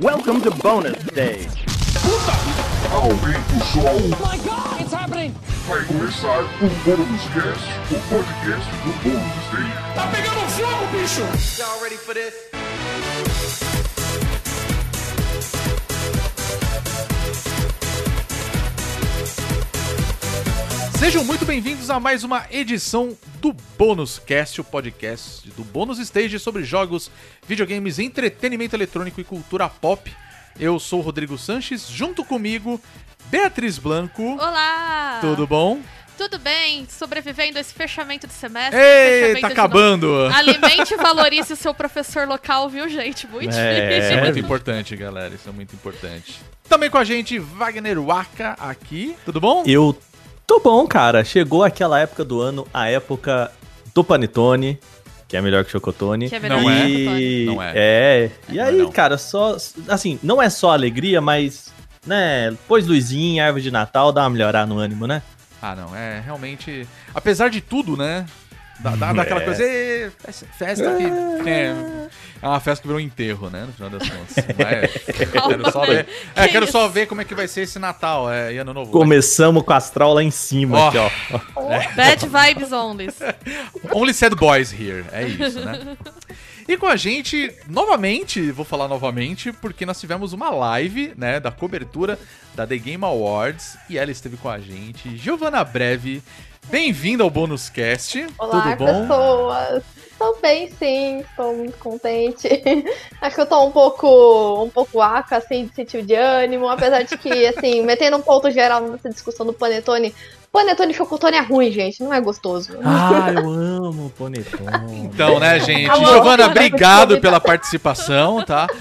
Welcome to bonus stage. Aumenta o som, my god, it's happening! vai começar o Bônus Cast, o podcast do Bônus Stage. Tá pegando fogo, bicho! Y'all ready for this? Sejam muito bem-vindos a mais uma edição do Bônus Cast, o podcast do Bônus Stage sobre jogos, videogames, entretenimento eletrônico e cultura pop. Eu sou o Rodrigo Sanches, junto comigo, Beatriz Blanco. Olá! Tudo bom? Tudo bem? Sobrevivendo a esse fechamento de semestre. Ei, tá acabando! novo. Alimente e valorize o seu professor local, viu, gente? Muito Isso é muito importante, galera. Isso é muito importante. Também com a gente, Wagner Waka aqui. Tudo bom? Eu tô bom, cara. Chegou aquela época do ano, a época do Panetone, que é melhor que Chocotone. Que é melhor Não que é. Chocotone. Não é. É. E é aí, não. cara, só. Assim, não é só alegria, mas. Né, pôs luzinha, árvore de Natal, dá uma melhorada no ânimo, né? Ah, não, é realmente. Apesar de tudo, né? Dá, dá, dá aquela É. coisa. "Ê, festa- Festa que. É, é uma festa que virou um enterro, né? No final das contas. Mas, quero só ver. É, Que quero só ver como é que vai ser esse Natal é, e Ano Novo. Começamos com o astral lá em cima, Ó. aqui, ó. Bad vibes only. Only sad boys here. É isso, né? E com a gente, novamente, vou falar novamente, porque nós tivemos uma live, né, da cobertura da The Game Awards e ela esteve com a gente. Giovanna Breve, bem-vinda ao Bônus Cast. Olá, Tudo bom? pessoas. Estou bem, sim. Estou muito contente. Acho que eu tô um pouco, um pouco aca, assim, de sentido de ânimo. Apesar de que, assim, metendo um ponto geral nessa discussão do Panetone. Panetone e Chocotone é ruim, gente. Não é gostoso. Ah, eu amo o Panetone. Então, né, gente? Alô, Giovana, obrigado pela participação, tá?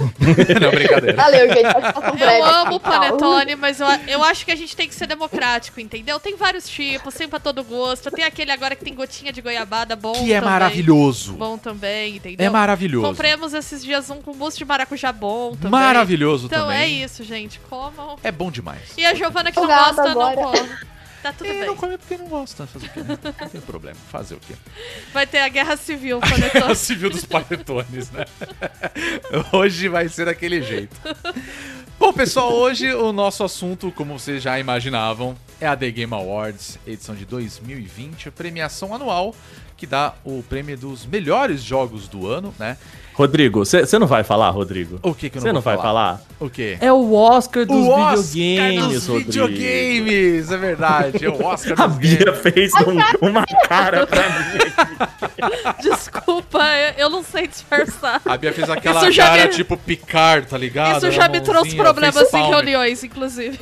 Não, brincadeira. Valeu, gente. Breve. Eu amo panetone, mas eu, eu acho que a gente tem que ser democrático, entendeu? Tem vários tipos, sempre pra todo gosto. Tem aquele agora que tem gotinha de goiabada, bom Que é também. maravilhoso. Bom também, entendeu? É maravilhoso. Compramos esses dias um com mousse de maracujá bom também. Maravilhoso Então é também. isso, gente. Comam. É bom demais. E a Giovana que não gosta, não agora. come. Tá tudo E bem. não come porque não gosta. Fazer o quê? né? Não tem problema. Fazer o quê? Vai ter a guerra civil, A panetone. civil dos panetones, né? Hoje vai ser daquele jeito. Bom, pessoal, hoje o nosso assunto, como vocês já imaginavam, é a The Game Awards, edição de 2020, a premiação anual que dá o prêmio dos melhores jogos do ano, né? Rodrigo, você não vai falar, Rodrigo? O que que eu não Você não vai falar? falar? O quê? É o Oscar dos o Oscar videogames, dos Rodrigo. videogames, é verdade. É o Oscar A dos Bia games. fez um- uma cara pra mim. Desculpa, eu, eu não sei disfarçar. A Bia fez aquela Isso já cara me- tipo Picard, tá ligado? Isso já me trouxe problemas em reuniões, inclusive.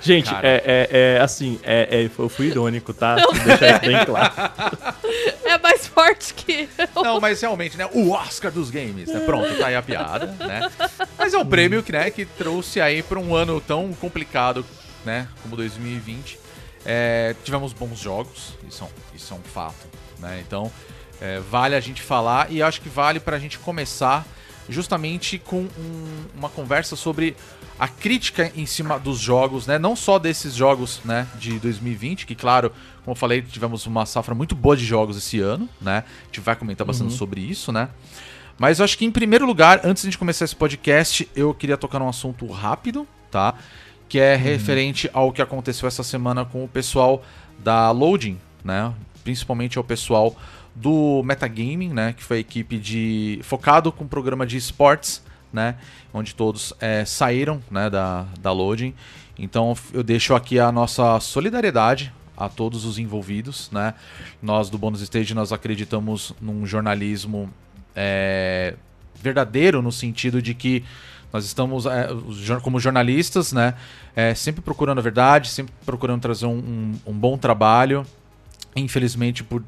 Gente, é, é, é assim, é, é, eu fui irônico, tá? Deixa bem claro. É mais forte que eu. Não, mas realmente, né? O Oscar dos games, né? Pronto, tá aí a piada, né? Mas é um prêmio que, né, que trouxe aí pra um ano tão complicado, né? Como 2020. É, tivemos bons jogos, isso é um, isso é um fato, né? Então, é, vale a gente falar e acho que vale pra gente começar justamente com um- uma conversa sobre a crítica em cima dos jogos, né? Não só desses jogos, né, de 2020, que claro, como eu falei, tivemos uma safra muito boa de jogos esse ano, né? A gente vai comentar bastante sobre isso, né? Mas eu acho que em primeiro lugar, antes de a gente começar esse podcast, eu queria tocar num assunto rápido, tá? Que é referente ao que aconteceu essa semana com o pessoal da Loading, né? Principalmente ao pessoal do Metagaming, né? Que foi a equipe de focado com o programa de esportes, né? Onde todos eh, saíram, né? Da, da Loading. Então eu deixo aqui a nossa solidariedade a todos os envolvidos, né? Nós do Bônus Stage nós acreditamos num jornalismo é, verdadeiro no sentido de que nós estamos é, como jornalistas, né? é, sempre procurando a verdade, sempre procurando trazer um, um- um bom trabalho. Infelizmente por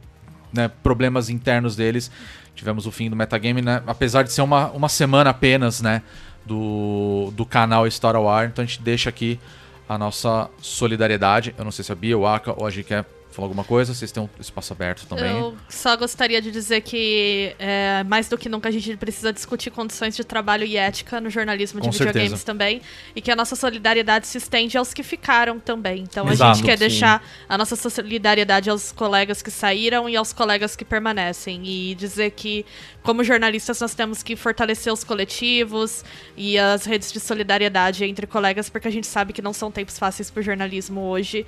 né, problemas internos deles tivemos o fim do metagame, né? Apesar de ser uma, uma semana apenas, né? Do, do canal Star Wars, então a gente deixa aqui a nossa solidariedade. Eu não sei se a Bia, o Aka ou a G quer falar alguma coisa? Vocês têm um espaço aberto também. Eu só gostaria de dizer que, é, mais do que nunca, a gente precisa discutir condições de trabalho e ética no jornalismo de Com videogames certeza. também. E que a nossa solidariedade se estende aos que ficaram também. Então a Exato, gente quer sim. deixar a nossa solidariedade aos colegas que saíram e aos colegas que permanecem. E dizer que, como jornalistas, nós temos que fortalecer os coletivos e as redes de solidariedade entre colegas, porque a gente sabe que não são tempos fáceis pro jornalismo hoje.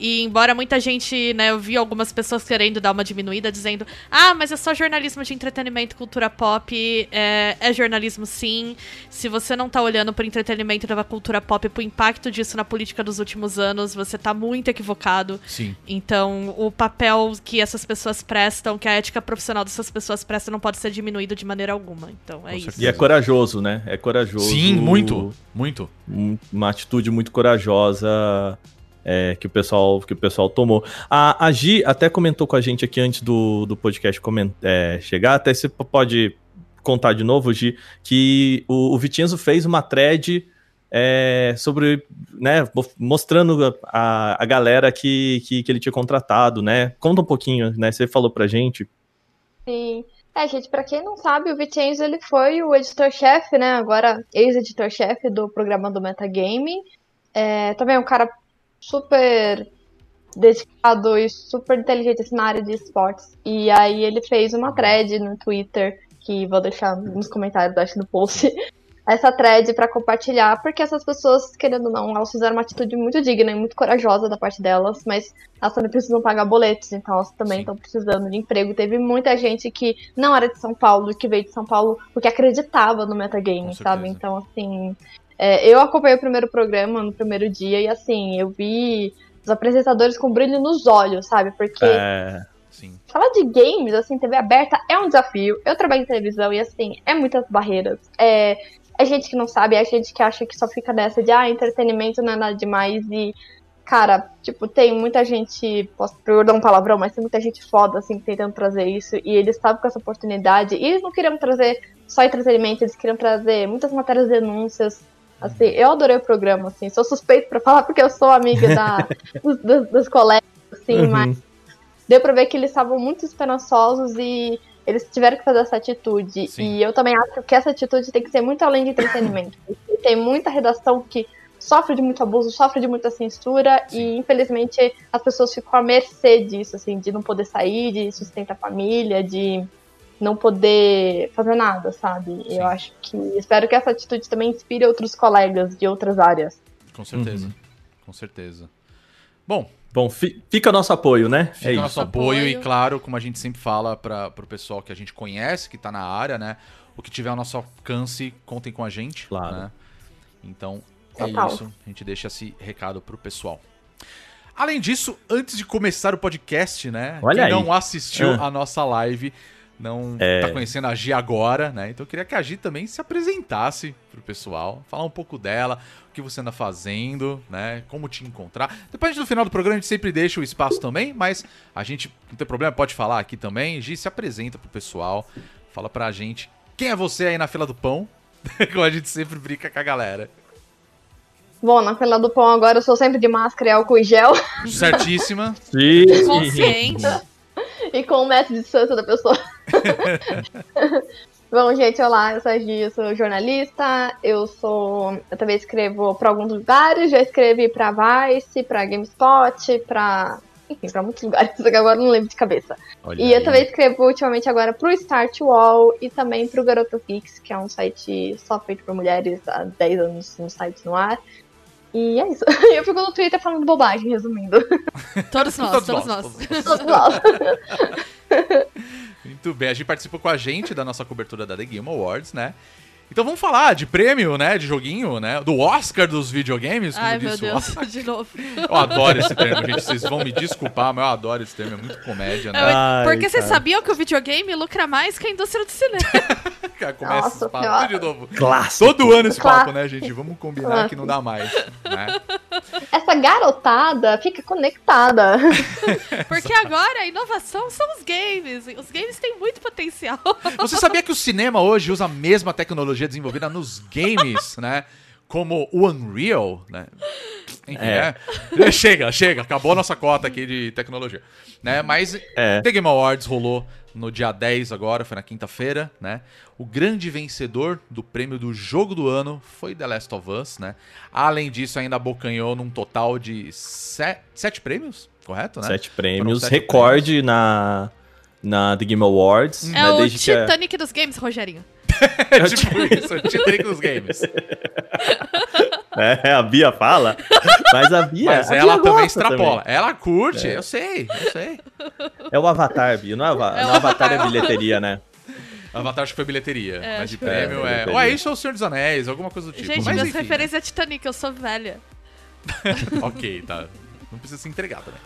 E embora muita gente, né, eu vi algumas pessoas querendo dar uma diminuída, dizendo: ah, mas é só jornalismo de entretenimento, cultura pop. É, é jornalismo sim. Se você não tá olhando pro entretenimento da cultura pop, pro impacto disso na política dos últimos anos, você tá muito equivocado. Sim. Então, o papel que essas pessoas prestam, que a ética profissional dessas pessoas presta, não pode ser diminuído de maneira alguma. Então, é isso. E é corajoso, né? É corajoso. Sim, muito. Muito. um- Uma atitude muito corajosa é, que, o pessoal, que o pessoal tomou. A, a Gi até comentou com a gente aqui antes do, do podcast comen- é, chegar. Até você pode contar de novo, Gi, que o, o Vitinzo fez uma thread é, sobre, né, mo- mostrando a, a galera que, que, que ele tinha contratado, né? Conta um pouquinho, né? Você falou pra gente. Sim. É, gente, pra quem não sabe, o Vicenzo, ele foi o editor-chefe, né, agora ex-editor-chefe do programa do Metagaming. É, também é um cara super dedicado e super inteligente assim, na área de esportes. E aí ele fez uma thread no Twitter, que vou deixar nos comentários, acho, do post, essa thread pra compartilhar, porque essas pessoas, querendo ou não, elas fizeram uma atitude muito digna e muito corajosa da parte delas, mas elas também precisam pagar boletos, então elas também estão precisando de emprego. Teve muita gente que não era de São Paulo, que veio de São Paulo porque acreditava no metagame, sabe? Então, assim, é, eu acompanhei o primeiro programa no primeiro dia e, assim, eu vi os apresentadores com brilho nos olhos, sabe? Porque É, Sim. falar de games, assim, TV aberta é um desafio. Eu trabalho em televisão e, assim, é muitas barreiras. É, é gente que não sabe, é gente que acha que só fica nessa de, ah, entretenimento não é nada demais e. Cara, tipo, tem muita gente, posso perdoar um palavrão, mas tem muita gente foda, assim, tentando trazer isso, e eles estavam com essa oportunidade, e eles não queriam trazer só entretenimento, eles queriam trazer muitas matérias denúncias, assim, eu adorei o programa, assim, sou suspeito pra falar porque eu sou amiga da, dos, dos- colegas, assim, uhum. mas deu pra ver que eles estavam muito esperançosos e eles tiveram que fazer essa atitude. Sim. E eu também acho que essa atitude tem que ser muito além de entretenimento. tem muita redação que sofre de muito abuso, sofre de muita censura Sim. e infelizmente as pessoas ficam à mercê disso, assim, de não poder sair, de sustentar a família, de não poder fazer nada, sabe? Sim. Eu acho que espero que essa atitude também inspire outros colegas de outras áreas. Com certeza. Uhum. Com certeza. Bom, Bom, fi- fica nosso apoio, né? Fica é nosso isso. apoio, e, claro, como a gente sempre fala para pro pessoal que a gente conhece, que tá na área, né? O que tiver ao nosso alcance, contem com a gente. Claro. Né? Então, é Total. isso. A gente deixa esse recado pro pessoal. Além disso, antes de começar o podcast, né? Olha quem aí. não assistiu Ah. a nossa live, não É. tá conhecendo a Gi agora, né? Então eu queria que a Gi também se apresentasse pro pessoal, falar um pouco dela, o que você anda fazendo, né? Como te encontrar. Depois no final do programa a gente sempre deixa o espaço também, mas a gente não tem problema, pode falar aqui também. Gi se apresenta pro pessoal, fala pra gente quem é você aí na fila do pão, como a gente sempre brinca com a galera. Bom, na fila do pão agora eu sou sempre de máscara e álcool em gel Certíssima. Sim. Consciente. e com o método de distância da pessoa. Bom, gente, olá, eu sou a Gi, eu sou jornalista, eu sou. Eu também escrevo para alguns lugares, já escrevi pra Vice, pra GameSpot, pra. Enfim, pra muitos lugares, agora eu não lembro de cabeça. Olha E eu aí. também escrevo ultimamente agora pro Start Wall e também pro Garotas Geeks, que é um site só feito por mulheres há 10 anos no site no ar. E é isso. Eu fico no Twitter falando bobagem, resumindo. Todos nós, Todos todos, nós, nós. todos Todos nós. Muito bem, a gente participou com a gente da nossa cobertura da The Game Awards, né? Então vamos falar de prêmio, né? De joguinho, né? Do Oscar dos videogames, como Ai, meu disse o Deus, Oscar. de novo. Eu adoro esse termo, gente. Vocês vão me desculpar, mas eu adoro esse termo. É muito comédia, né? Ai, Porque vocês cara. sabiam que o videogame lucra mais que a indústria do cinema. Cara, Começa Nossa esse papo de novo. Clássico. Todo ano esse papo, Clássico. né, gente? Vamos combinar que não dá mais, né? Essa garotada fica conectada. Porque agora a inovação são os games. Os games têm muito potencial. Você sabia que o cinema hoje usa a mesma tecnologia desenvolvida nos games, né? Como o Unreal, né? Enfim, É. né? chega, chega, acabou a nossa cota aqui de tecnologia. Né? Mas É. The Game Awards rolou no dia 10 agora, foi na quinta-feira, né? O grande vencedor do prêmio do jogo do ano foi The Last of Us, né? Além disso, ainda abocanhou num total de se- sete prêmios, correto, né? Sete prêmios, sete recorde na, na The Game Awards. É né, o desde que Titanic dos games, Rogerinho. É tipo isso, o Titanic dos games. É, a Bia fala. Mas a Bia. Mas a ela Bia também extrapola. Ela curte, É. eu sei, eu sei. É o Avatar, Bia. Não é, ava- É o no Avatar é bilheteria, né? Avatar acho que foi bilheteria, É, mas de prêmio é. É, Ou é isso ou o Senhor dos Anéis, alguma coisa do tipo. Gente, mas minhas enfim, né? referências é Titanic, eu sou velha. ok, tá. Não precisa se entregar também.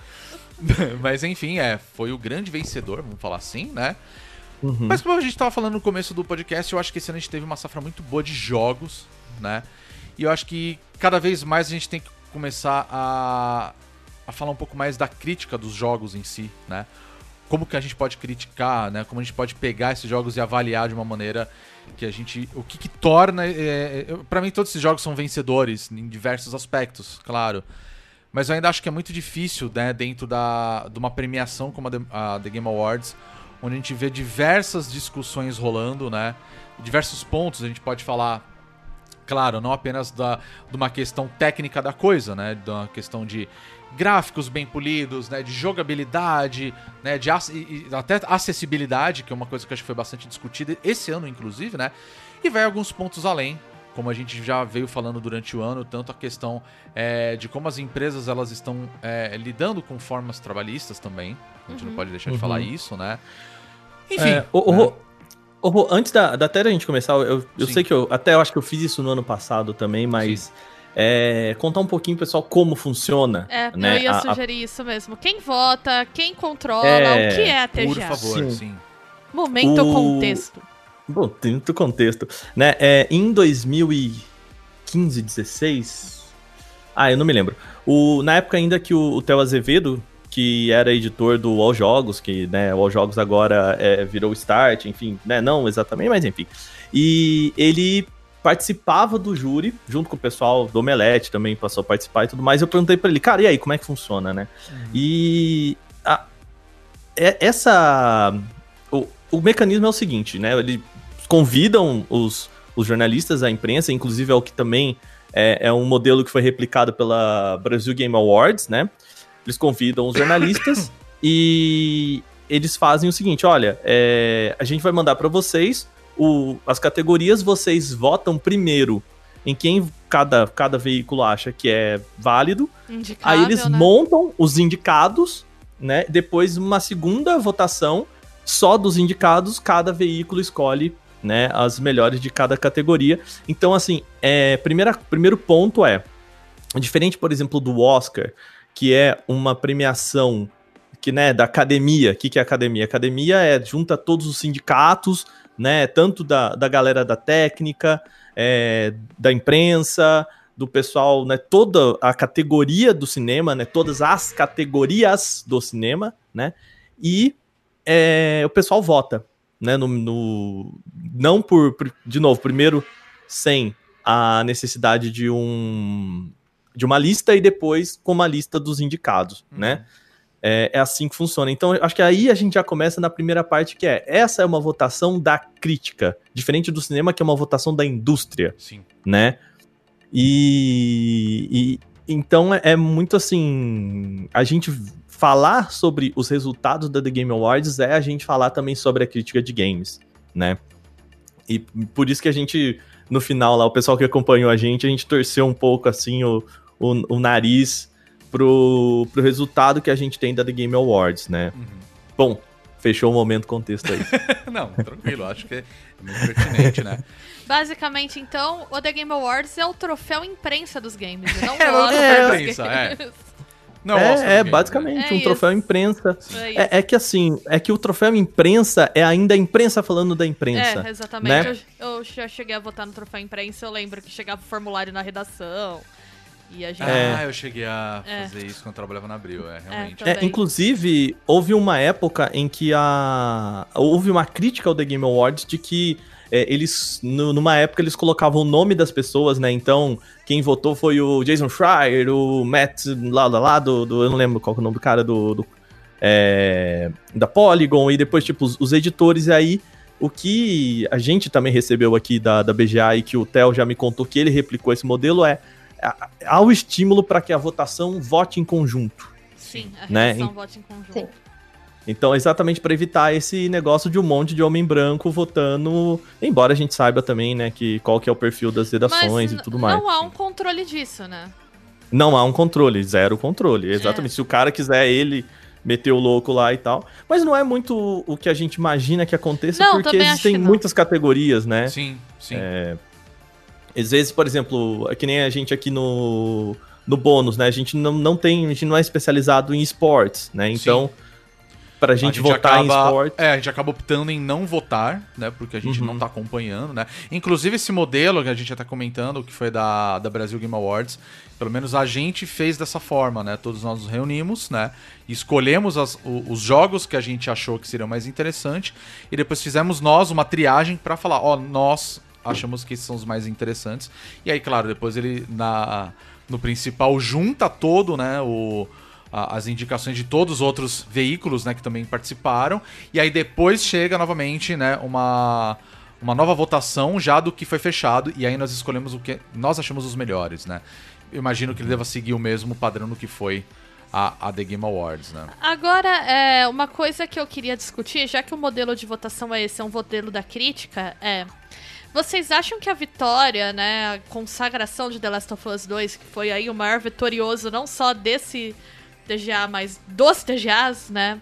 Mas enfim, é, foi o grande vencedor, vamos falar assim, né? Uhum. Mas como a gente tava falando no começo do podcast, eu acho que esse ano a gente teve uma safra muito boa de jogos, né? E eu acho que cada vez mais a gente tem que começar a, a falar um pouco mais da crítica dos jogos em si, né? Como que a gente pode criticar, né? Como a gente pode pegar esses jogos e avaliar de uma maneira que a gente... O que que torna... É, é, para mim, todos esses jogos são vencedores em diversos aspectos, claro. Mas eu ainda acho que é muito difícil, né, dentro da, de uma premiação como a The, a The Game Awards, onde a gente vê diversas discussões rolando, né? Diversos pontos, a gente pode falar, claro, não apenas da, de uma questão técnica da coisa, né? De uma questão de gráficos bem polidos, né? De jogabilidade, né? De ac- e- e até acessibilidade, que é uma coisa que acho que foi bastante discutida esse ano, inclusive, né? E vai alguns pontos além, como a gente já veio falando durante o ano, tanto a questão é, de como as empresas elas estão é, lidando com formas trabalhistas também. A gente não pode deixar de Uhum. falar isso, né? Enfim. É, o- o né? Rô- o antes da, da até da gente começar, eu, eu Sim. sei que eu. Até eu acho que eu fiz isso no ano passado também, mas. é, contar um pouquinho, pessoal, como funciona. É, né? eu ia a- a- sugerir isso mesmo. Quem vota, quem controla, É, o que é a TGA? Por favor, Sim. sim. Momento O- contexto. Bom, tem muito contexto. Né? É, em 2015, 16. Ah, eu não me lembro. O, na época ainda que o, o Theo Azevedo, que era editor do All Jogos, que né, o All Jogos agora é, virou Start, enfim, né, não exatamente, mas enfim. E ele participava do júri, junto com o pessoal do Omelete também passou a participar e tudo mais. Eu perguntei pra ele, cara, e aí, como é que funciona, né? E a- é- essa. O, o mecanismo é o seguinte, né? Eles convidam os, os jornalistas, a imprensa, inclusive é o que também é, é um modelo que foi replicado pela Brasil Game Awards, né? Eles convidam os jornalistas e eles fazem o seguinte: olha, é, a gente vai mandar para vocês o- as categorias, vocês votam primeiro em quem cada, cada veículo acha que é válido. Indicável, Aí eles né? montam os indicados, né? Depois, uma segunda votação, só dos indicados, cada veículo escolhe né, as melhores de cada categoria. Então, assim, é, primeira, primeiro ponto é, diferente, por exemplo, do Oscar, que é uma premiação que, né, da academia. O que, que é academia? Academia é junta todos os sindicatos, né, tanto da, da galera da técnica, é, da imprensa, do pessoal, né, toda a categoria do cinema, né, todas as categorias do cinema, né, e é, o pessoal vota, né, no, no- não por, por- de novo, primeiro sem a necessidade de um de uma lista e depois com uma lista dos indicados, né? É, é assim que funciona. Então, acho que aí a gente já começa na primeira parte, que é essa é uma votação da crítica, diferente do cinema, que é uma votação da indústria Sim. né? E, e- então é, é muito assim, a gente falar sobre os resultados da The Game Awards é a gente falar também sobre a crítica de games, né? E por isso que a gente no final lá, o pessoal que acompanhou a gente, a gente torceu um pouco assim o, o, o nariz pro, pro resultado que a gente tem da The Game Awards, né? Uhum. Bom, fechou o momento contexto aí. Não, tranquilo, acho que é muito pertinente, né? Basicamente, então, o The Game Awards é o troféu imprensa dos games, não É, o o Oscar troféu dos imprensa, games. é. Não, é, é basicamente É um isso. troféu imprensa. É. É, é que assim, é que o troféu imprensa é ainda a imprensa falando da imprensa. É, exatamente. né? Eu, eu já cheguei a votar no troféu imprensa, eu lembro que chegava o formulário na redação. E a gente. É. Ah, eu cheguei a É. fazer isso quando eu trabalhava na Abril, é, realmente. É, É, também. inclusive, houve uma época em que a. Houve uma crítica ao The Game Awards de que é, eles, no- numa época, eles colocavam o nome das pessoas, né? Então, quem votou foi o Jason Schreier, o Matt lá, lá, lá do, do- Eu não lembro qual que é o nome do cara do. do- é, da Polygon, e depois, tipo, os, os editores, e aí. O que a gente também recebeu aqui da, da BGA e que o Theo já me contou que ele replicou esse modelo é há o estímulo para que a votação vote em conjunto. Sim, a Né? redação vote em conjunto. Sim. Então, exatamente para evitar esse negócio de um monte de homem branco votando, embora a gente saiba também, né, que qual que é o perfil das redações e n- tudo mais. Não há um controle disso, né? Não há um controle, zero controle. Exatamente. É. Se o cara quiser ele meter o louco lá e tal. Mas não é muito o que a gente imagina que aconteça, Não, porque existem muitas categorias, né? Sim, sim. Às vezes, por exemplo, é que nem a gente aqui no, no bônus, né? A gente não, não tem, a gente não é especializado em esportes, né? Então, pra gente, votar em esportes. É, a gente acaba optando em não votar, né? Porque a gente Uhum. não tá acompanhando, né? Inclusive esse modelo que a gente já tá comentando, que foi da, da Brasil Game Awards, pelo menos a gente fez dessa forma, né? Todos nós nos reunimos, né? Escolhemos as- o- os jogos que a gente achou que seriam mais interessantes e depois fizemos nós uma triagem pra falar, ó, nós achamos que são os mais interessantes. E aí, claro, depois ele na no principal junta todo, né, o as indicações de todos os outros veículos, né, que também participaram, e aí depois chega novamente, né, uma uma nova votação já do que foi fechado e aí nós escolhemos o que nós achamos os melhores, né? Eu imagino que ele deva seguir o mesmo padrão do que foi a, a The Game Awards, né? Agora, é, uma coisa que eu queria discutir, já que o modelo de votação é esse, é um modelo da crítica, é. Vocês acham que a vitória, né, a consagração de The Last of Us 2, que foi aí o maior vitorioso não só desse TGA, mas dos TGAs, né?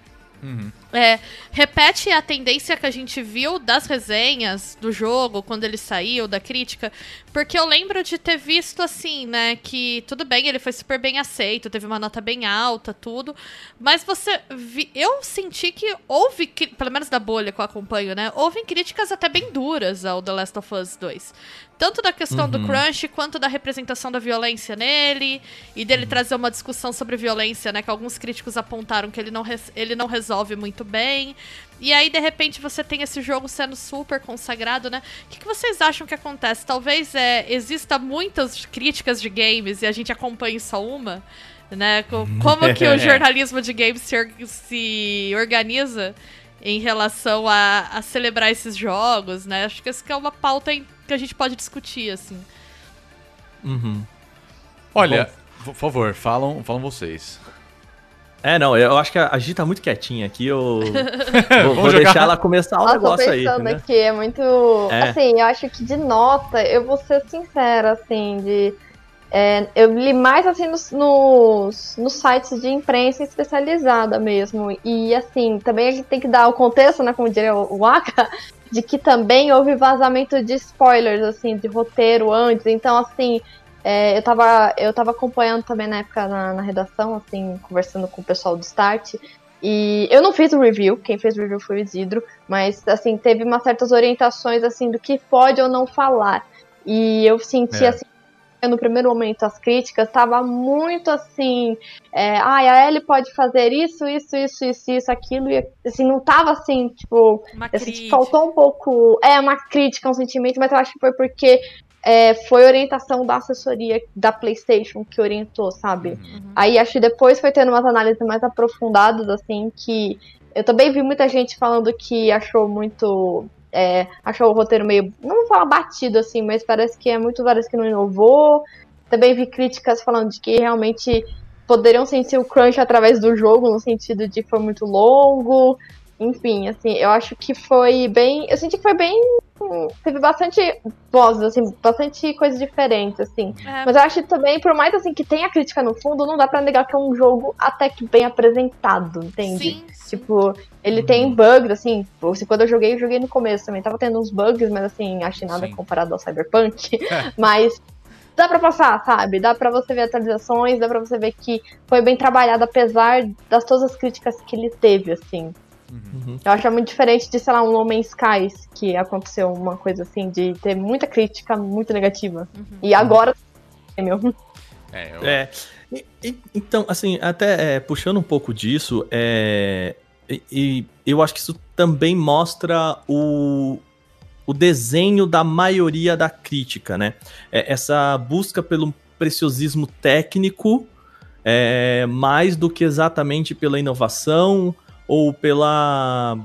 É, repete a tendência que a gente viu das resenhas do jogo, quando ele saiu, da crítica. Porque eu lembro de ter visto assim, né? Que tudo bem, ele foi super bem aceito, teve uma nota bem alta, tudo. Mas você. vi- eu senti que houve, pelo menos da bolha que eu acompanho, né? Houve críticas até bem duras ao The Last of Us 2. Tanto da questão do crunch quanto da representação da violência nele e dele trazer uma discussão sobre violência, né? Que alguns críticos apontaram que ele não, ele não resolve muito bem. E aí, de repente, você tem esse jogo sendo super consagrado, né? O que, que vocês acham que acontece? Talvez é, exista muitas críticas de games e a gente acompanhe só uma? Né? Co- Como que o jornalismo de games se, se organiza em relação a, a celebrar esses jogos, né? Acho que essa que é uma pauta em- que a gente pode discutir, assim. Uhum. Olha, por favor, falam, falam vocês. É, não, eu acho que a Gi tá muito quietinha aqui, eu vou, vou deixar ela começar o Nossa, negócio aí. pensando né? aqui, é muito. É. Assim, eu acho que de nota, eu vou ser sincera, assim, de. é, eu li mais assim nos, nos, nos sites de imprensa especializada mesmo. E assim, também a gente tem que dar o contexto, né? Como diria o o Aka, de que também houve vazamento de spoilers, assim, de roteiro antes. Então, assim, é, eu, tava, eu tava acompanhando também na época na, na redação, assim, conversando com o pessoal do Start. E eu não fiz o review, quem fez o review foi o Isidro, mas assim, teve umas certas orientações assim do que pode ou não falar. E eu senti É. assim, no primeiro momento as críticas tava muito assim, é, ai, a Ellie pode fazer isso, isso, isso, isso, isso, aquilo, e assim, não tava assim, tipo, crítica. faltou um pouco. É, uma crítica, um sentimento, mas eu acho que foi porque é, foi orientação da assessoria da PlayStation que orientou, sabe? Uhum. Aí acho que depois foi tendo umas análises mais aprofundadas, assim, que eu também vi muita gente falando que achou muito. é, achou o roteiro meio. Não vou falar batido, assim, mas parece que é muito parece que não inovou. Também vi críticas falando de que realmente poderiam sentir o crunch através do jogo, no sentido de foi muito longo. Enfim, assim, eu acho que foi bem. Eu senti que foi bem. Teve bastante vozes, assim, bastante coisas diferentes, assim. É, Mas eu acho que também, por mais assim que tenha crítica no fundo, não dá pra negar que é um jogo até que bem apresentado, entende? sim, sim. Tipo, ele tem bugs, assim, assim, quando eu joguei, eu joguei no começo também. Tava tendo uns bugs, mas assim, acho nada Sim. comparado ao Cyberpunk. mas dá pra passar, sabe? Dá pra você ver atualizações, dá pra você ver que foi bem trabalhado, apesar das todas as críticas que ele teve, assim. Uhum. Eu acho muito diferente de, sei lá, um No Man's Skies, que aconteceu uma coisa assim, de ter muita crítica muito negativa. E agora, meu. É, eu- É. E- e- então, assim, até é, puxando um pouco disso, é, e, e eu acho que isso também mostra o, o desenho da maioria da crítica, né? É essa busca pelo preciosismo técnico é, mais do que exatamente pela inovação ou pela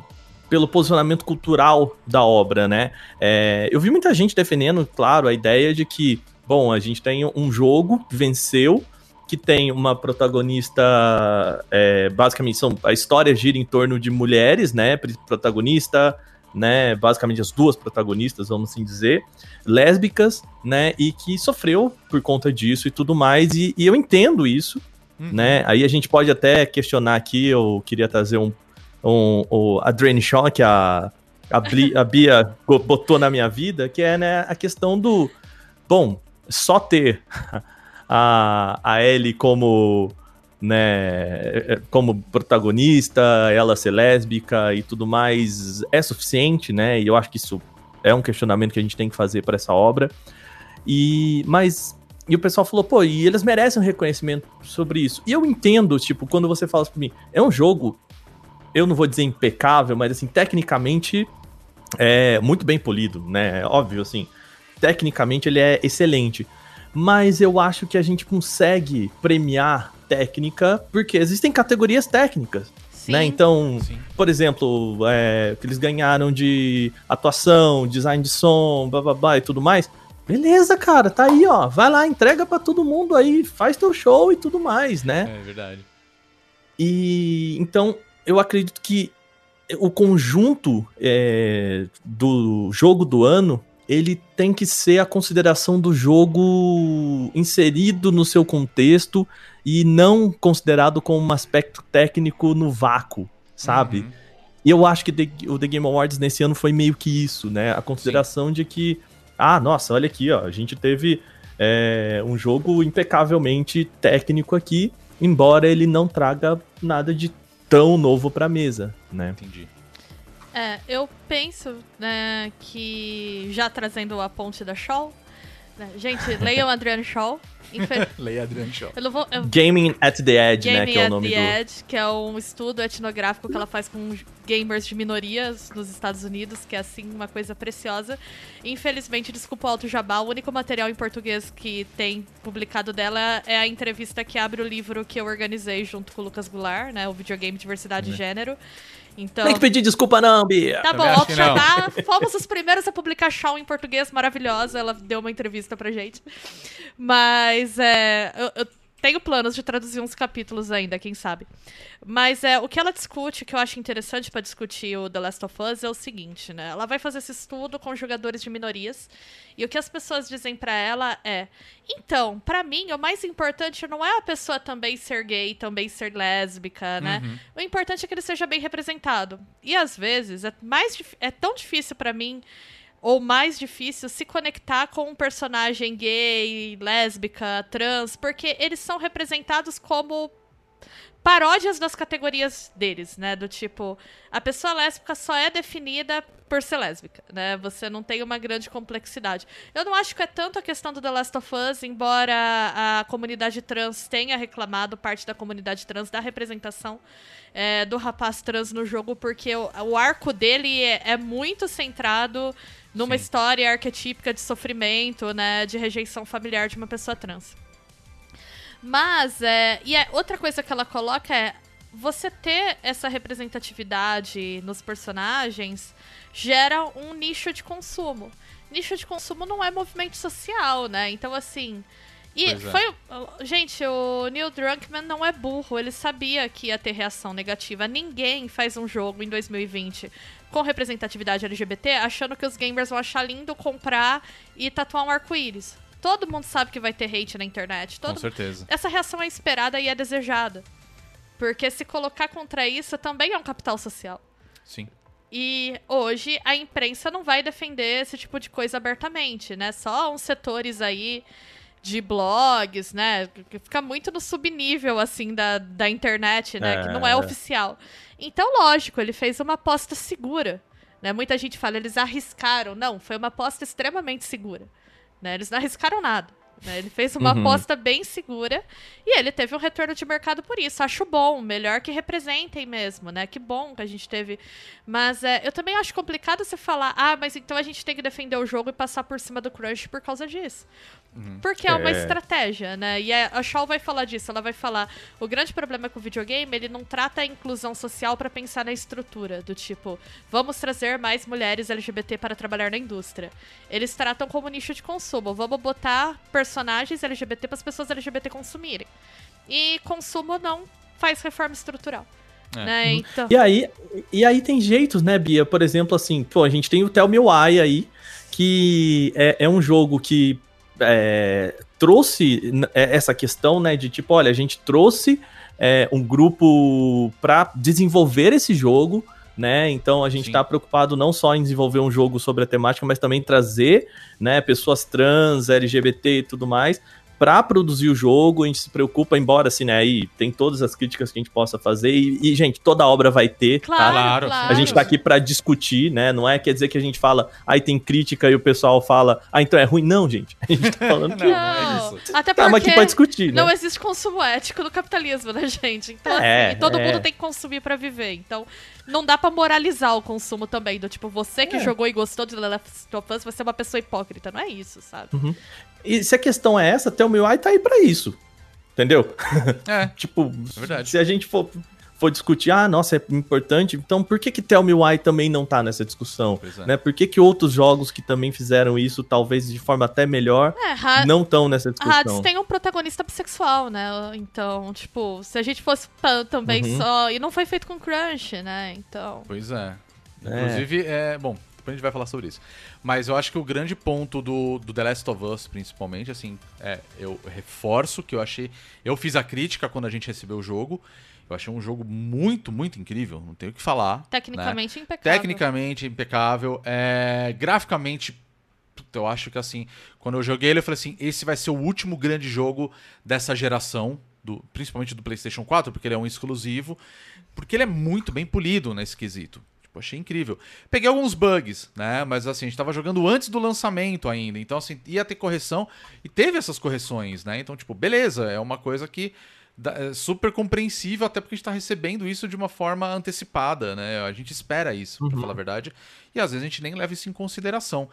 pelo posicionamento cultural da obra, né? É, eu vi muita gente defendendo, claro, a ideia de que, bom, a gente tem um jogo que venceu, que tem uma protagonista, é, basicamente, são, a história gira em torno de mulheres, né? Protagonista, né? Basicamente as duas protagonistas, vamos assim dizer, lésbicas, né? E que sofreu por conta disso e tudo mais. E, e eu entendo isso, uhum. né? Aí a gente pode até questionar aqui, eu queria trazer um, um, um a Drain que a, a, Bli, a Bia botou na minha vida, que é né, a questão do. Bom, só ter a, a Ellie como né, como protagonista, ela ser lésbica e tudo mais, é suficiente, né? E eu acho que isso é um questionamento que a gente tem que fazer para essa obra. E mas e o pessoal falou, pô, e eles merecem um reconhecimento sobre isso. E eu entendo, tipo, quando você fala pra mim, é um jogo, eu não vou dizer impecável, mas assim, tecnicamente é muito bem polido, né? Óbvio, assim, tecnicamente ele é excelente. Mas eu acho que a gente consegue premiar técnica, porque existem categorias técnicas. Né? Então, Sim. por exemplo, é, que eles ganharam de atuação, design de som, blá, blá, blá e tudo mais. Beleza, cara, tá aí, ó. Vai lá, entrega para todo mundo aí, faz teu show e tudo mais, né? É verdade. E então, eu acredito que o conjunto é, do jogo do ano ele tem que ser a consideração do jogo inserido no seu contexto e não considerado como um aspecto técnico no vácuo, sabe? Uhum. E eu acho que o The Game Awards nesse ano foi meio que isso, né? A consideração Sim. de que, ah, nossa, olha aqui, ó, a gente teve é, um jogo impecavelmente técnico aqui, embora ele não traga nada de tão novo pra mesa, né? Entendi. É, eu penso né, que, já trazendo a ponte da Shaw, gente, leiam Adriano Shaw. Infe... Leia Adriano Shaw. Eu vou, eu... Gaming at the Edge, Gaming né? Que é o nome the do... Edge, que é um estudo etnográfico que ela faz com gamers de minorias nos Estados Unidos, que é assim uma coisa preciosa. Infelizmente, desculpa o alto jabá, o único material em português que tem publicado dela é a entrevista que abre o livro que eu organizei junto com o Lucas Goulart, né? O videogame Diversidade e uhum. Gênero. Então... Tem que pedir desculpa não, Bia. Tá bom, Alto Jabá, fomos os primeiros a publicar Shaw em português, maravilhosa. Ela deu uma entrevista pra gente. Mas é, eu, eu tenho planos de traduzir uns capítulos ainda, quem sabe. Mas é, o que ela discute, que eu acho interessante para discutir o The Last of Us, é o seguinte, né? Ela vai fazer esse estudo com jogadores de minorias, e o que as pessoas dizem para ela é: então, para mim, o mais importante não é a pessoa também ser gay, também ser lésbica, né? Uhum. O importante é que ele seja bem representado. E às vezes é mais é tão difícil para mim ou mais difícil se conectar com um personagem gay, lésbica, trans, porque eles são representados como paródias das categorias deles, né? Do tipo, a pessoa lésbica só é definida por ser lésbica, né? Você não tem uma grande complexidade. Eu não acho que é tanto a questão do The Last of Us, embora a comunidade trans tenha reclamado, parte da comunidade trans, da representação é, do rapaz trans no jogo, porque o, o arco dele é, é muito centrado numa Sim. história arquetípica de sofrimento, né? De rejeição familiar de uma pessoa trans. Mas, é, e é, outra coisa que ela coloca é você ter essa representatividade nos personagens gera um nicho de consumo. Nicho de consumo não é movimento social, né? Então, assim. E é. foi. Gente, o Neil Druckmann não é burro, ele sabia que ia ter reação negativa. Ninguém faz um jogo em 2020 com representatividade LGBT achando que os gamers vão achar lindo comprar e tatuar um arco-íris. Todo mundo sabe que vai ter hate na internet. Todo... Com certeza. Essa reação é esperada e é desejada. Porque se colocar contra isso também é um capital social. Sim. E hoje a imprensa não vai defender esse tipo de coisa abertamente, né? Só uns setores aí de blogs, né? Que fica muito no subnível, assim, da, da internet, né? É. Que não é, é oficial. Então, lógico, ele fez uma aposta segura. Né? Muita gente fala, eles arriscaram. Não, foi uma aposta extremamente segura. Né? Eles não arriscaram nada. Né? Ele fez uma Uhum. aposta bem segura e ele teve um retorno de mercado por isso. Acho bom, melhor que representem mesmo, né? Que bom que a gente teve. Mas é, eu também acho complicado você falar, ah, mas então a gente tem que defender o jogo e passar por cima do Crunch por causa disso. Porque é uma É. estratégia, né? E a a Shaw vai falar disso. Ela vai falar: o grande problema com o videogame, ele não trata a inclusão social pra pensar na estrutura, do tipo, vamos trazer mais mulheres LGBT para trabalhar na indústria. Eles tratam como nicho de consumo. Vamos botar personagens LGBT para as pessoas LGBT consumirem. E consumo não faz reforma estrutural. É. Né? Então. E aí, e aí tem jeitos, né, Bia? Por exemplo, assim, pô, a gente tem o Tell Me Why aí, que é, é um jogo que é, trouxe é, essa questão, né, de tipo, olha, a gente trouxe é, um grupo pra desenvolver esse jogo, né? Então a gente Sim. tá preocupado não só em desenvolver um jogo sobre a temática, mas também trazer, né, pessoas trans, LGBT e tudo mais pra produzir o jogo, a gente se preocupa, embora assim, né, aí tem todas as críticas que a gente possa fazer e, e, gente, toda obra vai ter, Claro, tá? Claro. A gente tá aqui pra discutir, né? Não é quer dizer que a gente fala, aí tem crítica e o pessoal fala, ah, então é ruim. Não, gente. A gente tá falando que. Não, não é isso. Até Tamo aqui porque pra discutir, né? não existe consumo ético no capitalismo, né, gente? Então, É, assim, todo é. mundo tem que consumir pra viver. Então, não dá pra moralizar o consumo também. Do tipo, você que É. jogou e gostou de The Last of Us, você é uma pessoa hipócrita. Não é isso, sabe? E se a questão é essa, até o meu ai tá aí pra isso. Entendeu? É, Tipo, É verdade. se a gente for, for discutir, ah, nossa, é importante, então por que que Tell Me Why também não tá nessa discussão? É. Né? Por que que outros jogos que também fizeram isso, talvez de forma até melhor, É, não estão nessa a Hades discussão? tem um protagonista bissexual, né? Então, tipo, se a gente fosse também Uhum. só. E não foi feito com crunch, né? Então. Pois é. É. Inclusive, é. Bom, depois a gente vai falar sobre isso. Mas eu acho que o grande ponto do, do The Last of Us, principalmente, assim, é. Eu reforço que eu achei. Eu fiz a crítica quando a gente recebeu o jogo. Eu achei um jogo muito, muito incrível. Não tenho o que falar. né? Tecnicamente impecável. Tecnicamente impecável. É, graficamente, eu acho que assim, quando eu joguei ele, eu falei assim: esse vai ser o último grande jogo dessa geração, do, principalmente do PlayStation 4, porque ele é um exclusivo, porque ele é muito bem polido nesse quesito. Tipo, achei incrível. Peguei alguns bugs, né? Mas assim, a gente tava jogando antes do lançamento ainda. Então, assim, ia ter correção. E teve essas correções, né? Então, tipo, beleza, é uma coisa que é super compreensível, até porque a gente tá recebendo isso de uma forma antecipada, né? A gente espera isso, pra falar a verdade. E às vezes a gente nem leva isso em consideração.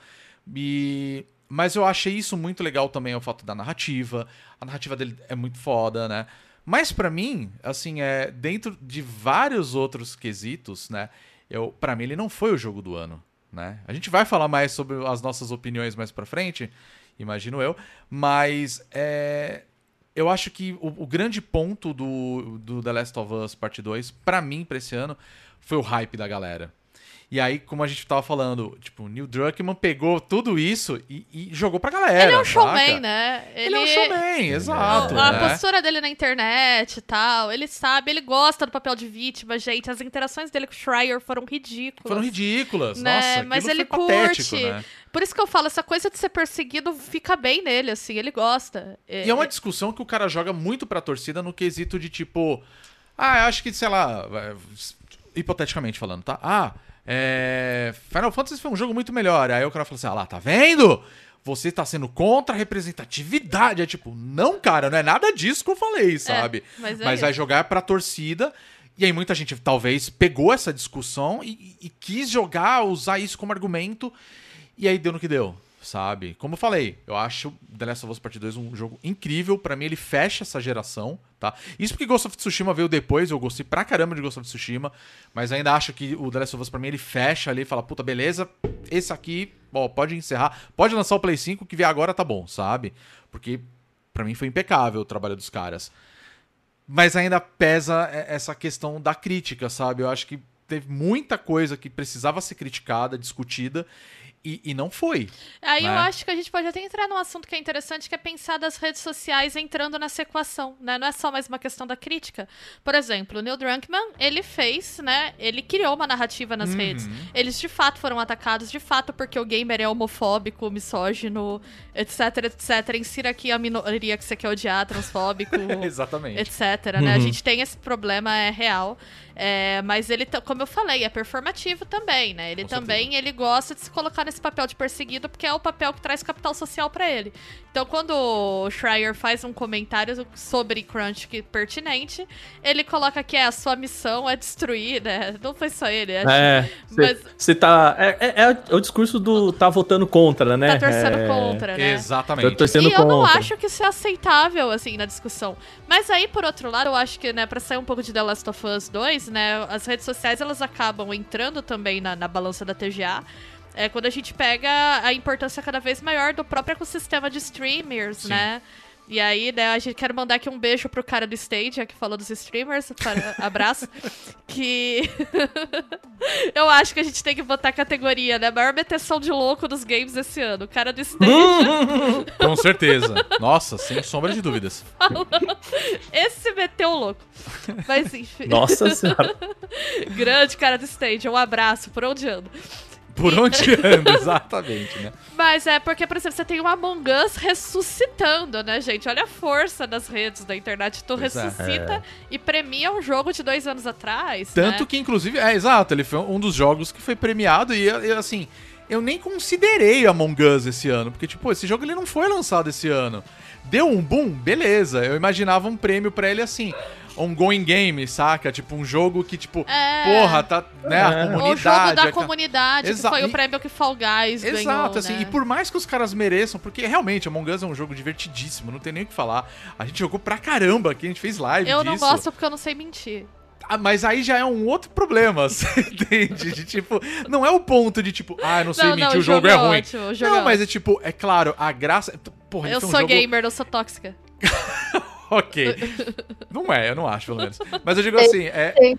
E... Mas eu achei isso muito legal também, o fato da narrativa. A narrativa dele é muito foda, né? Mas pra mim, assim, é dentro de vários outros quesitos, né? Eu, para mim ele não foi o jogo do ano, né? A gente vai falar mais sobre as nossas opiniões mais pra frente, imagino eu, mas é, eu acho que o, o grande ponto do, do The Last of Us Parte 2, pra mim, pra esse ano, foi o hype da galera. E aí, como a gente tava falando, tipo, o Neil Druckmann pegou tudo isso e, e jogou pra galera. Ele é um showman, né? Ele, é um showman, exato. A né? postura dele na internet e tal, ele sabe, ele gosta do papel de vítima, gente. As interações dele com o Schreier foram ridículas. Foram ridículas, Né? nossa. Mas ele foi patético, curte. né? Por isso que eu falo, essa coisa de ser perseguido fica bem nele, assim, ele gosta. E é uma discussão que o cara joga muito pra torcida no quesito de tipo. Ah, eu acho que, sei lá. vai- Hipoteticamente falando, tá? Ah, é. Final Fantasy foi um jogo muito melhor. Aí o cara fala assim: ah lá, tá vendo? Você tá sendo contra a representatividade. É tipo, não, cara, não é nada disso que eu falei, sabe? mas é mas vai isso. jogar pra torcida. E aí muita gente talvez pegou essa discussão e, e quis jogar, usar isso como argumento. E aí deu no que deu, sabe? Como eu falei, eu acho The Last of Us Part 2 um jogo incrível. Pra mim, ele fecha essa geração, tá? Isso porque Ghost of Tsushima veio depois, eu gostei pra caramba de Ghost of Tsushima. Mas ainda acho que o The Last of Us, pra mim, ele fecha ali e fala, puta, beleza, esse aqui, ó, pode encerrar. Pode lançar o Play 5, que vier agora tá bom, sabe? Porque pra mim foi impecável o trabalho dos caras. Mas ainda pesa essa questão da crítica, sabe? Eu acho que teve muita coisa que precisava ser criticada, discutida, e, e não foi. Aí eu né? acho que a gente pode até entrar num assunto que é interessante, que é pensar das redes sociais entrando nessa equação, né? Não é só mais uma questão da crítica. Por exemplo, o Neil Druckmann, ele fez, né? Ele criou uma narrativa nas Uhum. redes. Eles de fato foram atacados, de fato, porque o gamer é homofóbico, misógino, etc, etc. Insira aqui a minoria que você quer odiar, transfóbico, Exatamente. etc, né? A gente tem esse problema, é real. É, mas ele, como eu falei, é performativo também, né? Ele Com também ele gosta de se colocar nesse papel de perseguido porque é o papel que traz capital social pra ele. Então, quando o Schreier faz um comentário sobre Crunch que pertinente, ele coloca que é a sua missão é destruir, né? Não foi só ele, acho. É, Mas- você tá. É, é- é o discurso do tá votando contra, né? Tá torcendo É, contra, né? Exatamente. Tô torcendo E eu não contra. acho que isso é aceitável, assim, na discussão. Mas aí, por outro lado, eu acho que, né, pra sair um pouco de The Last of Us 2, né, as redes sociais, elas acabam entrando também na, na balança da TGA. É quando a gente pega a importância cada vez maior do próprio ecossistema de streamers, Sim. né? E aí, né, a gente quer mandar aqui um beijo pro cara do Stage, que falou dos streamers, para- abraço, que eu acho que a gente tem que botar a categoria, né, maior meteção de louco dos games esse ano, o cara do Stage Com certeza. Nossa, sem sombra de dúvidas. Esse meteu o louco. Mas enfim. Nossa senhora. Grande cara do stage. Um abraço, por onde ando. Por onde anda, exatamente, né? Mas é porque, por exemplo, você tem o Among Us ressuscitando, né, gente? Olha a força das redes da internet. Tu Pois é. ressuscita e premia um jogo de dois anos atrás. Tanto né? que, inclusive, é exato, ele foi um dos jogos que foi premiado e, e, assim, eu nem considerei Among Us esse ano, porque, tipo, esse jogo ele não foi lançado esse ano. Deu um boom, beleza. Eu imaginava um prêmio pra ele assim. Um going game, saca? Tipo, um jogo que, tipo, É. porra, tá, né, a É. comunidade. O jogo da aquela- comunidade, Exa- que foi e- o prêmio que Fall Guys ganhou, Exato, assim, né? e por mais que os caras mereçam, porque realmente Among Us é um jogo divertidíssimo, não tem nem o que falar. A gente jogou pra caramba aqui, a gente fez live Eu disso. não gosto porque eu não sei mentir. Ah, mas aí já é um outro problema, você entende? De, tipo, não é o ponto de tipo, ah, eu não sei Não, mentir, não, o jogo, é ruim. ótimo, o jogo não, é mas é tipo, é claro, a graça. Porra, Eu um sou jogo... gamer, eu sou tóxica. Ok. não é, eu não acho, pelo menos. Mas eu digo assim, é. Sim.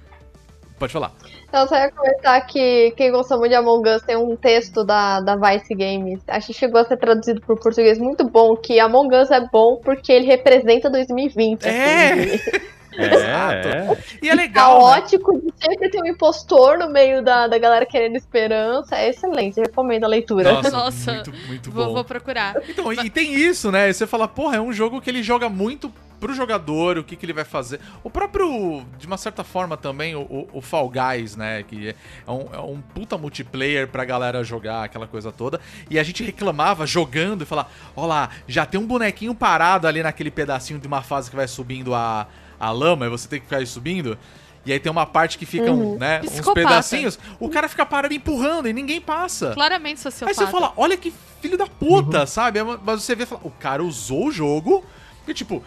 Pode falar. Então, só ia comentar que quem gosta muito de Among Us tem um texto da, da Vice Games. Acho que chegou a ser traduzido para o português muito bom, que Among Us é bom porque ele representa 2020. É! assim. É, é. E é legal. né? Caótico de sempre ter um impostor no meio da, da galera querendo esperança. É excelente, recomendo a leitura. Nossa, Nossa, muito, muito Vou, bom. vou procurar. Então, e tem isso, né? E você fala, porra, é um jogo que ele joga muito pro jogador, o que, que ele vai fazer. O próprio, de uma certa forma também, o, o- o Fall Guys, né? Que é um, é um puta multiplayer pra galera jogar, aquela coisa toda. E a gente reclamava jogando e falar, ó lá, já tem um bonequinho parado ali naquele pedacinho de uma fase que vai subindo a, a lama e você tem que ficar aí subindo. E aí tem uma parte que ficam, né, uns Psicopata. pedacinhos. O cara fica parado empurrando e ninguém passa. Claramente Aí sociopata. você fala, olha que filho da puta, sabe? Mas você vê e fala, o cara usou o jogo e, tipo,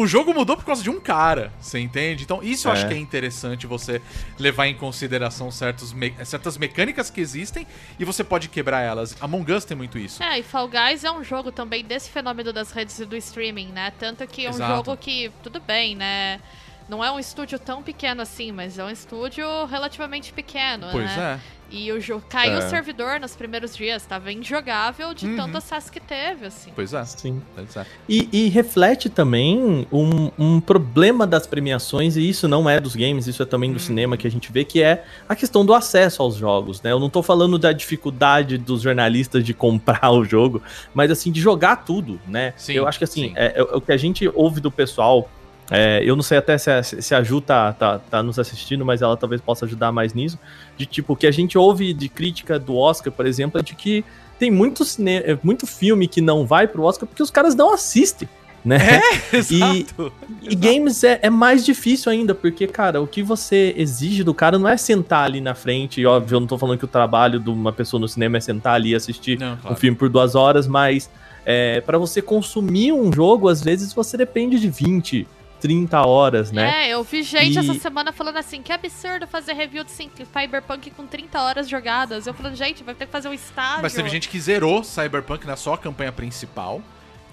o jogo mudou por causa de um cara, você entende? Então, isso eu É. acho que é interessante você levar em consideração certos me- certas mecânicas que existem e você pode quebrar elas. Among Us tem muito isso. É, e Fall Guys é um jogo também desse fenômeno das redes e do streaming, né? Tanto que é um Exato. jogo que, tudo bem, né? Não é um estúdio tão pequeno assim, mas é um estúdio relativamente pequeno, Pois né? é. E o jogo caiu É. o servidor nos primeiros dias, tava injogável de Uhum. tanto acesso que teve, assim. Pois é. Sim. Pois é. E, e reflete também um, um problema das premiações, e isso não é dos games, isso é também Hum. do cinema que a gente vê, que é a questão do acesso aos jogos, né? Eu não tô falando da dificuldade dos jornalistas de comprar o jogo, mas assim, de jogar tudo, né? Sim, eu acho que assim, sim. é, é o que a gente ouve do pessoal. É, eu não sei até se a, se a Ju tá, tá, tá nos assistindo, mas ela talvez possa ajudar mais nisso. De tipo, o que a gente ouve de crítica do Oscar, por exemplo, é de que tem muito, cine, muito filme que não vai pro Oscar porque os caras não assistem, né? Exato. E games é, é mais difícil ainda, porque, cara, o que você exige do cara não é sentar ali na frente. E, óbvio, eu não tô falando que o trabalho de uma pessoa no cinema é sentar ali e assistir Não, um claro. filme por duas horas, mas é, para você consumir um jogo, às vezes você depende de 20, 30 horas, né? É, eu vi gente E- essa semana falando assim, que absurdo fazer review de Cy- Cyberpunk com 30 horas jogadas. Eu falando, gente, vai ter que fazer um estágio. Mas teve gente que zerou Cyberpunk na sua campanha principal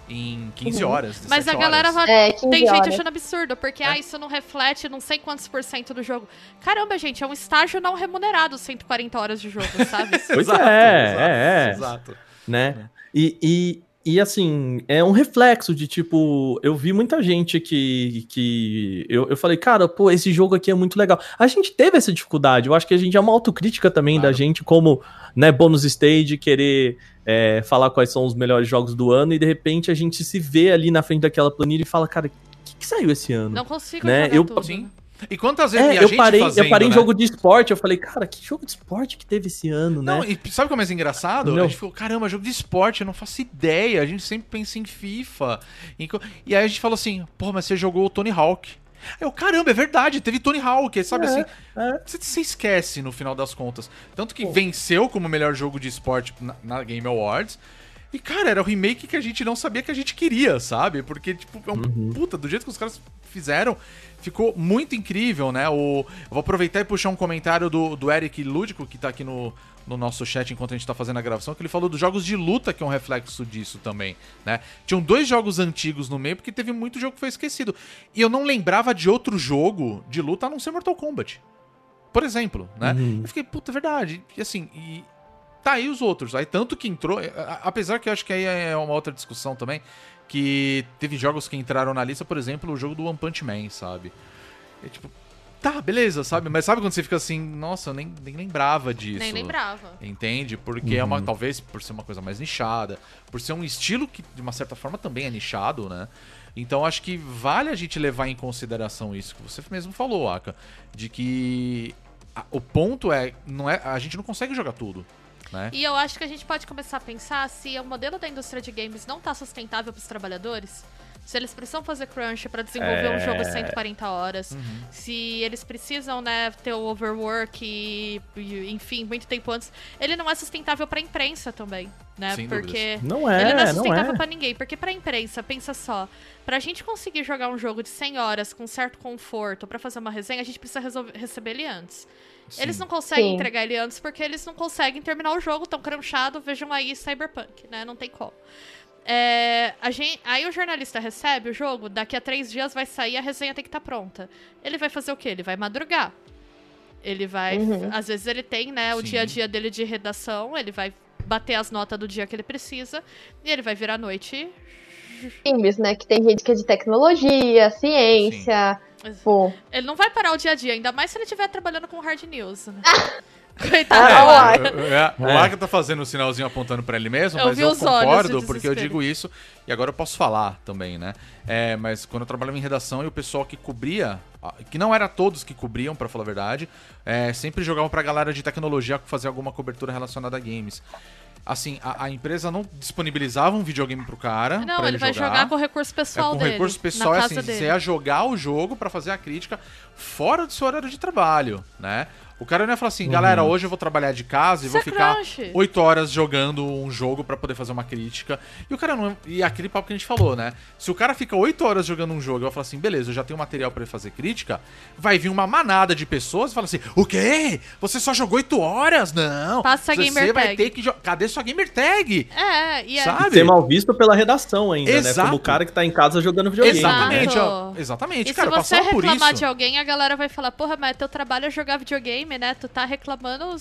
em 15 horas. Mas a 17 galera vai É, 15 Tem gente horas. achando absurdo, porque É. ah, isso não reflete não sei quantos por cento do jogo. Caramba, gente, é um estágio não remunerado 140 horas de jogo, sabe? Pois Exato, é, exato, é, é. Exato. né? E, e, e assim, é um reflexo de tipo, eu vi muita gente que. que eu, eu falei, cara, pô, esse jogo aqui é muito legal. A gente teve essa dificuldade, eu acho que a gente é uma autocrítica também Claro. da gente, como, né, bônus stage, querer é, falar quais são os melhores jogos do ano, e de repente a gente se vê ali na frente daquela planilha e fala, cara, o que, que saiu esse ano? Não consigo Né, eu- tudo. Sim. E quantas vezes É, a eu gente parei, fazendo, eu parei em né? jogo de esporte, eu falei, cara, que jogo de esporte que teve esse ano, né? Não, e sabe o que é mais engraçado? Meu. A gente falou, caramba, jogo de esporte, eu não faço ideia. A gente sempre pensa em FIFA. Em E aí a gente falou assim, pô, mas você jogou o Tony Hawk. Eu, caramba, é verdade, teve Tony Hawk, sabe É, assim? é. Você, você esquece no final das contas. Tanto que venceu como melhor jogo de esporte na, na Game Awards. E, cara, era o remake que a gente não sabia que a gente queria, sabe? Porque, tipo, é um Uhum. puta, do jeito que os caras fizeram, ficou muito incrível, né? O, eu vou aproveitar e puxar um comentário do, do Eric Lúdico, que tá aqui no, no nosso chat enquanto a gente tá fazendo a gravação, que ele falou dos jogos de luta, que é um reflexo disso também, né? Tinham dois jogos antigos no meio, porque teve muito jogo que foi esquecido. E eu não lembrava de outro jogo de luta a não ser Mortal Kombat. Por exemplo, né? Uhum. Eu fiquei, puta, é verdade. E assim, e tá aí os outros. Aí tanto que entrou, a- apesar que eu acho que aí é uma outra discussão também, que teve jogos que entraram na lista, por exemplo, o jogo do One Punch Man, sabe? É tipo, tá, beleza, sabe? Mas sabe quando você fica assim, nossa, eu nem, nem lembrava disso. Nem lembrava. Entende? Porque é uma. Talvez por ser uma coisa mais nichada, por ser um estilo que, de uma certa forma, também é nichado, né? Então acho que vale a gente levar em consideração isso que você mesmo falou, Aka. De que a- o ponto é, não é. A gente não consegue jogar tudo. Né? E eu acho que a gente pode começar a pensar se o modelo da indústria de games não tá sustentável para os trabalhadores. Se eles precisam fazer crunch para desenvolver um jogo 140 horas, Uhum. se eles precisam, né, ter o overwork e, e, enfim, muito tempo antes, ele não é sustentável para imprensa também, né? Sem porque Não é, ele não é não sustentável é. pra ninguém, porque pra imprensa, pensa só, pra gente conseguir jogar um jogo de 100 horas com certo conforto pra fazer uma resenha, a gente precisa resolver- receber ele antes. Eles Sim. não conseguem Sim. entregar ele antes porque eles não conseguem terminar o jogo, tão crunchado, vejam aí Cyberpunk, né? Não tem como. É, a gente, aí o jornalista recebe o jogo, daqui a três dias vai sair, a resenha tem que estar pronta. Ele vai fazer o quê? Ele vai madrugar. Ele vai. Uhum. Às vezes ele tem, né, o Sim. dia a dia dele de redação, ele vai bater as notas do dia que ele precisa, e ele vai virar à noite. Games, né? Que tem gente que é de tecnologia, ciência. Pô. Ele não vai parar o dia a dia, ainda mais se ele estiver trabalhando com hard news. Né? Ah, Coitado. Aka. É, o É. Aka tá fazendo o sinalzinho apontando pra ele mesmo, Eu mas vi eu os olhos de concordo porque eu digo isso e agora eu posso falar também, né? É, mas quando eu trabalhava em redação e o pessoal que cobria, ah, que não era todos que cobriam, pra falar a verdade, é, sempre jogavam pra galera de tecnologia fazer alguma cobertura relacionada a games. Assim, a, a empresa não disponibilizava um videogame pro cara. Não, pra ele vai jogar com recurso é, pessoal com dele. recurso pessoal, na é assim, dele. você ia jogar o jogo pra fazer a crítica fora do seu horário de trabalho, né? O cara não ia falar assim, galera, Uhum. hoje eu vou trabalhar de casa e Isso vou é ficar crunch. 8 horas jogando um jogo pra poder fazer uma crítica. E o cara não. E aquele papo que a gente falou, né? Se o cara fica 8 horas jogando um jogo e vai falar assim, beleza, eu já tenho material pra ele fazer crítica, vai vir uma manada de pessoas e fala assim: o quê? Você só jogou 8 horas? Não. Passa a Você gamer vai tag." ter que jogar. Cadê sua gamer tag? É, e é. Sabe? Ser mal visto pela redação ainda, Exato. né? Como o cara que tá em casa jogando videogame. Exatamente, Exato. ó. Exatamente, E cara. se você reclamar isso. de alguém, a galera vai falar, porra, mas teu trabalho é jogar videogame, né? Tu tá reclamando.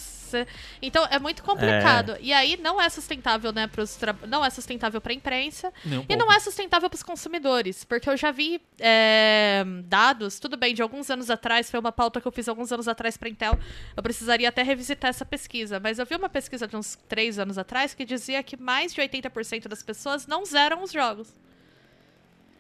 Então é muito complicado. E aí não é sustentável, né? Pros tra... Não é sustentável pra imprensa. Nem um E não é sustentável pros consumidores. Porque eu já vi é, dados, tudo bem, de alguns anos atrás, foi uma pauta que eu fiz alguns anos atrás pra Intel. Eu precisaria até revisitar essa pesquisa. Mas eu vi uma pesquisa de uns três anos atrás que dizia que mais de 80% das pessoas não zeram os jogos.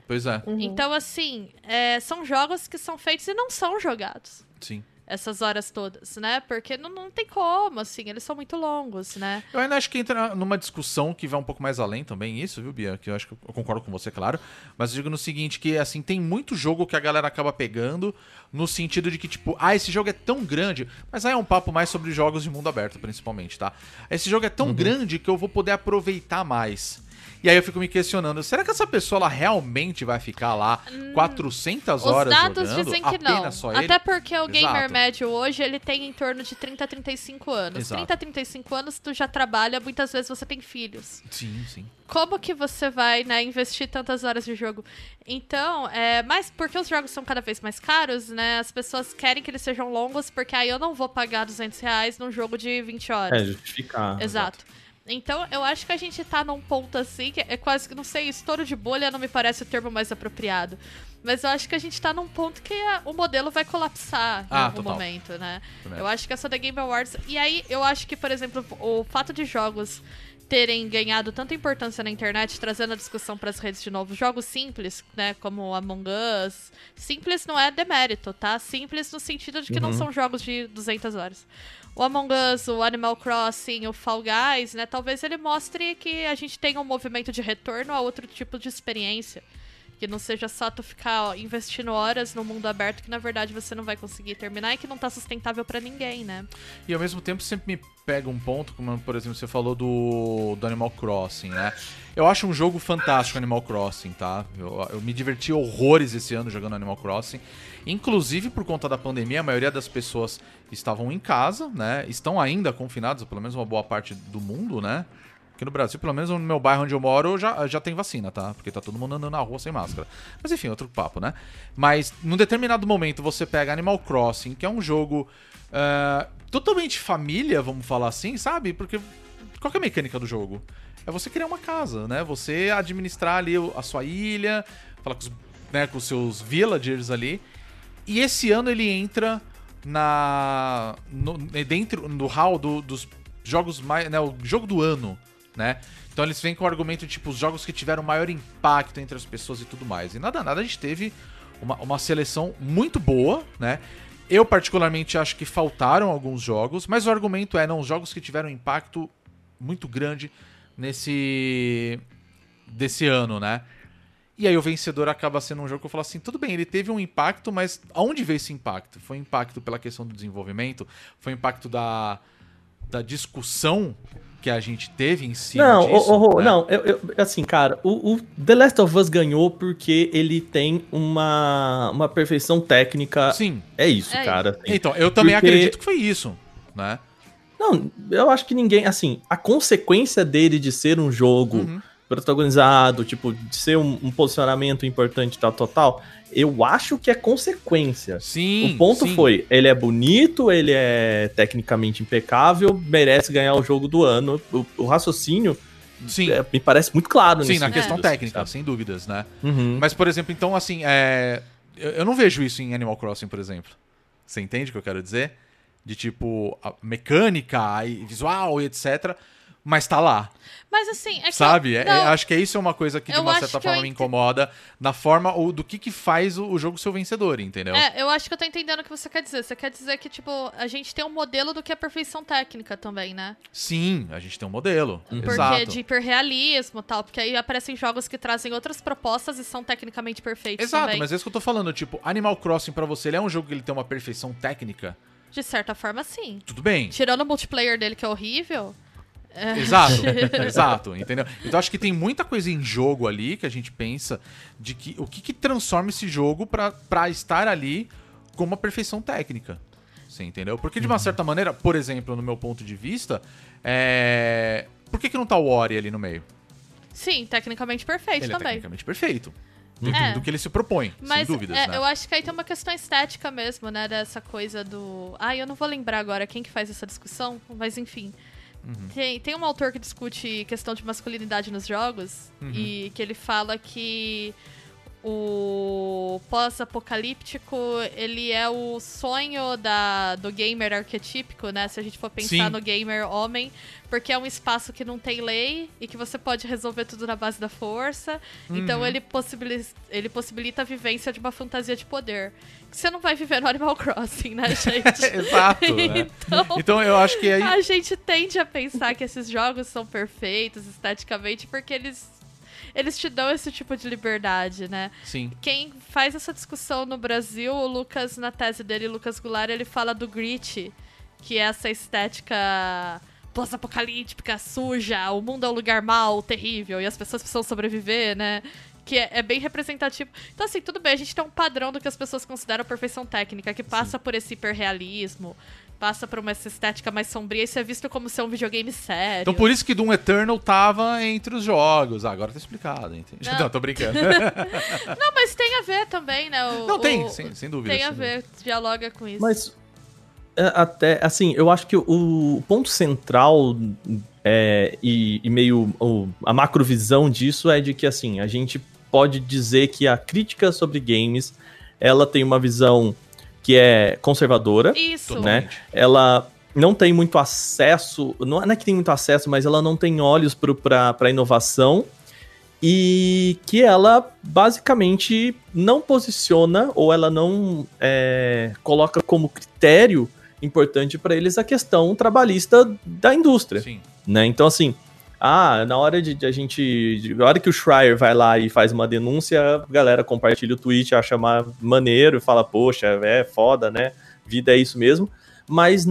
Pois é, Então, assim, é, são jogos que são feitos e não são jogados. sim. Essas horas todas, né? Porque não, não tem como, assim, eles são muito longos, né? Eu ainda acho que entra numa discussão que vai um pouco mais além também, isso, viu, Bia? Que eu acho que eu concordo com você, claro. Mas eu digo no seguinte, que assim, tem muito jogo que a galera acaba pegando no sentido de que, tipo, ah, esse jogo é tão grande. Mas aí é um papo mais sobre jogos de mundo aberto, principalmente, tá? Esse jogo é tão grande que eu vou poder aproveitar mais. E aí eu fico me questionando, será que essa pessoa ela realmente vai ficar lá 400 Os horas dados jogando? dizem que não. só ele? Até porque o gamer Exato. médio hoje, ele tem em torno de 30 a 35 anos. Exato. 30 a 35 anos, tu já trabalha, muitas vezes você tem filhos. Sim, sim. como que você vai né, investir tantas horas de jogo? Então, é, mas porque os jogos são cada vez mais caros, né? As pessoas querem que eles sejam longos, porque aí eu não vou pagar 200 reais num jogo de 20 horas. É, justificar. Exato. Então, eu acho que a gente tá num ponto assim, que é quase que, não sei, estouro de bolha não me parece o termo mais apropriado. Mas eu acho que a gente tá num ponto que a- o modelo vai colapsar em Ah, algum total. momento, né? Também Eu acho. que essa da Game Awards. E aí, eu acho que, por exemplo, o fato de jogos terem ganhado tanta importância na internet, trazendo a discussão para as redes de novo. Jogos simples, né, como Among Us. Simples não é demérito, tá? Simples no sentido de que não são jogos de 200 horas. O Among Us, o Animal Crossing, o Fall Guys, né, talvez ele mostre que a gente tem um movimento de retorno a outro tipo de experiência. Que não seja só tu ficar ó, investindo horas no mundo aberto que na verdade você não vai conseguir terminar e que não tá sustentável para ninguém, né? E ao mesmo tempo sempre me pega um ponto, como por exemplo você falou do, do Animal Crossing, né? Eu acho um jogo fantástico Animal Crossing, tá? Eu, eu me diverti horrores esse ano jogando Animal Crossing. Inclusive por conta da pandemia, a maioria das pessoas estavam em casa, né? Estão ainda confinados, pelo menos uma boa parte do mundo, né? Aqui no Brasil, pelo menos no meu bairro onde eu moro, já, já tem vacina, tá? Porque tá todo mundo andando na rua sem máscara. Mas enfim, outro papo, né? Mas num determinado momento você pega Animal Crossing, que é um jogo ah, totalmente família, vamos falar assim, sabe? Porque qual é a mecânica do jogo? É você criar uma casa, né? Você administrar ali a sua ilha, falar com os, né, com os seus villagers ali. E esse ano ele entra na no, dentro do hall do- dos jogos mais, né, o jogo do ano, né? Então eles vêm com o argumento tipo os jogos que tiveram maior impacto entre as pessoas e tudo mais. E nada nada a gente teve uma, uma seleção muito boa, né? Eu particularmente acho que faltaram alguns jogos, mas o argumento é não os jogos que tiveram impacto muito grande nesse desse ano, né? E aí o vencedor acaba sendo um jogo que eu falo assim, tudo bem, ele teve um impacto, mas aonde veio esse impacto? Foi impacto pela questão do desenvolvimento? Foi impacto da, da discussão que a gente teve em cima Não, disso? ô, ô, né? não, eu, eu- assim, cara, o, o The Last of Us ganhou porque ele tem uma, uma perfeição técnica. Sim. É isso, É cara. assim. Então, eu também Porque- acredito que foi isso, né? Não, eu acho que ninguém, assim, a consequência dele de ser um jogo Uhum. Protagonizado, tipo, de ser um, um posicionamento importante tal, total, eu acho que é consequência. Sim. o ponto sim. foi, ele é bonito, ele é tecnicamente impecável, merece ganhar o jogo do ano. O, o raciocínio Sim, é, me parece muito claro sim na sentido, questão assim, técnica, sabe? sem dúvidas, né? Uhum. Mas, por exemplo, então, assim, é... eu, não vejo isso em Animal Crossing, por exemplo. Você entende o que eu quero dizer? De tipo, a mecânica, visual e etc. Mas tá lá, Mas assim, é que sabe? eu, É- não, é- acho que isso é uma coisa que de uma certa forma me incomoda na forma ou do que que faz o, o jogo ser o vencedor, entendeu? É, eu acho que eu tô entendendo o que você quer dizer. Você quer dizer que, tipo, a gente tem um modelo do que é perfeição técnica também, né? Sim, a gente tem um modelo. Porque Exato. de hiperrealismo e tal. Porque aí aparecem jogos que trazem outras propostas e são tecnicamente perfeitos Exato, também. mas é isso que eu tô falando. Tipo, Animal Crossing pra você, ele é um jogo que ele tem uma perfeição técnica? De certa forma, sim. Tudo bem. Tirando o multiplayer dele, que é horrível. É- Exato, exato, entendeu? Então acho que tem muita coisa em jogo ali que a gente pensa de que o que, que transforma esse jogo pra, pra estar ali com uma perfeição técnica. Você entendeu? Porque de uma certa maneira, por exemplo, no meu ponto de vista, é... por que, que não tá o Ori ali no meio? Sim, tecnicamente perfeito Ele é também. tecnicamente perfeito. É. do que ele se propõe, Mas sem dúvidas, é, né? eu acho que aí tem uma questão estética mesmo, né? Dessa coisa do. Ah, eu não vou lembrar agora quem que faz essa discussão, mas enfim. Uhum. Tem, tem um autor que discute questão de masculinidade nos jogos Uhum. e que ele fala que o pós-apocalíptico ele é o sonho da, do gamer arquetípico, né? Se a gente for pensar Sim. no gamer homem, porque é um espaço que não tem lei e que você pode resolver tudo na base da força. Então Uhum. ele possibilita, ele possibilita a vivência de uma fantasia de poder. Que você não vai viver no Animal Crossing, né, gente? Exato, né? então, Então eu acho que aí. a gente tende a pensar que esses jogos são perfeitos esteticamente porque eles eles te dão esse tipo de liberdade, né? Sim. Quem faz essa discussão no Brasil, o Lucas, na tese dele, Lucas Goulart, ele fala do grit, que é essa estética pós-apocalíptica, suja, o mundo é um lugar mau, terrível, e as pessoas precisam sobreviver, né? Que é, é bem representativo. Então, assim, tudo bem, a gente tem um padrão do que as pessoas consideram perfeição técnica, que passa por esse hiperrealismo, passa por uma estética mais sombria, isso é visto como ser um videogame sério. Então por isso que Doom Eternal tava entre os jogos. Ah, agora tá explicado, entende? Não. Não, tô brincando. Não, mas tem a ver também, né? O- Não, tem, o- sem, sem dúvida. Tem a sem dúvida. ver, dialoga com isso. Mas é, até assim, eu acho que o ponto central é, e, e meio o- a macrovisão disso é de que assim a gente pode dizer que a crítica sobre games ela tem uma visão que é conservadora, Isso. né? Ela não tem muito acesso, não é que tem muito acesso, mas ela não tem olhos para inovação e que ela basicamente não posiciona ou ela não é, coloca como critério importante para eles a questão trabalhista da indústria. Sim. Né? Então, assim, ah, na hora de, de a gente. Na hora que o Schreier vai lá e faz uma denúncia, a galera compartilha o tweet, acha maneiro e fala, poxa, é foda, né? Vida é isso mesmo. Mas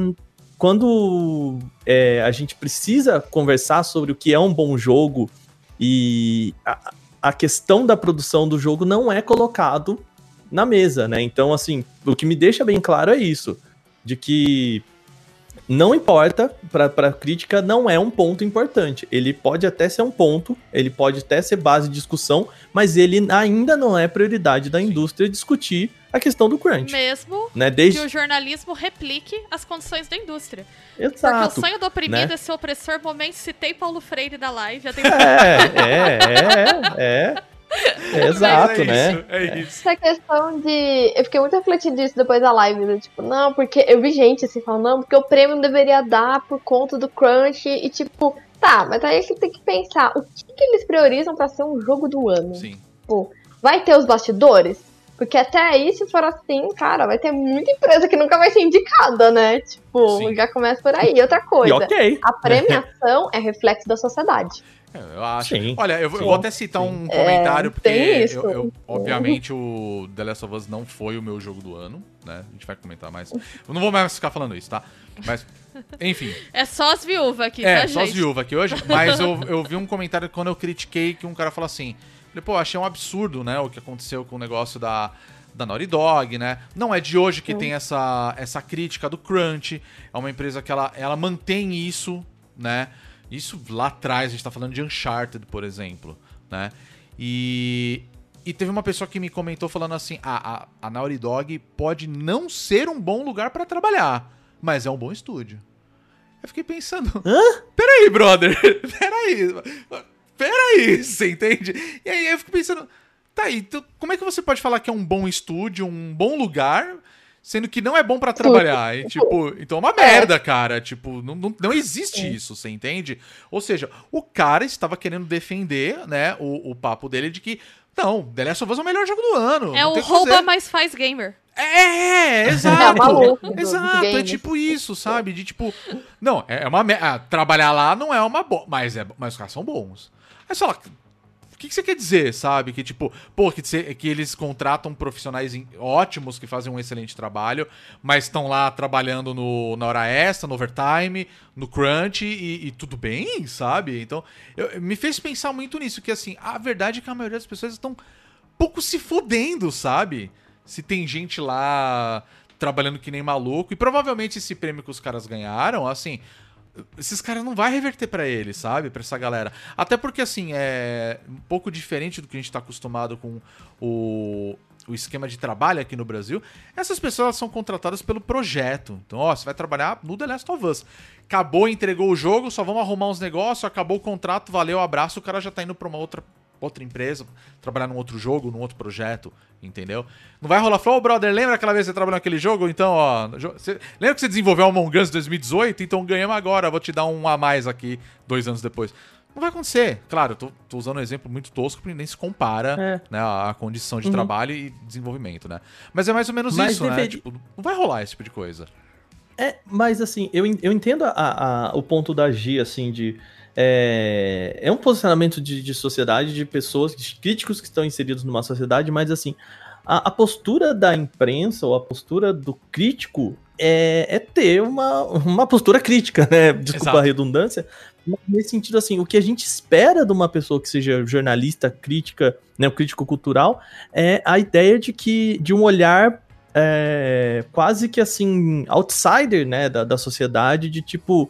quando é, a gente precisa conversar sobre o que é um bom jogo e a, a questão da produção do jogo não é colocado na mesa, né? Então, assim, o que me deixa bem claro é isso de que não importa, para a crítica não é um ponto importante. Ele pode até ser um ponto, ele pode até ser base de discussão, mas ele ainda não é prioridade da indústria discutir a questão do crunch. Mesmo né? Desde... que o jornalismo replique as condições da indústria. Exato. Porque o sonho do oprimido né? é ser opressor. Momento citei Paulo Freire da live. Já tem... É, é, é, é. É, exato, é né? Isso, é isso. Essa questão de. Eu fiquei muito refletindo disso depois da live. Né? Tipo, não, porque eu vi gente assim falando, não, porque o prêmio deveria dar por conta do crunch. E tipo, tá, mas aí a gente tem que pensar o que, que eles priorizam pra ser um jogo do ano. Sim. Tipo, vai ter os bastidores? Porque até aí, se for assim, cara, vai ter muita empresa que nunca vai ser indicada, né? Tipo, Sim. já começa por aí. Outra E coisa, ok. a premiação é reflexo da sociedade. É, Eu acho. Sim. Olha, eu, eu Sim. vou até citar um comentário, porque tem isso. eu, eu- obviamente o The Last of Us não foi o meu jogo do ano, né? A gente vai comentar mais. Eu não vou mais ficar falando isso, tá? Mas, enfim. É só as viúvas aqui, É, tá, só as viúvas aqui hoje. Mas eu, eu vi um comentário quando eu critiquei que um cara falou assim: falei, pô, achei um absurdo, né? O que aconteceu com o negócio da, da Naughty Dog, né? Não é de hoje que tem essa, essa crítica do Crunch. É uma empresa que ela, ela mantém isso, né? Isso lá atrás, a gente tá falando de Uncharted, por exemplo, né? E. E teve uma pessoa que me comentou falando assim: ah, a, a Naughty Dog pode não ser um bom lugar pra trabalhar, mas é um bom estúdio. Eu fiquei pensando. Hã? Peraí, brother. Peraí. Peraí, você entende? E aí eu fico pensando. Tá aí, então, como é que você pode falar que é um bom estúdio, um bom lugar, sendo que não é bom pra trabalhar? E, tipo, então é uma merda, cara. Tipo, não, não, não existe isso, você entende? Ou seja, o cara estava querendo defender, né, o, o papo dele de que. Não, The Last of Us é o melhor jogo do ano. É o rouba, mas faz gamer. É, É exato. o maluco do- dos exato, é tipo isso, sabe? De tipo, não, é é uma me- ah, trabalhar lá não é uma boa, mas é, mas os caras são bons. Aí você fala, que, que você quer dizer, sabe? Que tipo, pô, que, que eles contratam profissionais ótimos que fazem um excelente trabalho, mas estão lá trabalhando no, na hora extra, no overtime, no crunch e, e tudo bem, sabe? Então, eu- me fez pensar muito nisso, que assim, a verdade é que a maioria das pessoas estão pouco se fodendo, sabe? Se tem gente lá trabalhando que nem maluco. E provavelmente esse prêmio que os caras ganharam, assim. Esses caras não vai reverter pra eles, sabe? Pra essa galera. Até porque, assim, é um pouco diferente do que a gente tá acostumado com o, o esquema de trabalho aqui no Brasil. Essas pessoas são contratadas pelo projeto. Então, ó, você vai trabalhar no The Last of Us. Acabou, entregou o jogo, só vamos arrumar uns negócios, acabou o contrato, valeu, abraço, o cara já tá indo pra uma outra outra empresa, trabalhar num outro jogo, num outro projeto, entendeu? Não vai rolar, falou, ô brother, lembra aquela vez que você trabalhou naquele jogo? Então, ó, você- lembra que você desenvolveu o Among Us 2018? Então ganhamos agora, vou te dar um a mais aqui, dois anos depois. Não vai acontecer. Claro, eu tô, tô usando um exemplo muito tosco, porque nem se compara É. né, a, condição de Uhum. trabalho e desenvolvimento, né? Mas é mais ou menos Mas isso, né? Tipo, não vai rolar esse tipo de coisa. É, mas assim, eu, eu entendo a- a- o ponto da G, assim, de. É, é um posicionamento de, de sociedade, de pessoas, de críticos que estão inseridos numa sociedade, mas assim, a, a postura da imprensa ou a postura do crítico é, é ter uma, uma postura crítica, né? Desculpa Exato. a redundância. mas Nesse sentido, assim, o que a gente espera de uma pessoa que seja jornalista, crítica, né, um crítico cultural, é a ideia de que de um olhar é, quase que assim, outsider, né, da, da sociedade, de tipo,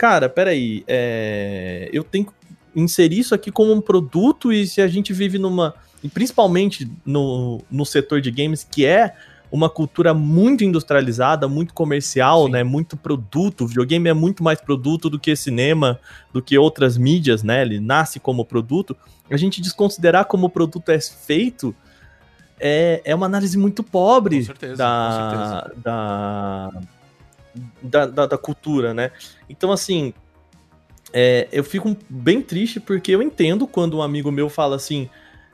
cara, peraí, é, eu tenho que inserir isso aqui como um produto e se a gente vive numa, e principalmente no, no setor de games, que é uma cultura muito industrializada, muito comercial, Sim. né, muito produto, o videogame é muito mais produto do que cinema, do que outras mídias, né, ele nasce como produto, a gente desconsiderar como o produto é feito é, é uma análise muito pobre Com certeza, da, da, da, da, da cultura, né? Então, assim, é, eu fico bem triste porque eu entendo quando um amigo meu fala assim.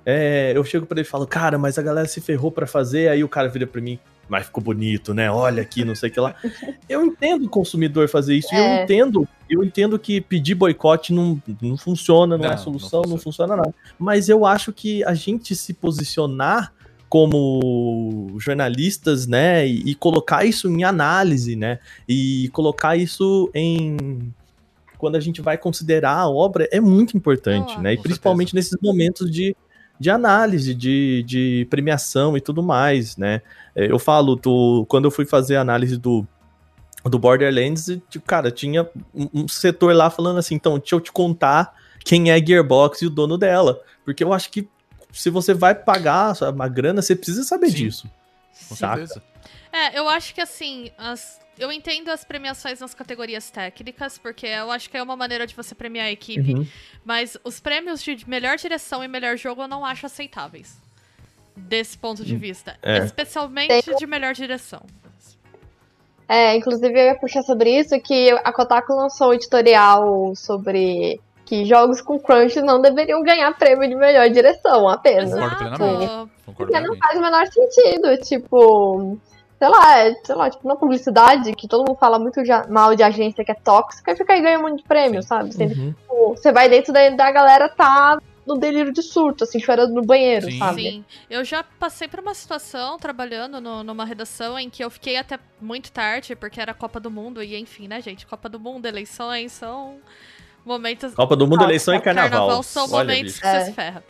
é, eu chego pra ele e falo, cara, mas a galera se ferrou pra fazer, aí o cara vira pra mim, mas ficou bonito, né? Olha aqui, não sei o que lá. Eu entendo o consumidor fazer isso, e eu É. entendo, eu entendo que pedir boicote não, não funciona, não, Não, é não solução, não funciona. funciona nada. Mas eu acho que a gente se posicionar como jornalistas, né, e, e colocar isso em análise, né, e colocar isso em quando a gente vai considerar a obra é muito importante, Eu né, e principalmente nesses momentos de, de análise, de, de premiação e tudo mais, né. É, Eu falo, tu, quando eu fui fazer a análise do do Borderlands, tipo, cara, tinha um, setor lá falando assim, então, deixa eu te contar quem é Gearbox e o dono dela. Porque eu acho que se você vai pagar uma grana, você precisa saber Sim. disso. Com Saca? certeza. É, eu acho que assim, as- eu entendo as premiações nas categorias técnicas, porque eu acho que é uma maneira de você premiar a equipe, Uhum. mas os prêmios de melhor direção e melhor jogo eu não acho aceitáveis. Desse ponto de vista. é. Especialmente de melhor direção. É, inclusive eu ia puxar sobre isso, que a Kotaku lançou um editorial sobre que jogos com crunch não deveriam ganhar prêmio de melhor direção apenas. Concordo plenamente. Concordo Porque não faz o menor sentido, tipo, sei lá, é, sei lá, tipo, na publicidade, que todo mundo fala muito mal de agência que é tóxica, e fica aí ganhando um monte de prêmio, Sim. sabe? Que, Uhum. tipo, você vai dentro da, da galera, tá no delírio de surto, assim, chorando no banheiro, Sim. sabe? Sim, eu já passei por uma situação trabalhando no- numa redação em que eu fiquei até muito tarde, porque era Copa do Mundo, e enfim, né, gente? Copa do Mundo, eleições são momentos. Copa do Mundo, Ah, eleição e carnaval. são Olha, momentos bicho. que você É. se ferra.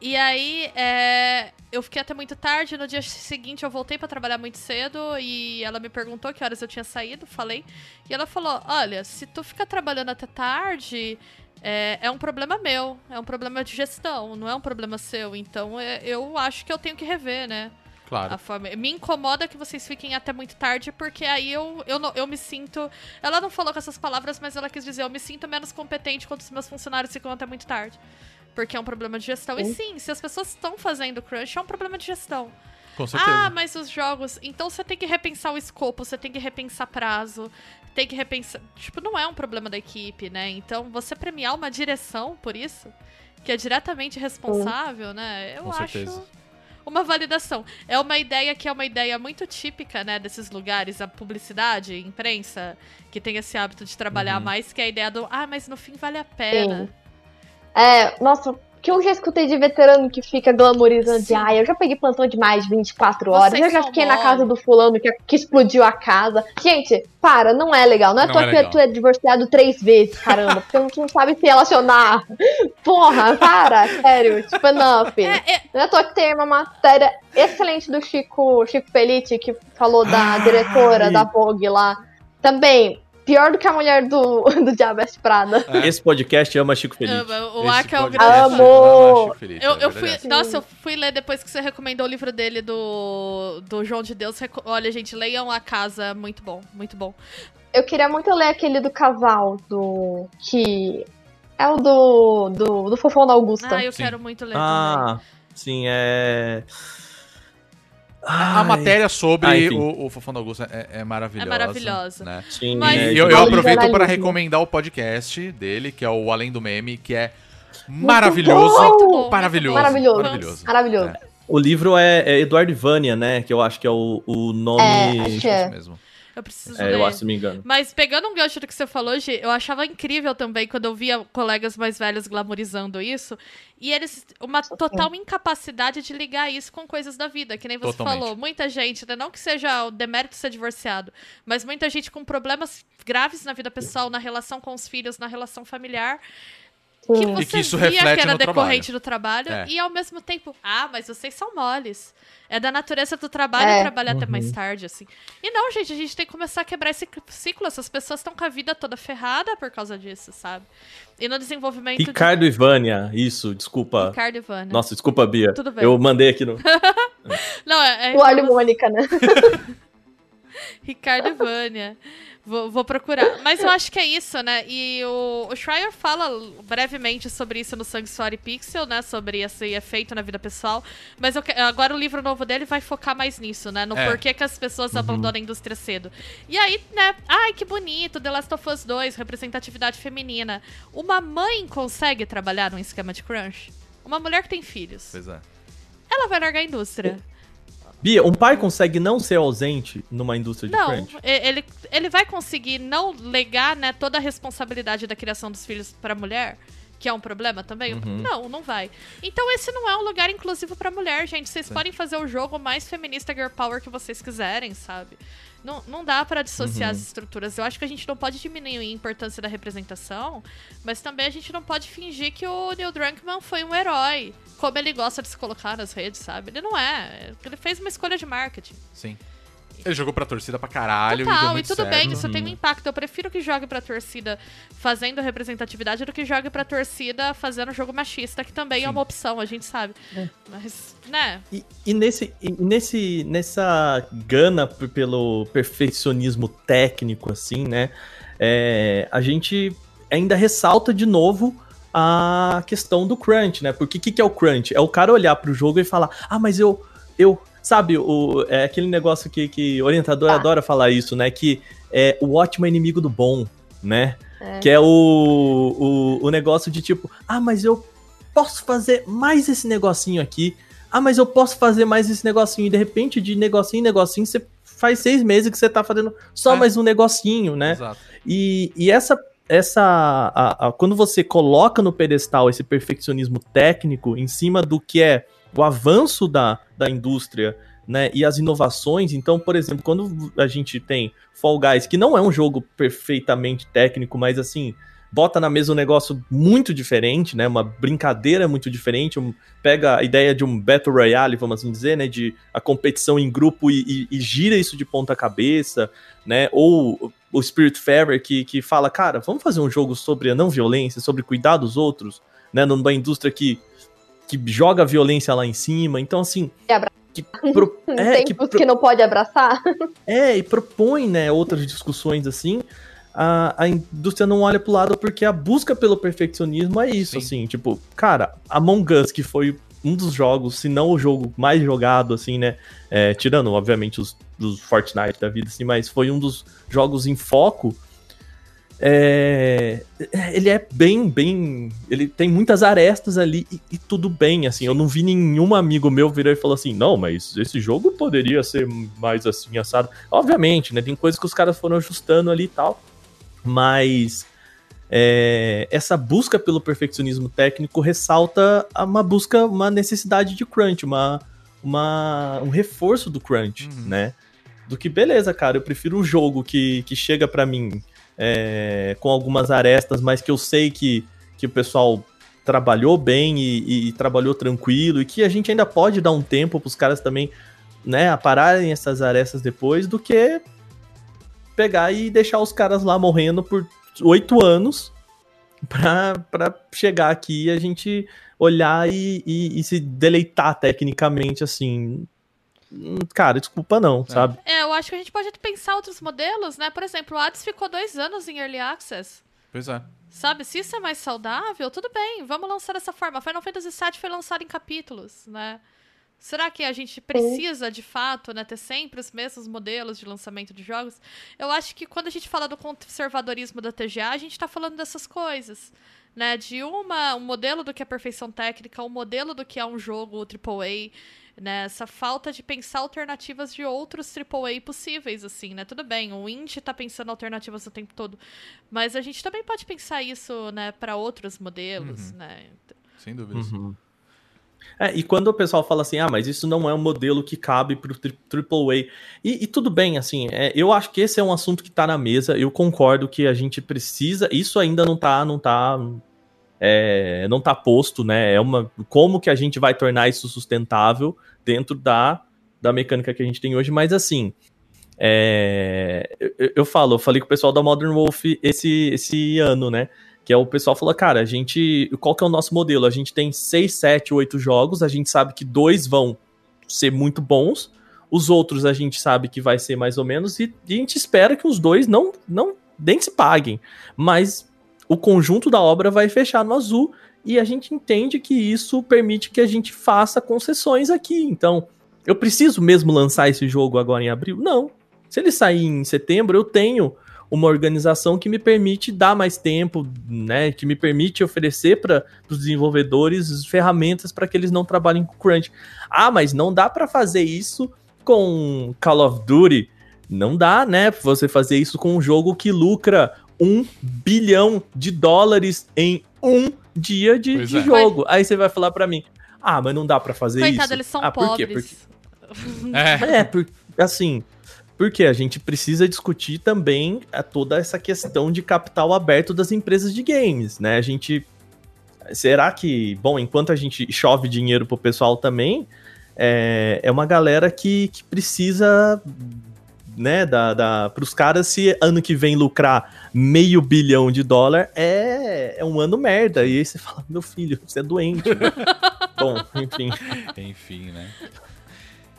E aí, é, eu fiquei até muito tarde. No dia seguinte, eu voltei pra trabalhar muito cedo. E ela me perguntou que horas eu tinha saído. Falei. E ela falou: Olha, se tu ficar trabalhando até tarde, é, é um problema meu. É um problema de gestão. Não é um problema seu. Então, é, eu acho que eu tenho que rever, né? Claro. A forma... Me incomoda que vocês fiquem até muito tarde, porque aí eu, eu, não- eu me sinto. Ela não falou com essas palavras, mas ela quis dizer: eu me sinto menos competente quando os meus funcionários ficam até muito tarde. Porque é um problema de gestão. E sim, se as pessoas estão fazendo crunch, é um problema de gestão. Com certeza. Ah, mas os jogos. Então você tem que repensar o escopo, você tem que repensar prazo, tem que repensar. Tipo, não é um problema da equipe, né? Então você premiar uma direção por isso, que é diretamente responsável, né? Eu Com acho certeza. Uma validação. É uma ideia que é uma ideia muito típica, né, desses lugares, a publicidade, a imprensa, que tem esse hábito de trabalhar Uhum. mais, que é a ideia do, ah, mas no fim vale a pena. É, nossa, que eu já escutei de veterano que fica glamorizando de, Sim. ai, eu já peguei plantão de mais de 24 horas, Vocês eu já fiquei na casa do fulano que, que explodiu a casa. Gente, para, não é legal. Não é à Não toa é que tu é divorciado três vezes, caramba, porque tu não sabe se relacionar. Porra, para, sério, tipo, não, filho. É, é, Não é à toa que tem uma matéria excelente do Chico, Chico Pelite, que falou da diretora da Vogue lá. Também, pior do que a mulher do, do Diabo Veste Prada. Esse podcast ama Chico Felipe. ama, o Aka é o grande Amo. acho, Felipe, Eu, é eu fui, nossa, eu fui ler depois que você recomendou o livro dele do, do João de Deus. Olha, gente, leiam A Casa, muito bom, muito bom. Eu queria muito ler aquele do casal, do. que. É o do. do, do Fofão da Augusta. Ah, eu Sim. quero muito ler também. Ah, sim, é. A, matéria sobre Ah, o, o Fofão da Augusta é, é maravilhosa. É maravilhosa. Né? Sim, Mas- é, E eu, eu aproveito para recomendar o podcast dele, que é o Além do Meme, que é maravilhoso. Muito bom, Maravilhoso. Maravilhoso. Maravilhoso. Maravilhoso. É. O livro é, é Eduardo Vânia, né? Que eu acho que é o, o nome. É, acho que é. Mesmo. Eu preciso É, ler. eu acho, se me engano. Mas pegando um gancho do que você falou, Gi, eu achava incrível também quando eu via colegas mais velhos glamorizando isso. E eles. Uma total incapacidade de ligar isso com coisas da vida. Que nem você Totalmente. falou. Muita gente, né, não que seja o demérito ser divorciado, mas muita gente com problemas graves na vida pessoal, na relação com os filhos, na relação familiar. Que Sim. você E que isso via reflete que era no decorrente do trabalho É. e ao mesmo tempo, ah, mas vocês são moles. É da natureza do trabalho É. trabalhar até mais tarde, assim. E não, gente, a gente tem que começar a quebrar esse ciclo. Essas pessoas estão com a vida toda ferrada por causa disso, sabe? E no desenvolvimento Ricardo e Vânia, isso, de desculpa. Ricardo e Vânia. Nossa, desculpa, Bia. Tudo bem. Eu mandei aqui no. Não, é, é O Olho Mônica, né? Ricardo e Vânia. Vou, vou procurar. Mas eu acho que é isso, né? E o, o Schreier fala brevemente sobre isso no Sanctuary Pixel, né? Sobre esse efeito na vida pessoal. Mas eu agora o livro novo dele vai focar mais nisso, né? No É. porquê que as pessoas abandonam a indústria cedo. E aí, né? Ai, que bonito, The Last of Us 2, representatividade feminina. Uma mãe consegue trabalhar num esquema de crunch? Uma mulher que tem filhos. Pois é. Ela vai largar a indústria. Bia, um pai consegue não ser ausente numa indústria de Não, crunch? e- ele, ele vai conseguir não legar né, toda a responsabilidade da criação dos filhos pra mulher, que é um problema também? Uhum. Não, não vai. Então esse não é um lugar inclusivo pra mulher, gente. Vocês Sim. podem fazer o jogo mais feminista girl power que vocês quiserem, sabe? Não, não dá pra dissociar Uhum. as estruturas. Eu acho que a gente não pode diminuir a importância da representação, mas também a gente não pode fingir que o Neil Druckmann foi um herói, como ele gosta de se colocar nas redes, sabe? Ele não é. Ele fez uma escolha de marketing. Sim. Ele jogou pra torcida pra caralho e deu Total, e muito tudo certo. bem, isso tem um impacto. Eu prefiro que jogue pra torcida fazendo representatividade do que jogue pra torcida fazendo jogo machista, que também Sim. é uma opção, a gente sabe. É. Mas, né? E, e nesse, e nesse, nessa gana pelo perfeccionismo técnico, assim, né? é, a gente ainda ressalta de novo a questão do crunch, né? Porque o que, que é o crunch? É o cara olhar pro jogo e falar, ah, mas eu, eu, sabe, o, é aquele negócio que, que orientador Tá. adora falar isso, né? Que é, o ótimo é inimigo do bom, né? É. Que é o, o, o negócio de tipo, ah, mas eu posso fazer mais esse negocinho aqui. Ah, mas eu posso fazer mais esse negocinho. E de repente, de negocinho em negocinho, você faz seis meses que você tá fazendo só É. mais um negocinho, né? Exato. E, e essa. essa a- a- quando você coloca no pedestal esse perfeccionismo técnico em cima do que é o avanço da, da indústria né, e as inovações, então, por exemplo, quando a gente tem Fall Guys, que não é um jogo perfeitamente técnico, mas assim, bota na mesa um negócio muito diferente, né, uma brincadeira muito diferente, um- pega a ideia de um Battle Royale, vamos assim dizer, né, de a competição em grupo e, e- e gira isso de ponta cabeça, né, ou o Spirit Fair que, que fala, cara, vamos fazer um jogo sobre a não violência, sobre cuidar dos outros, né, numa indústria que, que joga violência lá em cima, então assim... E Que pro- é, Tem que os pro- que não pode abraçar. é, e propõe, né, outras discussões assim. A, a indústria não olha pro lado porque a busca pelo perfeccionismo é isso, Sim. assim, tipo, cara, Among Us, que foi um dos jogos, se não o jogo mais jogado, assim, né, é, tirando, obviamente, os dos Fortnite da vida, assim, mas foi um dos jogos em foco, é, ele é bem, bem, ele tem muitas arestas ali e, e tudo bem, assim, eu não vi nenhum amigo meu virar e falar assim, não, mas esse jogo poderia ser mais assim, assado. Obviamente, né, tem coisas que os caras foram ajustando ali e tal, mas é, essa busca pelo perfeccionismo técnico ressalta uma busca, uma necessidade de crunch, uma, uma, um reforço do crunch, Uhum. né? Do que, beleza, cara, eu prefiro um jogo que, que chega pra mim é, com algumas arestas, mas que eu sei que, que o pessoal trabalhou bem e, e- e trabalhou tranquilo, e que a gente ainda pode dar um tempo pros caras também, né, apararem essas arestas depois, do que pegar e deixar os caras lá morrendo por oito anos pra chegar aqui e a gente olhar e, e- e se deleitar tecnicamente, assim. Cara, desculpa não, sabe? É, eu acho que a gente pode pensar outros modelos, né? Por exemplo, o Hades ficou dois anos em Early Access. Pois é. Sabe, se isso é mais saudável, tudo bem, vamos lançar dessa forma. Final Fantasy VII foi lançado em capítulos, né? Será que a gente precisa, de fato, né, ter sempre os mesmos modelos de lançamento de jogos? Eu acho que quando a gente fala do conservadorismo da TGA, a gente está falando dessas coisas. Né, de uma, um modelo do que é perfeição técnica, um modelo do que é um jogo AAA, né, essa falta de pensar alternativas de outros AAA possíveis, assim, né, tudo bem, o Indie tá pensando alternativas o tempo todo, mas a gente também pode pensar isso, né, para outros modelos, né, Sem dúvidas. Uhum. É, e quando o pessoal fala assim, ah, mas isso não é um modelo que cabe pro tri- AAA. E, e tudo bem, assim, é, eu acho que esse é um assunto que tá na mesa, eu concordo que a gente precisa, isso ainda não tá, não tá, é, não tá posto, né, é uma, como que a gente vai tornar isso sustentável dentro da, da mecânica que a gente tem hoje, mas assim, é, eu, eu falo, eu falei com o pessoal da Modern Wolf esse, esse ano, né, que é o pessoal falou, cara, a gente. Qual que é o nosso modelo? A gente tem 6, 7, 8 jogos, a gente sabe que dois vão ser muito bons, Os outros a gente sabe que vai ser mais ou menos e, e a gente espera que os dois não, não nem se paguem. Mas o conjunto da obra vai fechar no azul e a gente entende que isso permite que a gente faça concessões aqui. Então, eu preciso mesmo lançar esse jogo agora em abril? Não. Se ele sair em setembro, eu tenho uma organização que me permite dar mais tempo, né, que me permite oferecer para os desenvolvedores ferramentas para que eles não trabalhem com crunch. Ah, mas não dá para fazer isso com Call of Duty. Não dá, né, você fazer isso com um jogo que lucra um bilhão de dólares em um dia de, é. jogo. Aí você vai falar para mim, ah, mas não dá para fazer Coitado, isso. eles são ah, por quê? pobres. Porque É. é, por, assim, porque a gente precisa discutir também a toda essa questão de capital aberto das empresas de games, né? A gente. Será que, bom, enquanto a gente chove dinheiro pro pessoal também, é, é uma galera que, que precisa, né, da, da, pros caras, se ano que vem lucrar meio bilhão de dólar, é, é um ano merda. E aí você fala, meu filho, você é doente. né? bom, enfim. Enfim, né?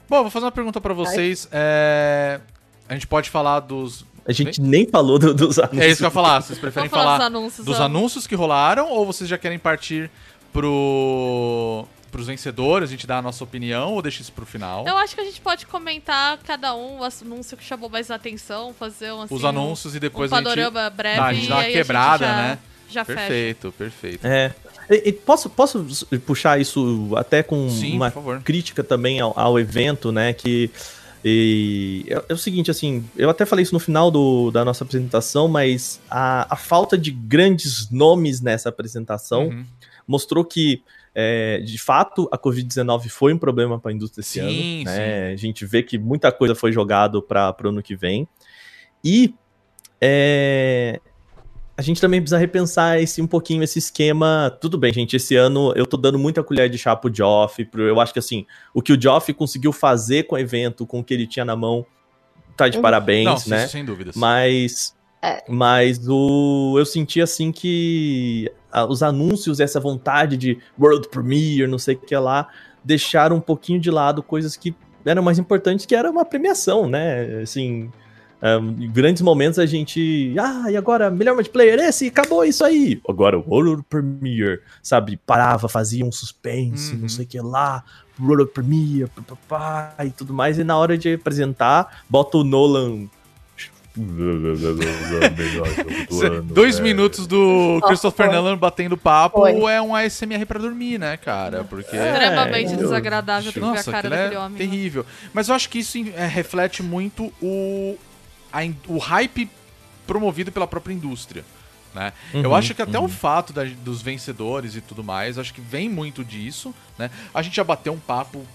Bom, vou fazer uma pergunta pra vocês. É, A gente pode falar dos. A gente nem falou do- dos anúncios. É isso que eu ia falar. Vocês preferem falar falar dos anúncios. dos anúncios que rolaram ou vocês já querem partir pro pros vencedores, a gente dá a nossa opinião ou deixa isso pro final? Eu acho que a gente pode comentar cada um o anúncio que chamou mais atenção, fazer um, assim, Os anúncios e depois um a gente. breve Tá, a gente dá uma quebrada, já, né? Já fecha. Perfeito, perfeito. É. E- e posso, posso puxar isso até com Sim, uma crítica também ao, ao evento, né? Que e é, é o seguinte, assim, eu até falei isso no final do, da nossa apresentação, mas a, a falta de grandes nomes nessa apresentação Uhum. mostrou que, é, de fato, a Covid-19 foi um problema para a indústria esse Sim, ano. Né? A gente vê que muita coisa foi jogado para o ano que vem. E é, a gente também precisa repensar esse, um pouquinho esse esquema. Tudo bem, gente, esse ano eu tô dando muita colher de chá pro Geoff. Pro, eu acho que assim, o que o Geoff conseguiu fazer com o evento, com o que ele tinha na mão, tá de Uhum. parabéns, Não, né? sem dúvidas. Mas. É. Mas o, eu senti assim que a- os anúncios, essa vontade de World Premiere, não sei o que lá, deixaram um pouquinho de lado coisas que eram mais importantes, que era uma premiação, né? Assim, um, em grandes momentos a gente. Ah, e agora, melhor multiplayer, esse, acabou isso aí. Agora, World Premiere, sabe? Parava, fazia um suspense, Uhum. não sei o que lá, World Premiere, papapá, e tudo mais. E na hora de apresentar, bota o Nolan. ano, Dois né? minutos do Nossa, Christopher foi. Nolan batendo papo Foi. é um ASMR pra dormir, né, cara? Porque. É, Extremamente eu- desagradável tu ver a Nossa, cara aquilo daquele é homem. né? terrível. Mas eu acho que isso é, reflete muito o, a o hype promovido pela própria indústria. Né? eu Uhum, acho que até uhum. o fato da- dos vencedores e tudo mais, acho que vem muito disso. Né? A gente já bateu um papo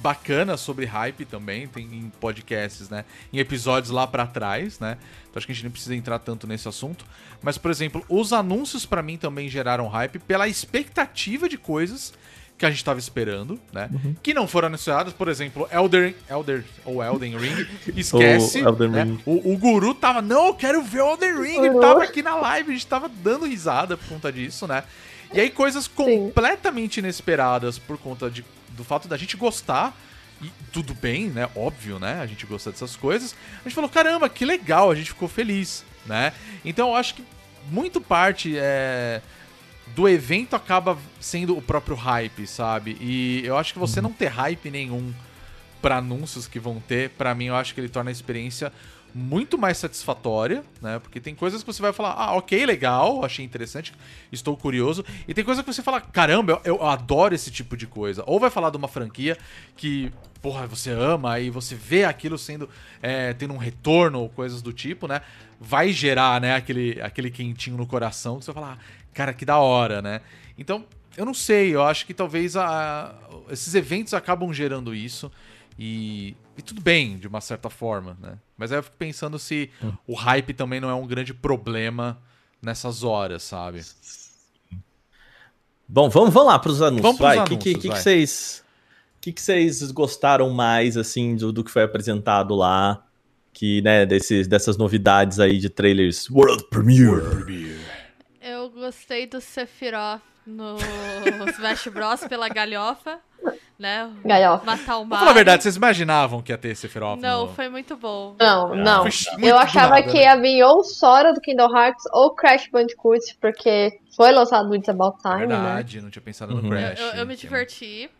bacana sobre hype também, tem em podcasts, né? Em episódios lá pra trás, né? Então acho que a gente não precisa entrar tanto nesse assunto. Mas, por exemplo, os anúncios pra mim também geraram hype pela expectativa de coisas que a gente tava esperando, né? Uhum. Que não foram anunciadas, por exemplo, Elder, Elder ou Elden Ring, esquece. O Elden né? Ring. O, o Guru tava, não, eu quero ver o Elden Ring, ele Guru. tava aqui na live, a gente tava dando risada por conta disso, né? E aí coisas completamente inesperadas por conta de, do fato da gente gostar, e tudo bem, né? Óbvio, né? A gente gosta dessas coisas. A gente falou, caramba, que legal, a gente ficou feliz, né? Então eu acho que muito parte é, do evento acaba sendo o próprio hype, sabe? E eu acho que você não ter hype nenhum pra anúncios que vão ter, pra mim eu acho que ele torna a experiência muito mais satisfatória, né? Porque tem coisas que você vai falar, ah, ok, legal, achei interessante, estou curioso. E tem coisas que você fala, caramba, eu, eu adoro esse tipo de coisa. Ou vai falar de uma franquia que, porra, você ama e você vê aquilo sendo, é, tendo um retorno ou coisas do tipo, né? Vai gerar, né, aquele, aquele quentinho no coração que você vai falar, ah, cara, que da hora, né? Então, eu não sei, eu acho que talvez a- esses eventos acabam gerando isso. E, e tudo bem, de uma certa forma, né? Mas aí eu fico pensando se o hype também não é um grande problema nessas horas, sabe? Bom, vamos, vamos lá pros anúncios. Vamos pros vai. O que, anúncios, que, que, vai. que vocês. O que, que vocês gostaram mais, assim, do, do que foi apresentado Que, né, desses, dessas novidades aí de trailers World Premiere. Eu gostei do Sephiroth no Smash Bros. pela galhofa. né? Galhofa. Matar o Mario. falar a verdade, vocês imaginavam que ia ter Sephiroth? Não, no- foi muito bom. Não, não. Foi muito Eu achava nada, que né? ia vir ou Sora do Kingdom Hearts ou Crash Bandicoot, porque foi lançado no It's About Time, né? Verdade, não tinha pensado no Uhum. Crash. Eu, eu me que é- diverti.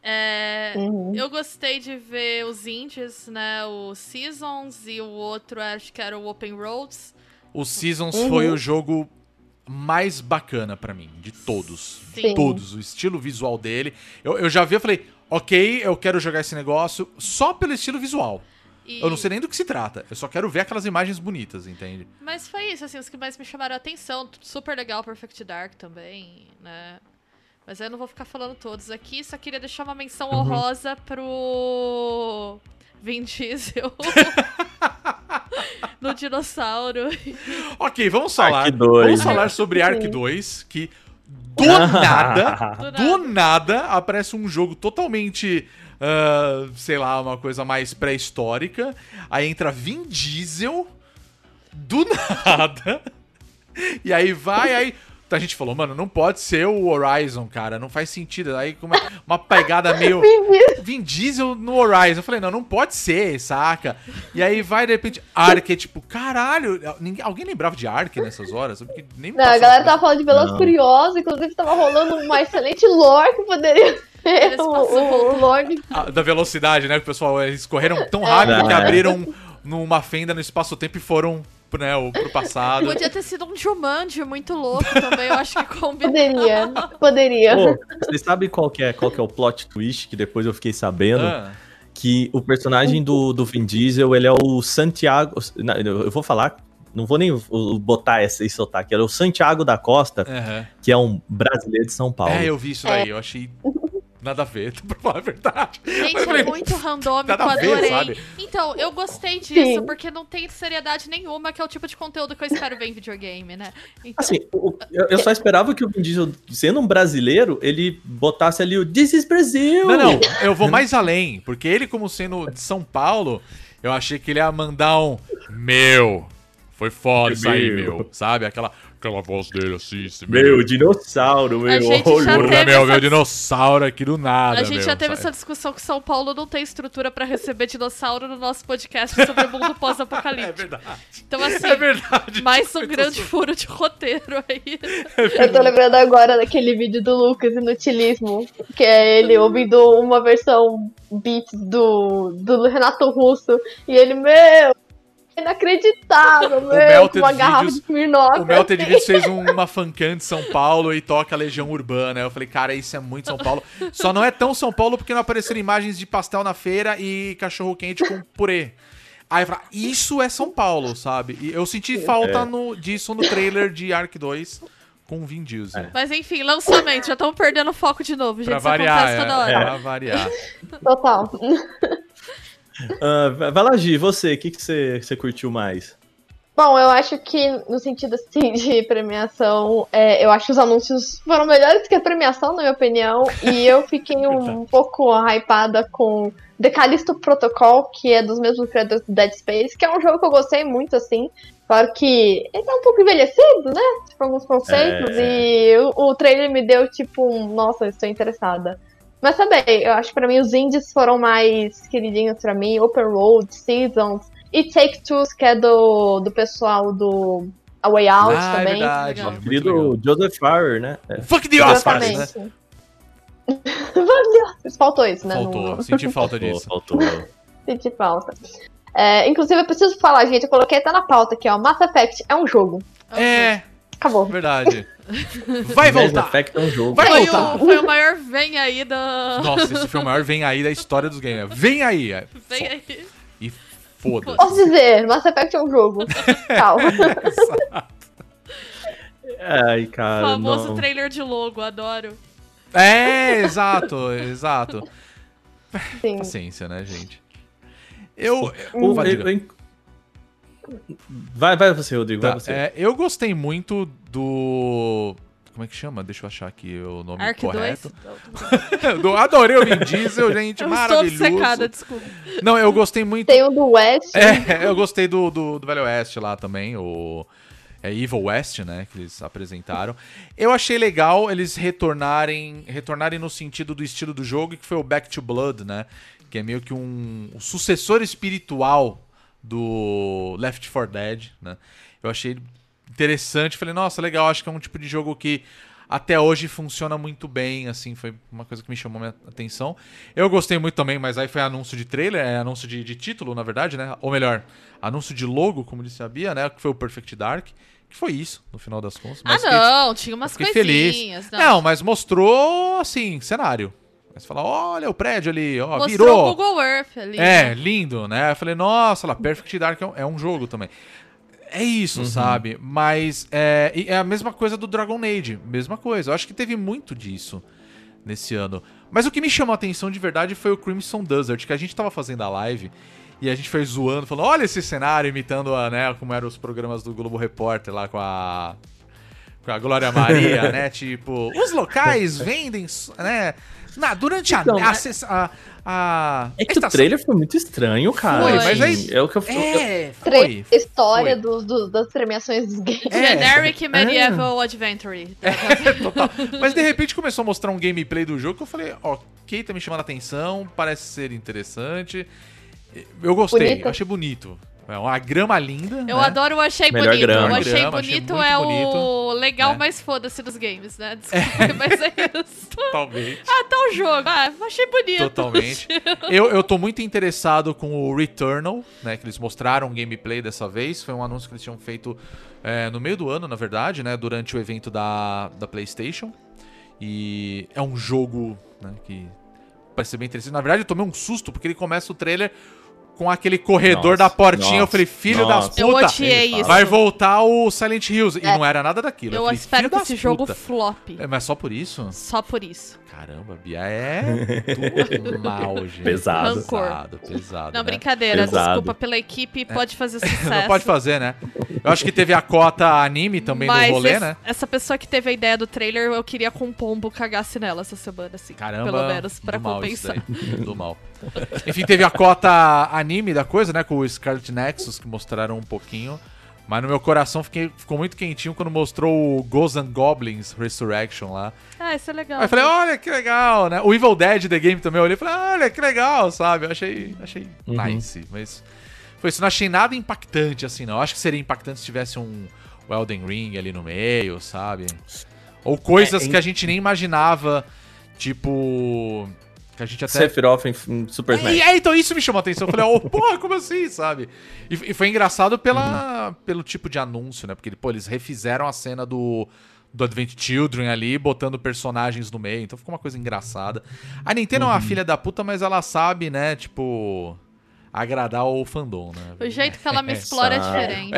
É, Uhum. Eu gostei de ver os indies, né? O Seasons e o outro acho que era o Open Roads. O Seasons Uhum. foi o jogo mais bacana pra mim, de todos. De Sim. todos. O estilo visual dele. Eu, eu já vi, eu falei, ok, eu quero jogar esse negócio só pelo estilo visual. E- Eu não sei nem do que se trata. Eu só quero ver aquelas imagens bonitas, entende? Mas foi isso, assim, os que mais me chamaram a atenção. Super legal Perfect Dark também, né? Mas eu não vou ficar falando todos aqui, só queria deixar uma menção Uhum. honrosa pro Vin Diesel. no dinossauro. Ok, vamos falar. Ark 2. Vamos falar sobre Ark 2, que do nada, Do do nada. nada, aparece um jogo totalmente. ah, sei lá, uma coisa mais pré-histórica. Aí entra Vin Diesel. Do nada. E aí vai, aí. A gente falou, mano, não pode ser o Horizon, cara. Não faz sentido. Aí uma, uma pegada meio. Vin Diesel no Horizon. Eu falei, não, não pode ser, saca? E aí vai, de repente, Ark é tipo, caralho. Ninguém, alguém lembrava de Ark nessas horas? Porque nem Não, a galera tava falando de Velozes Não. Curiosos, inclusive tava rolando uma excelente lore que poderia ser Eles o, passam o, o lore Ah, da velocidade, né? Que o pessoal, eles correram tão rápido que É. abriram numa fenda no espaço-tempo e foram né, o- pro passado. Podia ter sido um Jumanji muito louco também, eu acho que combina. Poderia, poderia. Pô, vocês sabem qual que, é, qual que é o plot twist que depois eu fiquei sabendo? Ah, Que o personagem do, do Vin Diesel, ele é o Santiago... Eu vou falar, não vou nem botar esse, esse sotaque, ele é o Santiago da Costa, aham. que é um brasileiro de São Paulo. É, eu vi isso daí, eu achei nada a ver, pra falar a verdade. Gente, falei, é muito randômico, ver, adorei. sabe? Então, eu gostei disso, Sim. porque não tem seriedade nenhuma, que é o tipo de conteúdo que eu espero ver em videogame, né? Então, Assim, eu, eu só esperava que o Vin Diesel, sendo um brasileiro, ele botasse ali o This is Brasil! Não, não, eu vou mais além, porque ele, como sendo de São Paulo, eu achei que ele ia mandar um meu. Foi foda isso aí, Meu. meu. Sabe? Aquela, aquela voz dele assim, esse Meu, dinossauro, meu. A gente olho. já Porra, teve meu, essa- meu dinossauro aqui do nada. a gente meu, já teve sabe? essa discussão que São Paulo não tem estrutura pra receber dinossauro no nosso podcast sobre o mundo É pós-apocalíptico. verdade. Então, assim, É verdade. mais um grande furo de roteiro aí. Eu tô lembrando agora daquele vídeo do Lucas, Inutilismo, que é ele ouvindo uma versão beat do, do Renato Russo, e ele, meu, inacreditável, meu, Melted com uma garrafa de Vídeos- Smirnoff. O Melted assim. Beats fez um- uma fancam de São Paulo e toca a Legião Urbana. Eu falei, cara, isso é muito São Paulo. Só não é tão São Paulo porque não apareceram imagens de pastel na feira e cachorro quente com purê. Aí eu falei, isso é São Paulo, sabe? E eu senti falta no, disso no trailer de Ark 2 com o Vin Diesel. Mas enfim, lançamento, já estamos perdendo o foco de novo, gente. Pra variar, acontece toda é, hora. pra variar. Total. Ah, vai lá, Gi, você, o que, que você, você curtiu mais? Bom, eu acho que no sentido assim de premiação, é, eu acho que os anúncios foram melhores que a premiação, na minha opinião. E eu fiquei um pouco hypada com The Callisto Protocol, que é dos mesmos criadores do Dead Space, que é um jogo que eu gostei muito, assim. Claro que ele tá um pouco envelhecido, né? Tipo, alguns conceitos. E o, o trailer me deu, tipo, um, nossa, estou interessada. Mas também, eu acho que pra mim os indies foram mais queridinhos pra mim. Open Road, Seasons. E Take Two, que é do, do pessoal do A Way Out ah, é também. verdade. Legal. muito Querido. Joseph Farrer, né? É. Fuck the Oscars, né? Exatamente. Faltou isso, né? Faltou, No- senti falta disso. faltou. Senti falta. É, inclusive, eu preciso falar, gente, eu coloquei até na pauta aqui, ó. Mass Effect é um jogo. É, Acabou. verdade. Vai Mass voltar. Effect é um jogo. Vai Foi voltar. o, foi o maior vem aí da. Nossa, esse foi o maior vem aí da história dos games. Vem aí. Vem aí. E foda-se. Posso dizer, Mass Effect é um jogo. Calma. Ai, cara. famoso não. trailer de logo, adoro. É, exato, exato. Sim. Paciência, né, gente? Eu. O- diga. eu- eu- Vai, vai você, Rodrigo, Tá, vai você. é, eu gostei muito do. Como é que chama? Deixa eu achar aqui o nome Ark correto. 2. do, adorei o Vin Diesel, gente, Eu estou maravilhoso. obcecada, desculpa. Não, eu gostei muito. Tem o do West. É, eu gostei do, do, do Velho Oeste lá também, o. é, Evil West, né, que eles apresentaram. Eu achei legal eles retornarem, retornarem no sentido do estilo do jogo, que foi o Back to Blood, né, que é meio que um, um sucessor espiritual do Left 4 Dead, né. Eu achei interessante, falei, nossa, legal, acho que é um tipo de jogo que até hoje funciona muito bem, assim, foi uma coisa que me chamou minha atenção. Eu gostei muito também, mas aí foi anúncio de trailer, é anúncio de, de título, na verdade, né? Ou melhor, anúncio de logo, como disse a Bia, né? Que foi o Perfect Dark. Que foi isso, no final das contas. Ah, não, tinha umas coisinhas. feliz. Não. mas mostrou, assim, cenário. Mas fala, olha o prédio ali, ó, Mostrou virou. o Google Earth ali. É, né? lindo, né? Eu falei, nossa, lá, Perfect Dark é um, é um jogo também. É isso, sabe? Mas é, é a mesma coisa do Dragon Age, mesma coisa. Eu acho que teve muito disso nesse ano. Mas o que me chamou a atenção de verdade foi o Crimson Desert, que a gente tava fazendo a live e a gente foi zoando, falando, olha esse cenário, imitando a, né, como eram os programas do Globo Repórter lá com a com a Glória Maria, né? Tipo, os locais vendem, né? Na, durante a, Então, a, ses- a, a É que estação- o trailer foi muito estranho, cara. Foi, mas aí- É o que eu, É, foi. história foi. dos- dos- das premiações dos games. É. Generic Medieval Adventure. Total. Mas de repente começou a mostrar um gameplay do jogo que eu falei, ok, tá me chamando a atenção, parece ser interessante. Eu gostei, Bonito. achei bonito. É uma grama linda. Eu né? adoro o achei Melhor bonito. grama. O achei Grama, achei bonito muito é o bonito, legal, né? mas foda-se dos games, né? Desculpa, mas é isso. Totalmente. Ah, tá o jogo. Ah, achei bonito. Totalmente. Eu, eu tô muito interessado com o Returnal, né? Que eles mostraram gameplay dessa vez. Foi um anúncio que eles tinham feito é, no meio do ano, na verdade, né? Durante o evento da, da PlayStation. E é um jogo né, que parece ser bem interessante. Na verdade, eu tomei um susto, porque ele começa o trailer com aquele corredor Nossa, da portinha. eu nossa, falei, filho nossa. das Eu puta, odiei isso. vai voltar o Silent Hills. E É. não era nada daquilo. Eu falei, espero que esse jogo puta. flop. É, mas só por isso? Só por isso. Caramba, Bia é tudo mal, gente. Pesado. Rancor. Pesado, pesado. Não, né? brincadeira. Pesado. Desculpa pela equipe. Pode fazer sucesso. Não pode fazer, né? Eu acho que teve a cota anime também Mas do rolê, esse- né? essa pessoa que teve a ideia do trailer, eu queria com um pombo cagasse nela essa semana, assim. Caramba, Pelo menos, pra do mal isso compensar. Do mal. Enfim, teve a cota anime da coisa, né? Com o Scarlet Nexus, que mostraram um pouquinho. Mas no meu coração fiquei, ficou muito quentinho quando mostrou o Ghosts and Goblins Resurrection lá. Ah, isso é legal. Aí eu falei, olha que legal, né? O Evil Dead The Game também eu olhei e falei, olha que legal, sabe? Eu achei, achei Uhum. nice, mas foi isso. Não achei nada impactante assim, não. Eu acho que seria impactante se tivesse um Elden Ring ali no meio, sabe? Ou coisas É, em- que a gente nem imaginava, tipo. Que a gente até. Sephiroth em em Super Smash. E, é, então isso me chamou a atenção. Eu falei, oh, porra, como assim, sabe? E, e foi engraçado pela, pelo tipo de anúncio, né? Porque pô, eles refizeram a cena do, do Advent Children ali, botando personagens no meio. Então ficou uma coisa engraçada. A Nintendo é uma filha da puta, mas ela sabe, né, tipo, agradar o fandom, né? O jeito que ela me explora é diferente.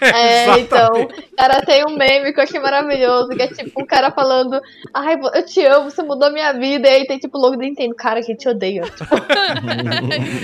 É, então. Exatamente. Cara, tem um meme que eu achei maravilhoso, que é tipo um cara falando, ai, eu te amo, você mudou minha vida, e aí tem tipo o logo do Nintendo, cara, que te odeia.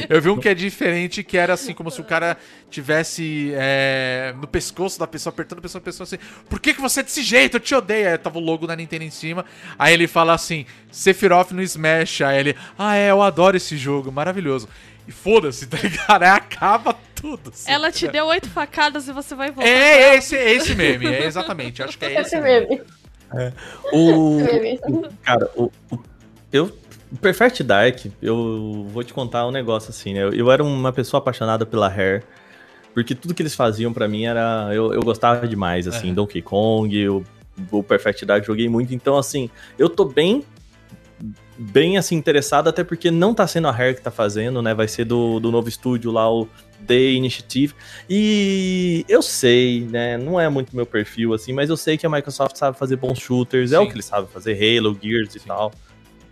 Eu vi um que é diferente, que era assim, como se o cara tivesse é, no pescoço da pessoa, apertando a pessoa, a pessoa assim, por que, que você é desse jeito? Eu te odeio. Aí tava o logo da Nintendo em cima. Aí ele fala assim, Sephiroth no Smash. Aí ele, ah é, eu adoro esse jogo, maravilhoso. E foda-se, tá ligado? Aí acaba tudo. assim. Ela te deu oito facadas e você vai voltar. É esse, é esse meme, é exatamente. Acho que é esse Esse meme. meme. O, esse meme. Cara, o, o- eu. o Perfect Dark, eu vou te contar um negócio assim, né? Eu, eu era uma pessoa apaixonada pela Rare, porque tudo que eles faziam pra mim era. Eu, eu gostava demais, assim, Aham. Donkey Kong, eu, o Perfect Dark joguei muito, então, assim, eu tô bem. Bem assim, interessado, até porque não tá sendo a Rare que tá fazendo, né? Vai ser do, do novo estúdio lá, o The Initiative. E eu sei, né? Não é muito meu perfil, assim, mas eu sei que a Microsoft sabe fazer bons shooters, é Sim. o que eles sabem fazer, Halo, Gears e tal.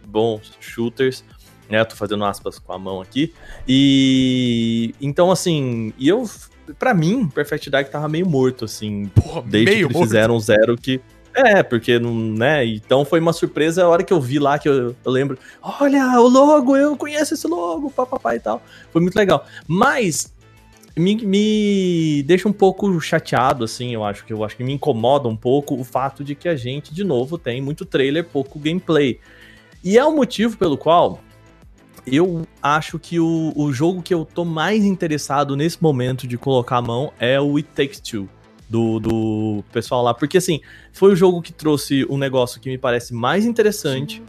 Bons shooters. Né, eu tô fazendo aspas com a mão aqui. E então, assim, e eu, pra mim, Perfect Dark tava meio morto, assim, Porra, desde meio que eles morto. fizeram zero que. É, porque, não, né? Então foi uma surpresa a hora que eu vi lá, que eu, eu lembro, olha, o logo, eu conheço esse logo, papapá e tal. Foi muito legal. Mas me, me deixa um pouco chateado, assim, eu acho que eu acho que me incomoda um pouco o fato de que a gente, de novo, tem muito trailer, pouco gameplay. E é o motivo pelo qual eu acho que o, o jogo que eu tô mais interessado nesse momento de colocar a mão é o It Takes Two. Do, do pessoal lá. Porque, assim, foi o jogo que trouxe um negócio que me parece mais interessante.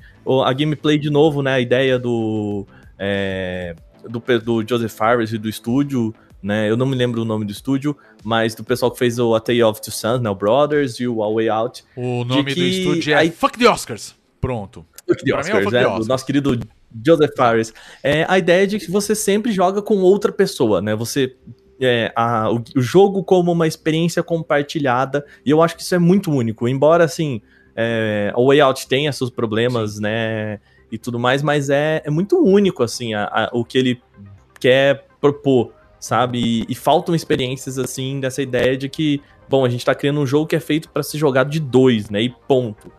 A gameplay, de novo, né? A ideia do. é, do, do Joseph Fares e do estúdio, né? Eu não me lembro o nome do estúdio, mas do pessoal que fez o A Tale of Two Sons, né? O Brothers e o A Way Out. O nome do estúdio é aí- Fuck the Oscars. Pronto. Fuck the Pra mim é o Oscars, Fuck né? the Do Oscars. nosso querido Joseph Fares. É a ideia de que você sempre joga com outra pessoa, né? Você. É, a- o, o jogo como uma experiência compartilhada, e eu acho que isso é muito único. Embora, assim, é, o Way Out tenha seus problemas, né? E tudo mais, mas é, é muito único, assim, a- a- o que ele quer propor, sabe? E, e faltam experiências, assim, dessa ideia de que, bom, a gente tá criando um jogo que é feito pra ser jogado de dois, né? E ponto.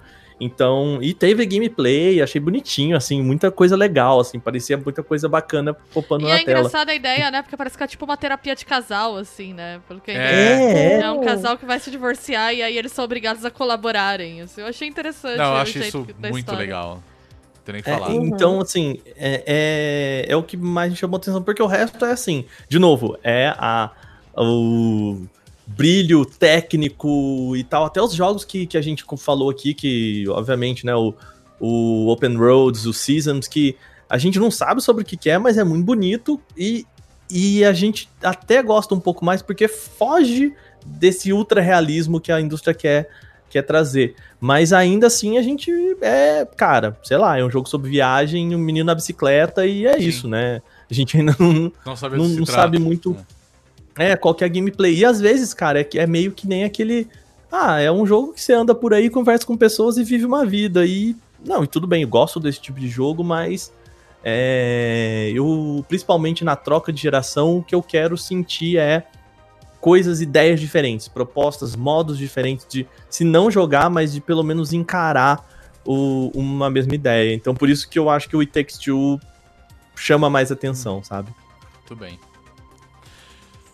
Então, e teve gameplay, achei bonitinho, assim, muita coisa legal, assim, parecia muita coisa bacana popando E na é tela. engraçada a ideia, né? Porque parece que é tipo uma terapia de casal, assim, né? Pelo que eu É. É, É um casal que vai se divorciar e aí eles são obrigados a colaborarem. Assim, eu achei interessante. Não, eu jeito isso muito história. legal. Não tem nem o que É, falar. Então, assim, é, é, é o que mais me chamou atenção, porque o resto é assim, de novo, é a, o brilho técnico e tal, até os jogos que, que a gente falou aqui, que, obviamente, né, o, o Open Roads, o Seasons, que a gente não sabe sobre o que, que é, mas é muito bonito e, e a gente até gosta um pouco mais porque foge desse ultra realismo que a indústria quer, quer trazer. Mas ainda assim a gente é, cara, sei lá, é um jogo sobre viagem, um menino na bicicleta e é Sim. isso, né? A gente ainda não, Não sabe não, não sabe muito é, qual que é a gameplay. E às vezes, cara, é, é meio que nem aquele. Ah, é um jogo que você anda por aí, conversa com pessoas e vive uma vida. E. Não, e tudo bem, eu gosto desse tipo de jogo, mas. É, eu, principalmente na troca de geração, o que eu quero sentir é coisas, ideias diferentes, propostas, modos diferentes de, se não jogar, mas de pelo menos encarar o- uma mesma ideia. Então, por isso que eu acho que o It Takes Two chama mais atenção, sabe? Muito bem.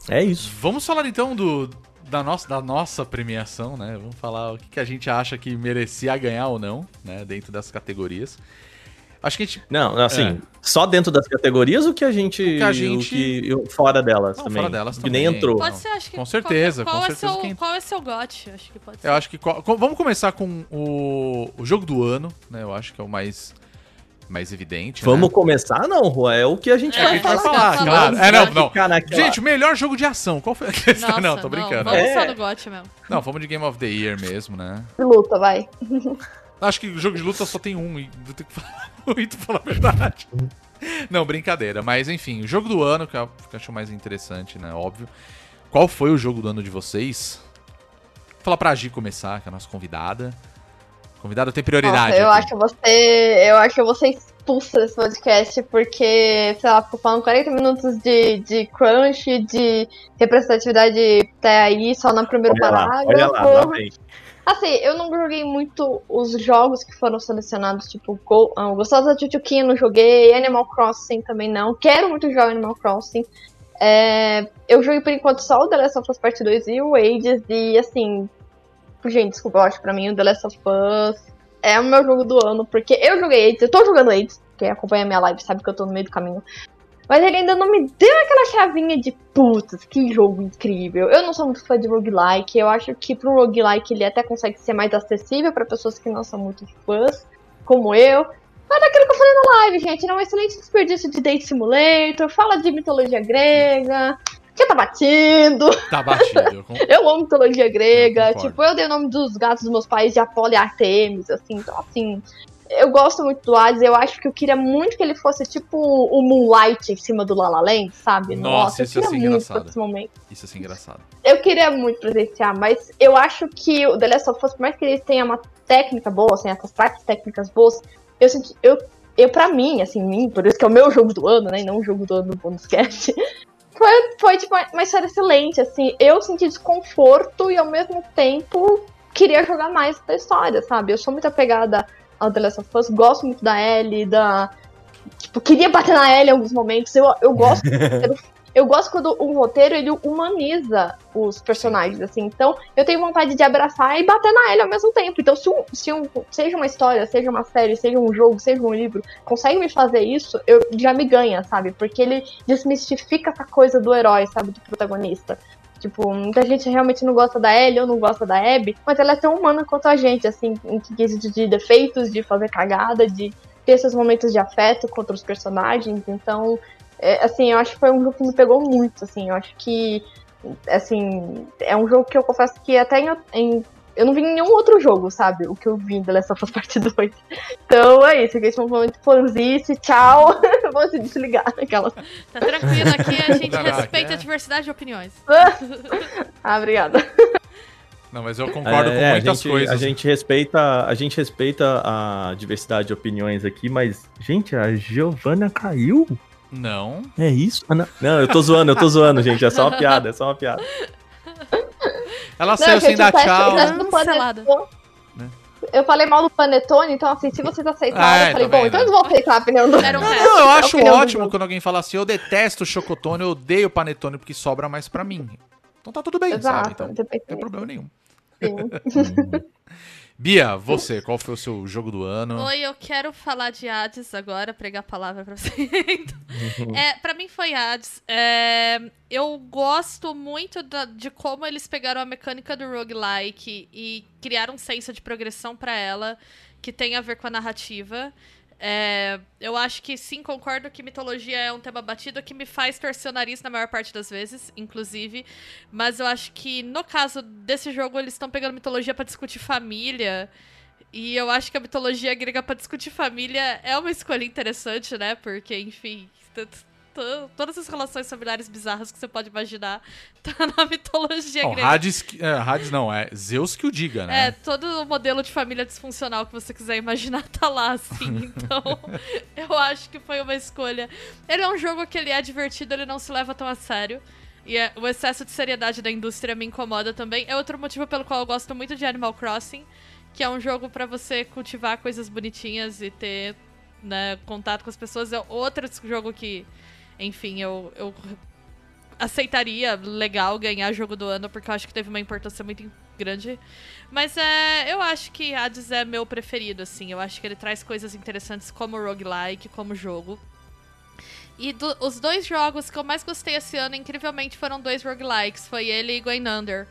É isso. Vamos falar então do, da, nossa, da nossa premiação, né? Vamos falar o que, que a gente acha que merecia ganhar ou não, né? Dentro das categorias. Acho que a gente. Não, assim, É. só dentro das categorias o que a gente. O que a gente- o que- fora delas Não, também. fora delas que também. nem entrou. Pode ser, acho que. Com certeza, qual, com qual certeza É seu, quem- Qual é seu gote? Acho que pode ser. Eu acho que. Vamos começar com o, o jogo do ano, né? Eu acho que é o mais, mais evidente. Vamos né? começar, não, Rô, é o que a gente É, vai a gente vai falar. falar, Senão claro. vai É, não, não. naquela- Gente, melhor jogo de ação. Qual foi a questão? Nossa, não, tô brincando. vamos É. só no gote mesmo. Não, vamos de Game of the Year mesmo, né? De luta, vai. Acho que o jogo de luta só tem um e vou ter que falar muito falar a verdade. Não, brincadeira. Mas enfim, o jogo do ano, que eu que eu acho mais interessante, né? Óbvio. Qual foi o jogo do ano de vocês? Vou falar pra Gi começar, que é a nossa convidada. Convidada tem prioridade. Nossa, eu aqui. acho que você. Eu acho que ser expulsa desse podcast, porque, sei lá, ficou falando 40 minutos de, de crunch, de representatividade até aí, só no primeiro Olha lá, parágrafo. olha lá, lá vem. Assim, eu não joguei muito os jogos que foram selecionados, tipo, Go, ah, o Gostosa Tchutchuquinha não joguei, Animal Crossing também não. Quero muito jogar Animal Crossing. É, eu joguei por enquanto só o The Last of Us Part 2 e o Ages, e assim, gente, desculpa, eu acho que pra mim o The Last of Us é o meu jogo do ano, porque eu joguei Ages, eu tô jogando Ages, quem acompanha minha live sabe que eu tô no meio do caminho. Mas ele ainda não me deu aquela chavinha de putz, que jogo incrível. Eu não sou muito fã de roguelike. Eu acho que pro roguelike ele até consegue ser mais acessível para pessoas que não são muito fãs, como eu. Mas aquilo que eu falei na live, gente, é um excelente desperdício de Date Simulator, fala de mitologia grega, que tá batido. Tá batido. eu Eu amo mitologia grega. Eu tipo, eu dei o nome dos gatos dos meus pais de Apolo e Artemis, assim, então assim. Eu gosto muito do Hades, eu acho que eu queria muito que ele fosse tipo o Moonlight em cima do La La Land, sabe? Nossa, eu isso queria ser muito engraçado. esse momento. Isso é assim, engraçado. Eu queria muito presenciar, mas eu acho que o The Last of Us, por mais que ele tenha uma técnica boa, assim, essas práticas técnicas boas, eu senti. Eu, eu, pra mim, assim, mim, por isso que é o meu jogo do ano, né? E não o jogo do ano do Bonus Cast. Foi, foi tipo, uma, história excelente, assim. Eu senti desconforto e ao mesmo tempo queria jogar mais da história, sabe? Eu sou muito apegada ao The Last of Us, gosto muito da Ellie, da. Tipo, queria bater na Ellie em alguns momentos. Eu, eu gosto eu gosto quando o roteiro ele humaniza os personagens, assim. Então, eu tenho vontade de abraçar e bater na Ellie ao mesmo tempo. Então, se, um, se um, seja uma história, seja uma série, seja um jogo, seja um livro, consegue me fazer isso, eu já me ganha, sabe? Porque ele desmistifica essa coisa do herói, sabe? Do protagonista. Tipo, muita gente realmente não gosta da Ellie ou não gosta da Abby, mas ela é tão humana quanto a gente, assim, em quesito de defeitos, de fazer cagada, de ter seus momentos de afeto contra os personagens. Então, é, assim, eu acho que foi um jogo que me pegou muito, assim, eu acho que assim, é um jogo que eu confesso que até em, em eu não vi em nenhum outro jogo, sabe? O que eu vi em The Last of Us Part 2. Então é isso, aqui é um momento fanzice, tchau. Vou se desligar aquela. Tá tranquilo, aqui a gente Caraca, respeita é. a diversidade de opiniões. ah, obrigada. Não, mas eu concordo com É, muitas a gente, coisas. A gente respeita, a gente respeita a diversidade de opiniões aqui, mas gente, a Giovanna caiu? Não. É isso? Ah, não. não, eu tô zoando, eu tô zoando, gente, é só uma piada, é só uma piada. Ela Não, saiu sem dar tchau. Cancelada. Panetone- Né? Eu falei mal do Panetone, então assim, se vocês aceitaram, Ah, eu falei, tá bom, então eles vão aceitar a opinião do... Era um Não, não, eu É acho ótimo quando alguém fala assim, eu detesto o chocotone, eu odeio o panetone porque sobra mais pra mim. Então tá tudo bem, sabe? Exato, Então, não tem problema nenhum. Sim. Bia, você, qual foi o seu jogo do ano? Oi, eu quero falar de Hades agora, pregar a palavra pra você. é, pra mim foi Hades. É, eu gosto muito da- de como eles pegaram a mecânica do roguelike e criaram um senso de progressão pra ela, que tem a ver com a narrativa. É, eu acho que sim, concordo que mitologia é um tema batido que me faz torcer o nariz na maior parte das vezes, inclusive. Mas eu acho que no caso desse jogo eles estão pegando mitologia pra discutir família. E eu acho que a mitologia grega pra discutir família é uma escolha interessante, né? Porque, enfim, todas as relações familiares bizarras que você pode imaginar tá na mitologia Bom, grega. Hades, é, Hades não, é Zeus que o diga, É, né? todo o modelo de família disfuncional que você quiser imaginar tá lá, assim. Então, eu acho que foi uma escolha. Ele é um jogo que ele é divertido, ele não se leva tão a sério. E é- o excesso de seriedade da indústria me incomoda também. É outro motivo pelo qual eu gosto muito de Animal Crossing, que é um jogo pra você cultivar coisas bonitinhas e ter né, contato com as pessoas. É outro jogo que, enfim, eu, eu aceitaria legal ganhar jogo do ano, porque eu acho que teve uma importância muito grande. Mas é, eu acho que Hades é meu preferido, assim. Eu acho que ele traz coisas interessantes como roguelike, como jogo. E do- os dois jogos que eu mais gostei esse ano, incrivelmente, foram dois roguelikes. Foi ele e Gwenander.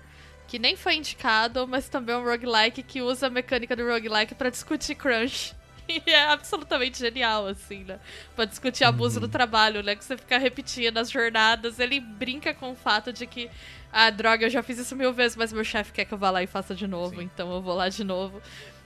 Que nem foi indicado, mas também é um roguelike que usa a mecânica do roguelike pra discutir crunch. E é absolutamente genial, assim, né? Pra discutir abuso do trabalho, né? Que você fica repetindo as jornadas. Ele brinca com o fato de que, ah, droga, eu já fiz isso mil vezes, mas meu chefe quer que eu vá lá e faça de novo, então eu vou lá de novo.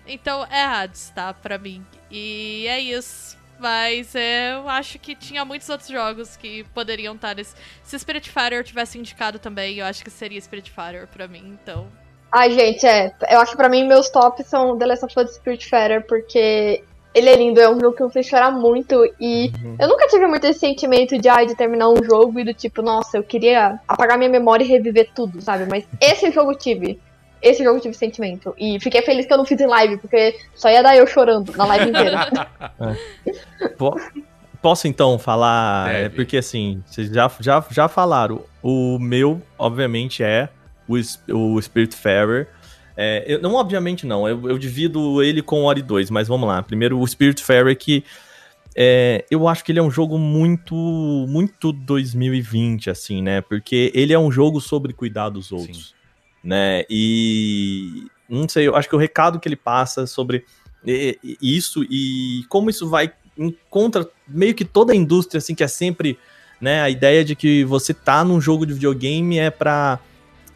Então é Hades, tá? Pra mim. E é isso. Mas é, eu acho que tinha muitos outros jogos que poderiam estar nesse. Se Spiritfarer tivesse indicado também, eu acho que seria Spiritfarer pra mim, então. Ai, gente, é. Eu acho que pra mim meus tops são The Last of Us Spiritfarer, porque ele é lindo, é um jogo que me fez chorar muito. E eu nunca tive muito esse sentimento de, ai, de terminar um jogo e do tipo, nossa, eu queria apagar minha memória e reviver tudo, sabe? Mas esse jogo eu tive. Esse jogo eu tive sentimento. E fiquei feliz que eu não fiz em live, porque só ia dar eu chorando na live inteira. Po- Posso então falar? Deve. É porque assim, vocês já, já, já falaram. O meu, obviamente, é o, o Spiritfarer. É, eu, não, obviamente não. Eu, eu divido ele com o Ori 2, mas vamos lá. Primeiro, o Spiritfarer, que é, eu acho que ele é um jogo muito, muito 2020, assim, né? Porque ele é um jogo sobre cuidar dos outros, né? E não sei, eu acho que o recado que ele passa sobre isso e como isso vai encontra meio que toda a indústria assim que é sempre né a ideia de que você tá num jogo de videogame é pra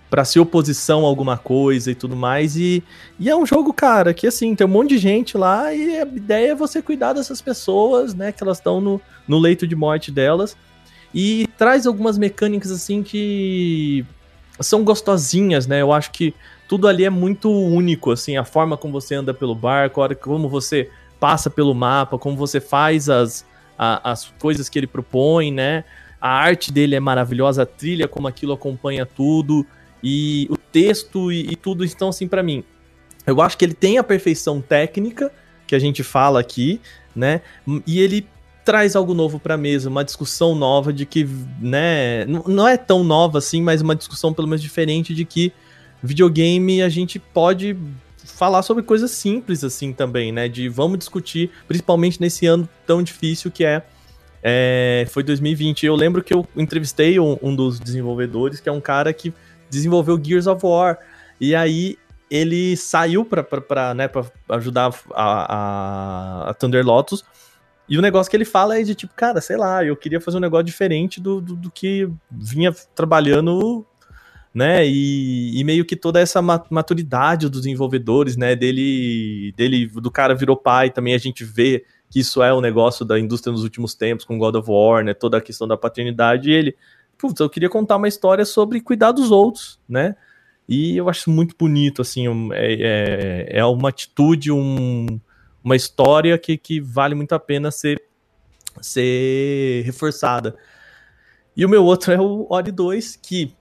para ser oposição a alguma coisa e tudo mais e, e é um jogo cara que assim tem um monte de gente lá e a ideia é você cuidar dessas pessoas né que elas estão no, no leito de morte delas e traz algumas mecânicas assim que são gostosinhas né eu acho que tudo ali é muito único, assim, a forma como você anda pelo barco, a hora como você passa pelo mapa, como você faz as, a- as coisas que ele propõe, né? A arte dele é maravilhosa, a trilha, como aquilo acompanha tudo, e o texto e, e tudo. Então, assim, pra mim, eu acho que ele tem a perfeição técnica que a gente fala aqui, né? E ele traz algo novo pra mesa, uma discussão nova de que, né, não é tão nova assim, mas uma discussão pelo menos diferente de que videogame a gente pode falar sobre coisas simples assim também, né? De vamos discutir, principalmente nesse ano tão difícil que é, é foi 2020. Eu lembro que eu entrevistei um, um dos desenvolvedores, que é um cara que desenvolveu Gears of War. E aí ele saiu pra, né, ajudar a, a, a Thunder Lotus. E o negócio que ele fala é de tipo, cara, sei lá, eu queria fazer um negócio diferente do, do, do que vinha trabalhando, né? E, e, meio que toda essa maturidade dos desenvolvedores, né? Dele, dele, do cara virou pai, também a gente vê que isso é o um negócio da indústria nos últimos tempos, com God of War, né? Toda a questão da paternidade. E ele, putz, eu queria contar uma história sobre cuidar dos outros, né? E eu acho muito bonito, assim, é, é, é uma atitude, um, uma história que, que vale muito a pena ser, ser reforçada. E o meu outro é o Ori 2, que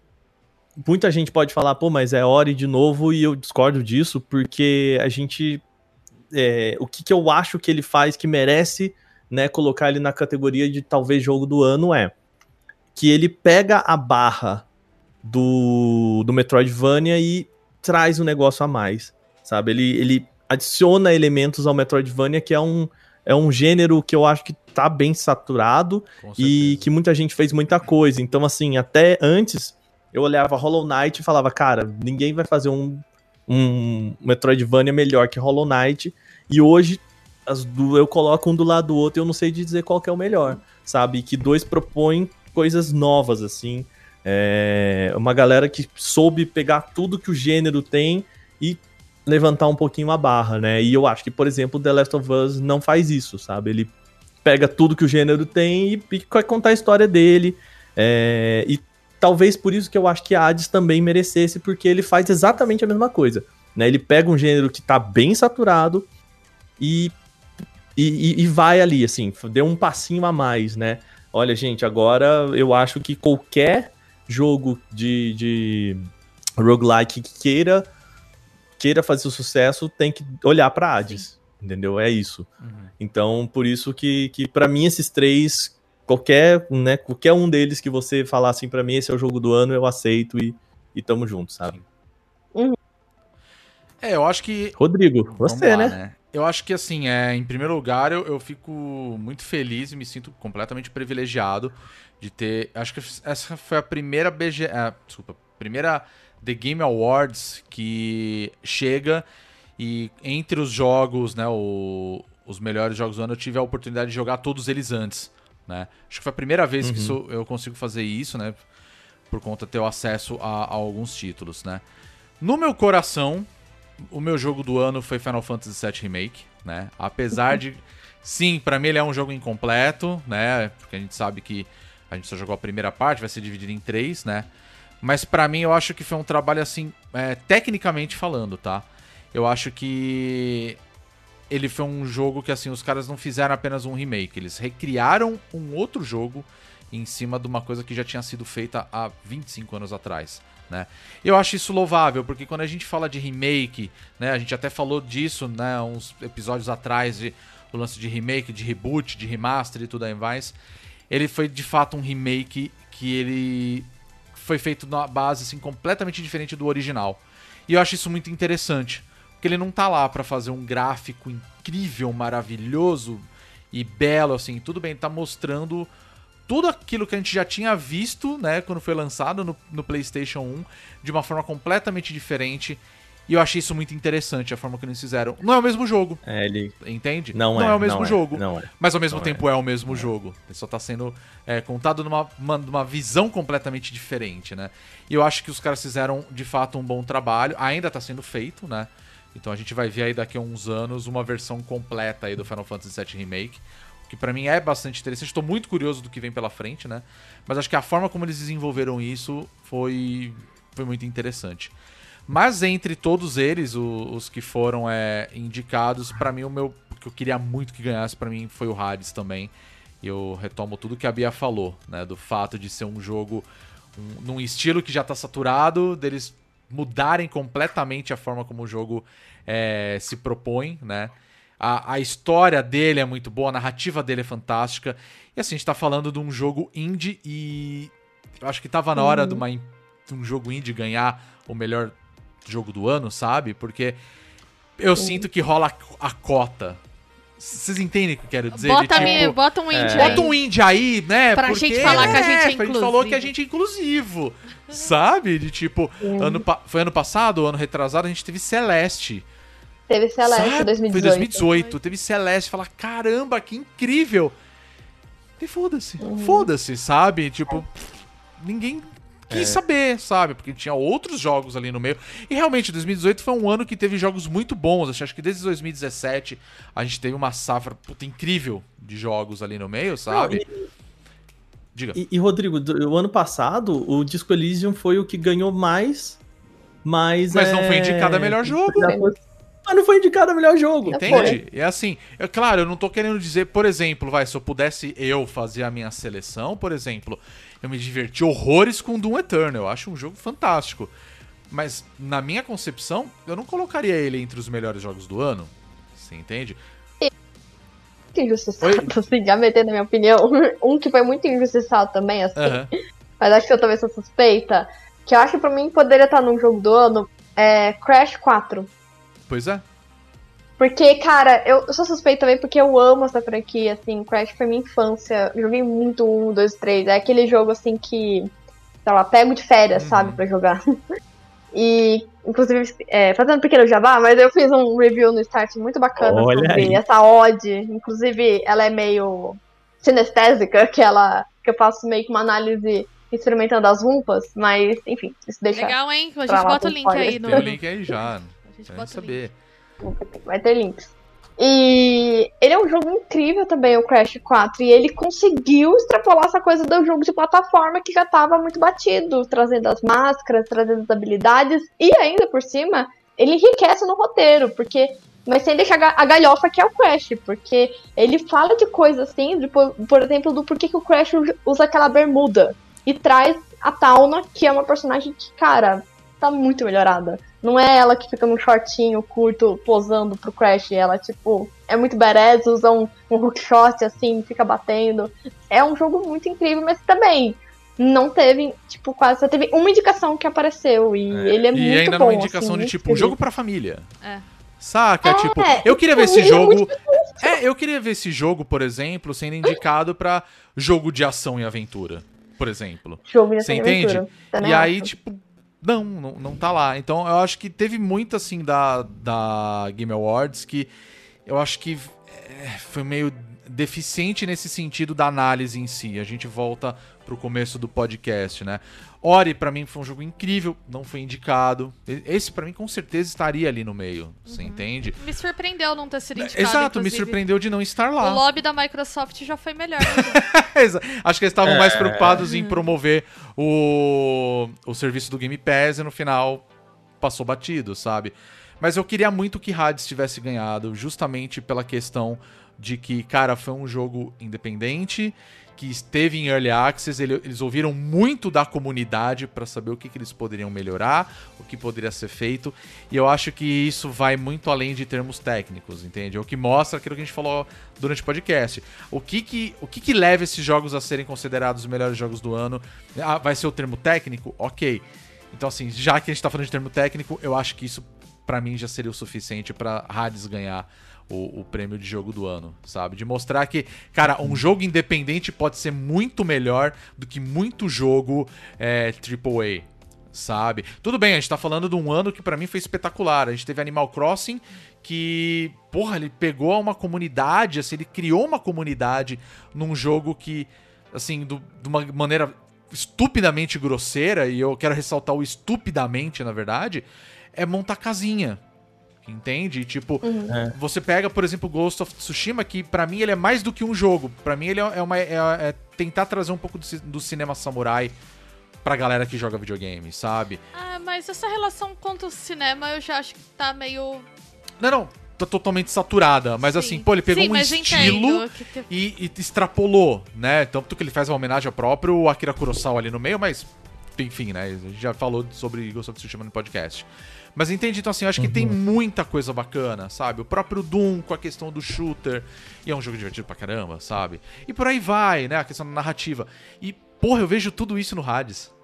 muita gente pode falar, pô, mas é Ori de novo, e eu discordo disso, porque a gente. É, o que, que eu acho que ele faz que merece né, colocar ele na categoria de talvez jogo do ano é que ele pega a barra do, do Metroidvania e traz um negócio a mais, sabe? Ele, ele adiciona elementos ao Metroidvania que é um, é um gênero que eu acho que tá bem saturado e que muita gente fez muita coisa. Então, assim, até antes eu olhava Hollow Knight e falava, cara, ninguém vai fazer um, um Metroidvania melhor que Hollow Knight. E hoje as do, eu coloco um do lado do outro e eu não sei dizer qual que é o melhor, sabe? Que dois propõem coisas novas, assim. É uma galera que soube pegar tudo que o gênero tem e levantar um pouquinho a barra, né? E eu acho que, por exemplo, The Last of Us não faz isso, sabe? Ele pega tudo que o gênero tem e, vai contar a história dele. É, e talvez por isso que eu acho que Hades também merecesse, porque ele faz exatamente a mesma coisa. Né? Ele pega um gênero que tá bem saturado e, e, e vai ali, assim, deu um passinho a mais, né? Olha, gente, agora eu acho que qualquer jogo de, de roguelike que queira, queira fazer sucesso tem que olhar para Hades. Entendeu? É isso. Uhum. Então, por isso que, que para mim, esses três, qualquer, né, qualquer um deles que você falar assim para mim, esse é o jogo do ano, eu aceito e, e tamo junto, sabe? Uhum. É, eu acho que. Rodrigo, você, lá, né? né? Eu acho que, assim, é, em primeiro lugar, eu, eu fico muito feliz e me sinto completamente privilegiado de ter. Acho que essa foi a primeira BG. Ah, desculpa, primeira The Game Awards que chega e entre os jogos, né, o, os melhores jogos do ano, eu tive a oportunidade de jogar todos eles antes, né? Acho que foi a primeira vez uhum. que isso, eu consigo fazer isso, né? Por conta de ter o acesso a, a, alguns títulos, né? No meu coração, o meu jogo do ano foi Final Fantasy VII Remake, né? Apesar de, sim, para mim ele é um jogo incompleto, né? Porque a gente sabe que a gente só jogou a primeira parte, vai ser dividido em três, né? Mas para mim eu acho que foi um trabalho assim, é, tecnicamente falando, tá? Eu acho que ele foi um jogo que assim os caras não fizeram apenas um remake, eles recriaram um outro jogo em cima de uma coisa que já tinha sido feita há 25 anos atrás. Né? Eu acho isso louvável, porque quando a gente fala de remake, né, a gente até falou disso né, uns episódios atrás, de, o lance de remake, de reboot, de remaster e tudo aí mais ele foi de fato um remake que ele foi feito na base assim completamente diferente do original. E eu acho isso muito interessante, porque ele não tá lá para fazer um gráfico incrível, maravilhoso e belo assim, tudo bem, tá mostrando tudo aquilo que a gente já tinha visto, né, quando foi lançado no, no PlayStation 1, de uma forma completamente diferente e eu achei isso muito interessante, a forma que eles fizeram. Não é o mesmo jogo. É, ele. Entende? Não, não é, é o mesmo é, jogo. É, não é. Mas ao mesmo não tempo é. é, o mesmo jogo. Ele só tá sendo é, contado numa, uma, numa visão completamente diferente, né? E eu acho que os caras fizeram, de fato, um bom trabalho. Ainda tá sendo feito, né? Então a gente vai ver aí daqui a uns anos uma versão completa aí do Final Fantasy VII Remake. Que para mim é bastante interessante. Estou muito curioso do que vem pela frente, né? Mas acho que a forma como eles desenvolveram isso foi, foi muito interessante. Mas entre todos eles, o, os que foram é, indicados, para mim o meu que eu queria muito que ganhasse para mim foi o Hades também. Eu retomo tudo que a Bia falou, né, do fato de ser um jogo um, num estilo que já está saturado, deles mudarem completamente a forma como o jogo é, se propõe, né? A, a, história dele é muito boa, a narrativa dele é fantástica. E assim, a gente tá falando de um jogo indie e eu acho que tava na hora uhum. de, uma, de um jogo indie ganhar o melhor jogo do ano, sabe? Porque eu sinto que rola a cota, Vocês entendem o que eu quero dizer? Bota, De, tipo, bota um indie Bota aí. um indie aí, né? Pra gente falar que a gente é A gente falou inclusivo. que a gente é inclusivo. Sabe? De tipo, ano foi ano passado, ano retrasado, a gente teve Celeste. Teve Celeste Sabe? 2018. Foi 2018. Teve Celeste. Fala, caramba, que incrível. E foda-se. Uhum. Foda-se, sabe? Tipo, ninguém quis É. saber, sabe? Porque tinha outros jogos ali no meio. E realmente, 2018 foi um ano que teve jogos muito bons. Acho- Acho que desde 2017 a gente teve uma safra puta, incrível de jogos ali no meio, sabe? Diga. E, e, Rodrigo, do- o ano passado, o Disco Elysium foi o que ganhou mais. Mas, Mas não é, foi indicado a melhor jogo. Mas não foi indicado a melhor jogo. Entende? É assim, é claro, eu não tô querendo dizer, por exemplo, vai, se eu pudesse eu fazer a minha seleção, por exemplo, eu me diverti horrores com Doom Eternal. Eu acho um jogo fantástico. Mas na minha concepção, eu não colocaria ele entre os melhores jogos do ano. Você entende? muito injustiçado, assim, já metendo na minha opinião. Um que foi muito injustiçado também, assim, Aham. mas acho que eu talvez sou suspeita, que eu acho que pra mim poderia estar num jogo do ano, é Crash 4. Pois é. Porque, cara, eu, eu sou suspeita também porque eu amo essa franquia, assim, Crash foi minha infância. Eu joguei muito um, dois, três. É aquele jogo, assim, que, sei lá, pego de férias, Uhum. sabe, pra jogar. E, inclusive, é, fazendo um pequeno jabá, mas eu fiz um review no Start muito bacana Olha sobre aí. essa ode. Inclusive, ela é meio sinestésica, que ela que eu faço meio que uma análise experimentando as rumpas, mas, enfim, isso deixa. Legal, hein? A gente bota o link aí no. Tem o link aí já. A gente bota saber. Vai ter links. E ele é um jogo incrível também, o Crash 4. E ele conseguiu extrapolar essa coisa do jogo de plataforma que já estava muito batido, trazendo as máscaras, trazendo as habilidades. E ainda por cima, ele enriquece no roteiro, porque. Mas sem deixar a galhofa que é o Crash, porque ele fala de coisas assim, de, por, por exemplo, do porquê que o Crash usa aquela bermuda. E traz a Tauna, que é uma personagem que, cara, tá muito melhorada. Não é ela que fica num shortinho curto posando pro Crash. Ela, tipo, é muito badass, usa um, um hookshot assim, fica batendo. É um jogo muito incrível, mas também não teve, tipo, quase só teve uma indicação que apareceu. E ele é e muito ainda bom. numa indicação assim, de tipo, um jogo pra família. É. Saca? É, tipo, eu queria ver tipo, esse ele é jogo. É, eu queria ver esse jogo, por exemplo, sendo indicado pra jogo de ação e aventura, por exemplo. jogo de Você ação e entende? aventura. Também E aí, tipo, não, não, não tá lá. Então eu acho que teve muito, assim, da, da Game Awards que eu acho que é, foi meio deficiente nesse sentido da análise em si. A gente volta pro começo do podcast, né? Ori, pra mim, foi um jogo incrível, não foi indicado. Esse, pra mim, com certeza estaria ali no meio, você entende? Me surpreendeu não ter sido indicado. Exato, me inclusive. surpreendeu de não estar O lá. lobby da Microsoft já foi melhor. Exa- Acho que eles estavam É. mais preocupados em promover o, o serviço do Game Pass e no final passou batido, sabe? Mas eu queria muito que Hades tivesse ganhado, justamente pela questão de que, cara, foi um jogo independente, que esteve em Early Access, ele- eles ouviram muito da comunidade para saber o que, que eles poderiam melhorar, o que poderia ser feito, e eu acho que isso vai muito além de termos técnicos, entende? É o que mostra aquilo que a gente falou durante o podcast. O que que, o que, que leva esses jogos a serem considerados os melhores jogos do ano? Ah, vai ser o termo técnico? Ok. Então, assim, já que a gente tá falando de termo técnico, eu acho que isso, pra mim, já seria o suficiente pra Hades ganhar o, o prêmio de jogo do ano, sabe? De mostrar que, cara, um jogo independente pode ser muito melhor do que muito jogo é, AAA, sabe? Tudo bem, a gente tá falando de um ano que pra mim foi espetacular. A gente teve Animal Crossing, que, porra, ele pegou uma comunidade, assim, ele criou uma comunidade num jogo que, assim, do- de uma maneira estupidamente grosseira, e eu quero ressaltar o estupidamente, na verdade, é montar casinha. Entende? E, Tipo, É. você pega, por exemplo, Ghost of Tsushima, que pra mim ele é mais do que um jogo. Pra mim ele é, uma, é, é tentar trazer um pouco do, do cinema samurai pra galera que joga videogame, sabe? ah, mas essa relação contra o cinema eu já acho que tá meio. Não, não, tá totalmente saturada, mas Sim. assim, pô, ele pegou Sim, um estilo que e, e extrapolou, né? Tanto que ele faz uma homenagem ao próprio Akira Kurosawa ali no meio, mas enfim, né? A gente já falou sobre Ghost of Tsushima no podcast. Mas entende? Então, assim, eu acho que tem muita coisa bacana, sabe? O próprio Doom com a questão do shooter. E é um jogo divertido pra caramba, sabe? E por aí vai, né? A questão da narrativa. E, porra, eu vejo tudo isso no Hades.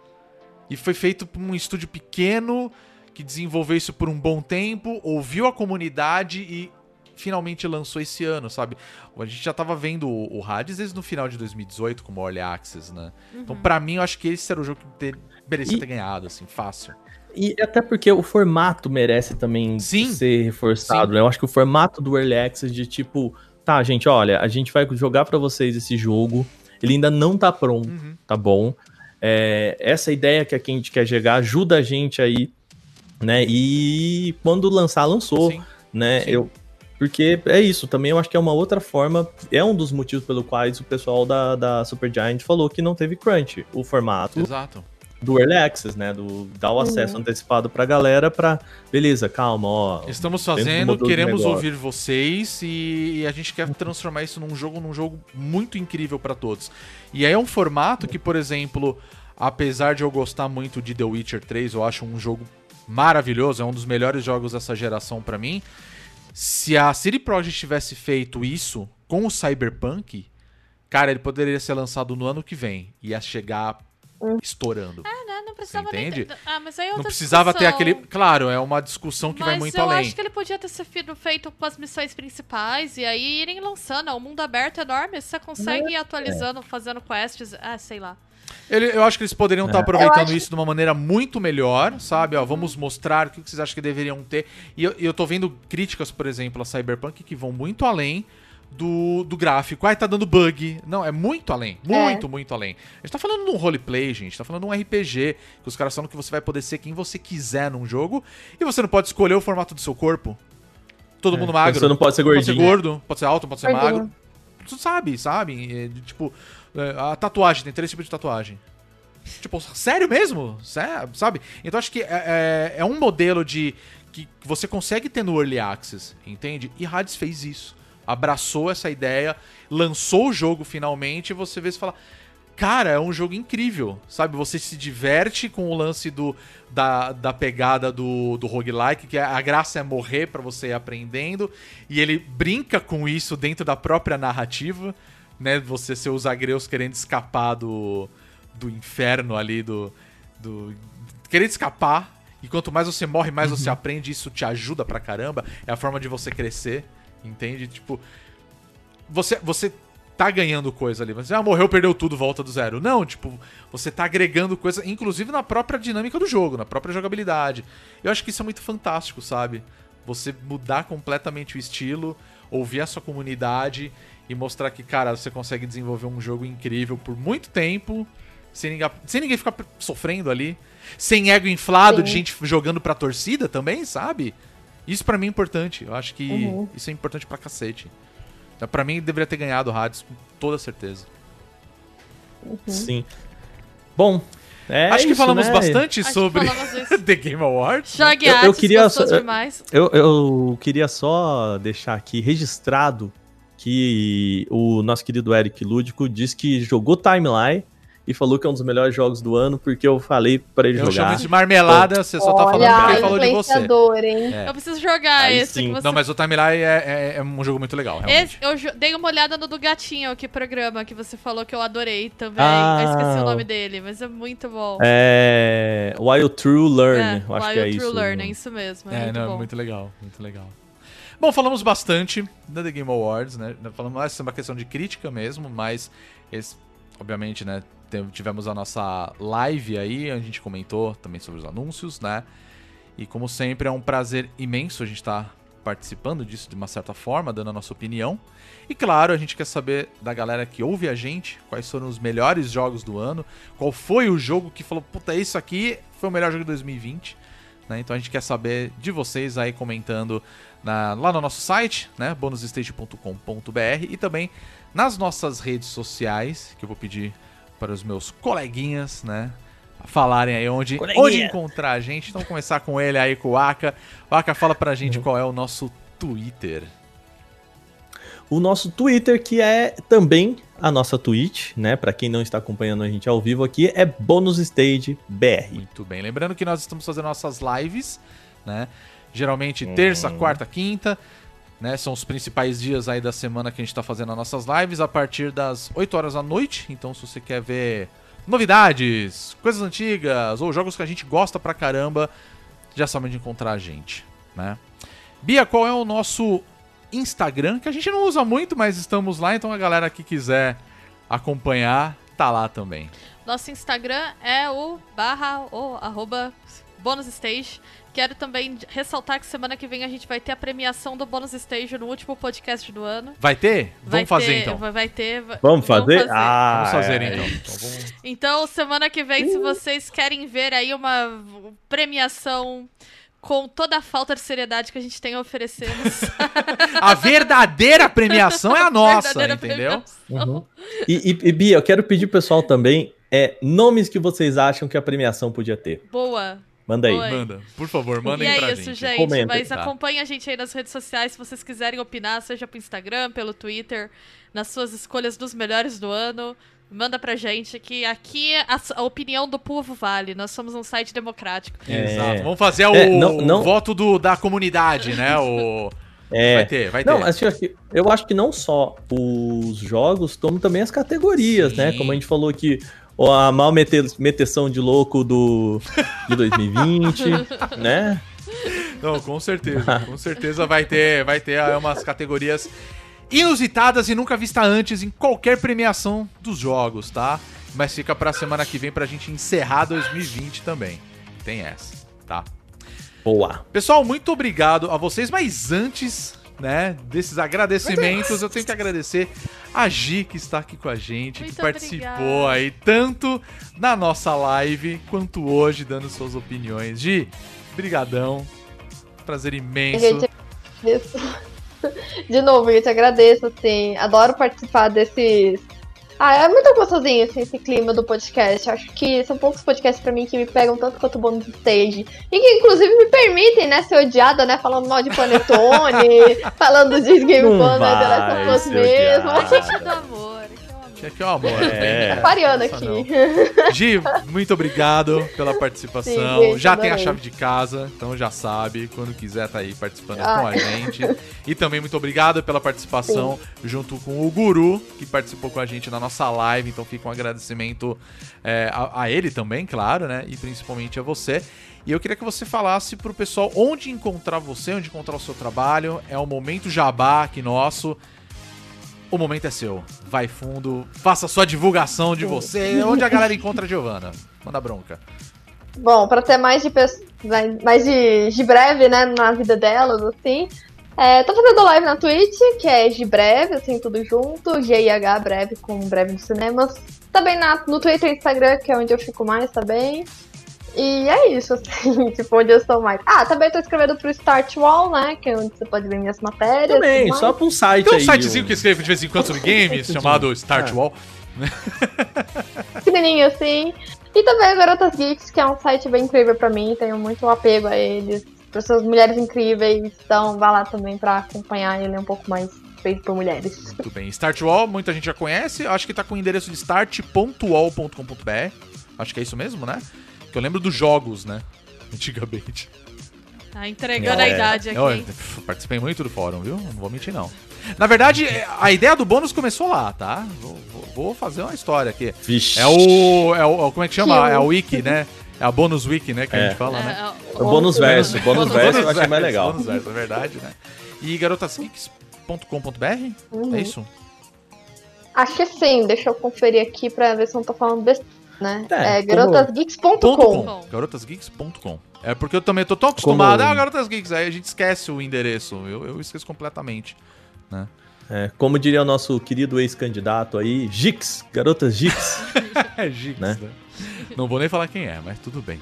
E foi feito por um estúdio pequeno que desenvolveu isso por um bom tempo, ouviu a comunidade e finalmente lançou esse ano, sabe? A gente já tava vendo o, o Hades desde no final de 2018 como Early Access, né? Então, pra mim, eu acho que esse era o jogo que ter, merecia E- ter ganhado, assim, fácil. E até porque o formato merece também Sim. ser reforçado, né? Eu acho que o formato do Early Access de tipo, tá, gente, olha, a gente vai jogar pra vocês esse jogo, ele ainda não tá pronto, Uhum. tá bom? É, essa ideia que a gente quer chegar ajuda a gente aí, né? E quando lançar, lançou, Sim. né? Sim. Eu, porque é isso, também eu acho que é uma outra forma, é um dos motivos pelo quais o pessoal da, da Supergiant falou que não teve crunch, o formato Exato. Do Early Access, né? Do dar o acesso antecipado pra galera pra. Beleza, calma, ó. Estamos fazendo, queremos ouvir vocês e, e a gente quer transformar isso num jogo, num jogo muito incrível pra todos. E aí é um formato que, por exemplo, apesar de eu gostar muito de The Witcher 3, eu acho um jogo maravilhoso, é um dos melhores jogos dessa geração pra mim. Se a CD Projekt tivesse feito isso com o Cyberpunk, cara, ele poderia ser lançado no ano que vem. Ia chegar estourando. Ah, não, não precisava Você entende? ter- Ah, mas aí é Não outra precisava ter discussão. aquele. Claro, é uma discussão que vai Mas muito eu além. acho que ele podia ter sido feito com as missões principais e aí irem lançando. É um mundo aberto enorme, você consegue ir atualizando, fazendo quests. Ah, sei lá. Ele- eu acho que eles poderiam estar É. aproveitando Eu acho- isso de uma maneira muito melhor, sabe? Ó, vamos mostrar o que vocês acham que deveriam ter. E eu, e eu tô vendo críticas, por exemplo, a Cyberpunk que vão muito além do, do gráfico. Ai, tá dando bug. Não, é muito além. Muito, muito além. A gente tá falando de um roleplay, gente. Tá falando de um RPG. Que os caras falam que você vai poder ser quem você quiser num jogo. E você não pode escolher o formato do seu corpo. Todo mundo magro. Você não pode ser Pode ser gordinho. gordo, pode ser alto, pode ser Gordinho. magro. Tu sabe, sabe? É, de, tipo, é, a tatuagem, tem três tipos de tatuagem. Tipo, sério mesmo? Sé- Sabe? Então acho que é, é- é um modelo de. que você consegue ter no Early Access, entende? E Hades fez isso. Abraçou essa ideia, lançou o jogo finalmente, e você vê e fala. Cara, é um jogo incrível, sabe? Você se diverte com o lance do, da, da pegada do, do roguelike, que a graça é morrer pra você ir aprendendo, e ele brinca com isso dentro da própria narrativa, né? Você ser os agreus querendo escapar do, do inferno ali, do, do. querendo escapar. E quanto mais você morre, mais você aprende, isso te ajuda pra caramba. É a forma de você crescer, entende? Tipo, você, você tá ganhando coisa ali. Você ah, morreu, perdeu tudo, volta do zero. Não, tipo, você tá agregando coisa, inclusive na própria dinâmica do jogo, na própria jogabilidade. Eu acho que isso é muito fantástico, sabe? Você mudar completamente o estilo, ouvir a sua comunidade e mostrar que, cara, você consegue desenvolver um jogo incrível por muito tempo, sem ninguém, sem ninguém ficar sofrendo ali, sem ego inflado Sim. de gente jogando pra torcida também, sabe? Isso pra mim é importante. Eu acho que Uhum. isso é importante pra cacete. Então, Pra mim, deveria ter ganhado o Hades com toda certeza. Sim. Bom, é Acho que isso, falamos né? bastante Acho que sobre. The Game Awards. Jogue Eu- eu queria só- demais. Eu, eu queria só deixar aqui registrado que o nosso querido Eric Lúdico disse que jogou Timeline e falou que é um dos melhores jogos do ano porque eu falei pra ele Eu chamo jogar. isso de marmelada, você só tá falando porque ele falou de você. hein? É. Eu preciso jogar Aí esse você Não, mas o Timeline é, é- é um jogo muito legal, realmente. Esse, eu dei uma olhada no do Gatinho, que programa que você falou que eu adorei também. Ah. Eu esqueci o nome dele, mas é muito bom. É. While True Learn, É, eu acho que é True isso. Learning, isso mesmo. É, É, muito não, bom. muito legal, muito legal. Bom, falamos bastante da The Game Awards, né? Falamos mais sobre uma questão de crítica mesmo, mas esse, obviamente, né? Tivemos a nossa live aí, a gente comentou também sobre os anúncios, né? E como sempre, é um prazer imenso a gente estar participando disso de uma certa forma, dando a nossa opinião. E claro, a gente quer saber da galera que ouve a gente, quais foram os melhores jogos do ano, qual foi o jogo que falou, puta, isso aqui foi o melhor jogo de 2020. né? Então a gente quer saber de vocês aí comentando na- lá no nosso site, né? bonusstage.com.br e também nas nossas redes sociais, que eu vou pedir para os meus coleguinhas, né? Falarem aí onde, Coleguinha. onde encontrar a gente. Então começar com ele aí, com o Aka. O Aka, fala pra gente Uhum. qual é o nosso Twitter. O nosso Twitter, que é também a nossa Twitch, né? Pra quem não está acompanhando a gente ao vivo aqui, é Bonus Stage BR. Muito bem. Lembrando que nós estamos fazendo nossas lives, né? Geralmente terça, quarta, quinta, né? São os principais dias aí da semana que a gente tá fazendo as nossas lives a partir das 8 horas da noite. Então, se você quer ver novidades, coisas antigas ou jogos que a gente gosta pra caramba, já sabe onde encontrar a gente, né? Bia, qual é o nosso Instagram, que a gente não usa muito, mas estamos lá, então a galera que quiser acompanhar, tá lá também. Nosso Instagram é o barra ou arroba bônus stage. Quero também ressaltar que semana que vem a gente vai ter a premiação do bônus stage no último podcast do ano. Vai ter? Vai Vamos fazer ter- então. Vai vai ter. vai- Vamos fazer? Ah, Vamos fazer é. então. Então vamos- Então, semana que vem, se vocês querem ver aí uma premiação com toda a falta de seriedade que a gente tem a oferecer. A verdadeira premiação é a nossa, Verdadeira entendeu? Uhum. E, e, e, Bia, eu quero pedir pro pessoal também é, nomes que vocês acham que a premiação podia ter. Boa. Manda aí. Oi. Manda, por favor, mandem e é pra isso, gente. gente. Comenta, Mas tá? acompanhe a gente aí nas redes sociais se vocês quiserem opinar, seja pro Instagram, pelo Twitter, nas suas escolhas dos melhores do ano. Manda pra gente que aqui a, a opinião do povo vale. Nós somos um site democrático. É. Exato. Vamos fazer o, É, não- não- o voto do, da comunidade, né? O... É. Vai ter, vai ter. Não, assim, eu acho que- eu acho que não só os jogos, como também as categorias, Sim. né? Como a gente falou aqui, ó, a mal mete- meteção de louco do de 2020, né? Não, com certeza. Com certeza vai ter, vai ter aí umas categorias inusitadas e nunca vista antes em qualquer premiação dos jogos, tá? Mas fica pra semana que vem pra gente encerrar 2020 também. Tem essa, tá? Boa. Pessoal, muito obrigado a vocês, mas antes, né, desses agradecimentos, eu tenho que agradecer a Gi que está aqui com a gente, Muito que participou obrigada. aí tanto na nossa live quanto hoje dando suas opiniões. Gi, brigadão. Prazer imenso. Gente. De novo, eu te agradeço, assim. Adoro participar desses. Ah, é muito gostosinho assim, esse clima do podcast. Acho que são poucos podcasts pra mim que me pegam tanto quanto o bônus stage. E que inclusive me permitem, né, ser odiada, né? Falando mal de Panetone, falando de Game Fan, né? The vai Last of Us ser mesmo. odiada. Gente é do amor. Aqui é o é o amor. Aquariana Essa aqui. não. Gi, muito obrigado pela participação. Sim, já tem a chave de casa, então já sabe. Quando quiser tá aí participando Ah. com a gente. E também muito obrigado pela participação junto com o Guru, que participou com a gente na nossa live. Então fica um agradecimento é, a, a ele também, claro, né? E principalmente a você. E eu queria que você falasse pro pessoal onde encontrar você, onde encontrar o seu trabalho. É o momento jabá aqui nosso. O momento é seu. Vai fundo, faça sua divulgação de você. Onde a galera encontra a Giovana? Manda bronca. Bom, pra ter mais de mais de, de breve, né, na vida delas, assim. É, tô fazendo live na Twitch, que é de breve, assim, tudo junto. GIH breve com breve nos cinemas. Também na, no Twitter e Instagram, que é onde eu fico mais também. E é isso, assim, tipo, onde eu estou mais. Ah, também tô escrevendo pro Start Wall, né? Que é onde você pode ver minhas matérias. Também, só pra um site Tem um aí. sitezinho um- que escreve de vez em quando sobre games, chamado Start Wall. pequenininho assim. E também a Garotas Geeks, que é um site bem incrível pra mim, tenho muito apego a eles. Pessoas, mulheres incríveis, então vá lá também pra acompanhar ele um pouco mais feito por mulheres. Muito bem. Start Wall, muita gente já conhece. Acho que tá com o endereço de start.wall.com.br. Acho que é isso mesmo, né? Que eu lembro dos jogos, né? Antigamente. Tá entregando É. a idade aqui. Eu, participei muito do fórum, viu? Não vou mentir, não. Na verdade, é, a ideia do bônus começou lá, tá? Vou, vou- vou fazer uma história aqui. Vixe. É o, é o. Como é que chama? Que É a wiki, né? É a bônus wiki, né? Que a É. gente fala, né? É, O bônus verso. O bônus verso eu achei mais legal. Bônus verso, é verdade, né? E garotasgeeks.com.br? Uhum. É isso? Acho que sim, deixa eu conferir aqui pra ver se eu não tô falando besteira, né? É, É, garotasgeeks.com. .com. Garotasgeeks.com. É porque eu também tô tão acostumado. Como- Ah, Garotas Geeks. Aí a gente esquece o endereço. Eu, eu esqueço completamente. É, como diria o nosso querido ex-candidato aí, Gix, garotas Gix. É Geeks, Né? né? Não vou nem falar quem é, mas tudo bem.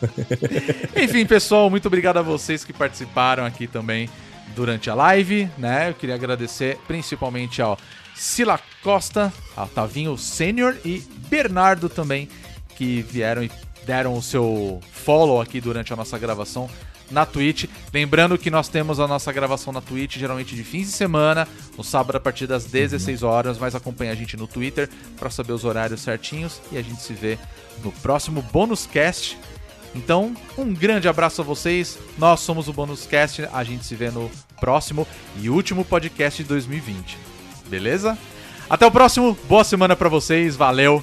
Enfim, pessoal, muito obrigado a vocês que participaram aqui também durante a live, né? Eu queria agradecer principalmente ao Sila Costa, ao Tavinho Sênior e Bernardo também, que vieram e deram o seu follow aqui durante a nossa gravação na Twitch. Lembrando que nós temos a nossa gravação na Twitch, geralmente de fins de semana, no sábado a partir das 16 horas, mas acompanhe a gente no Twitter para saber os horários certinhos e a gente se vê no próximo Bônus Cast. Então, um grande abraço a vocês. Nós somos o Bônus Cast. A gente se vê no próximo e último podcast de 2020. Beleza? Até o próximo. Boa semana para vocês. Valeu.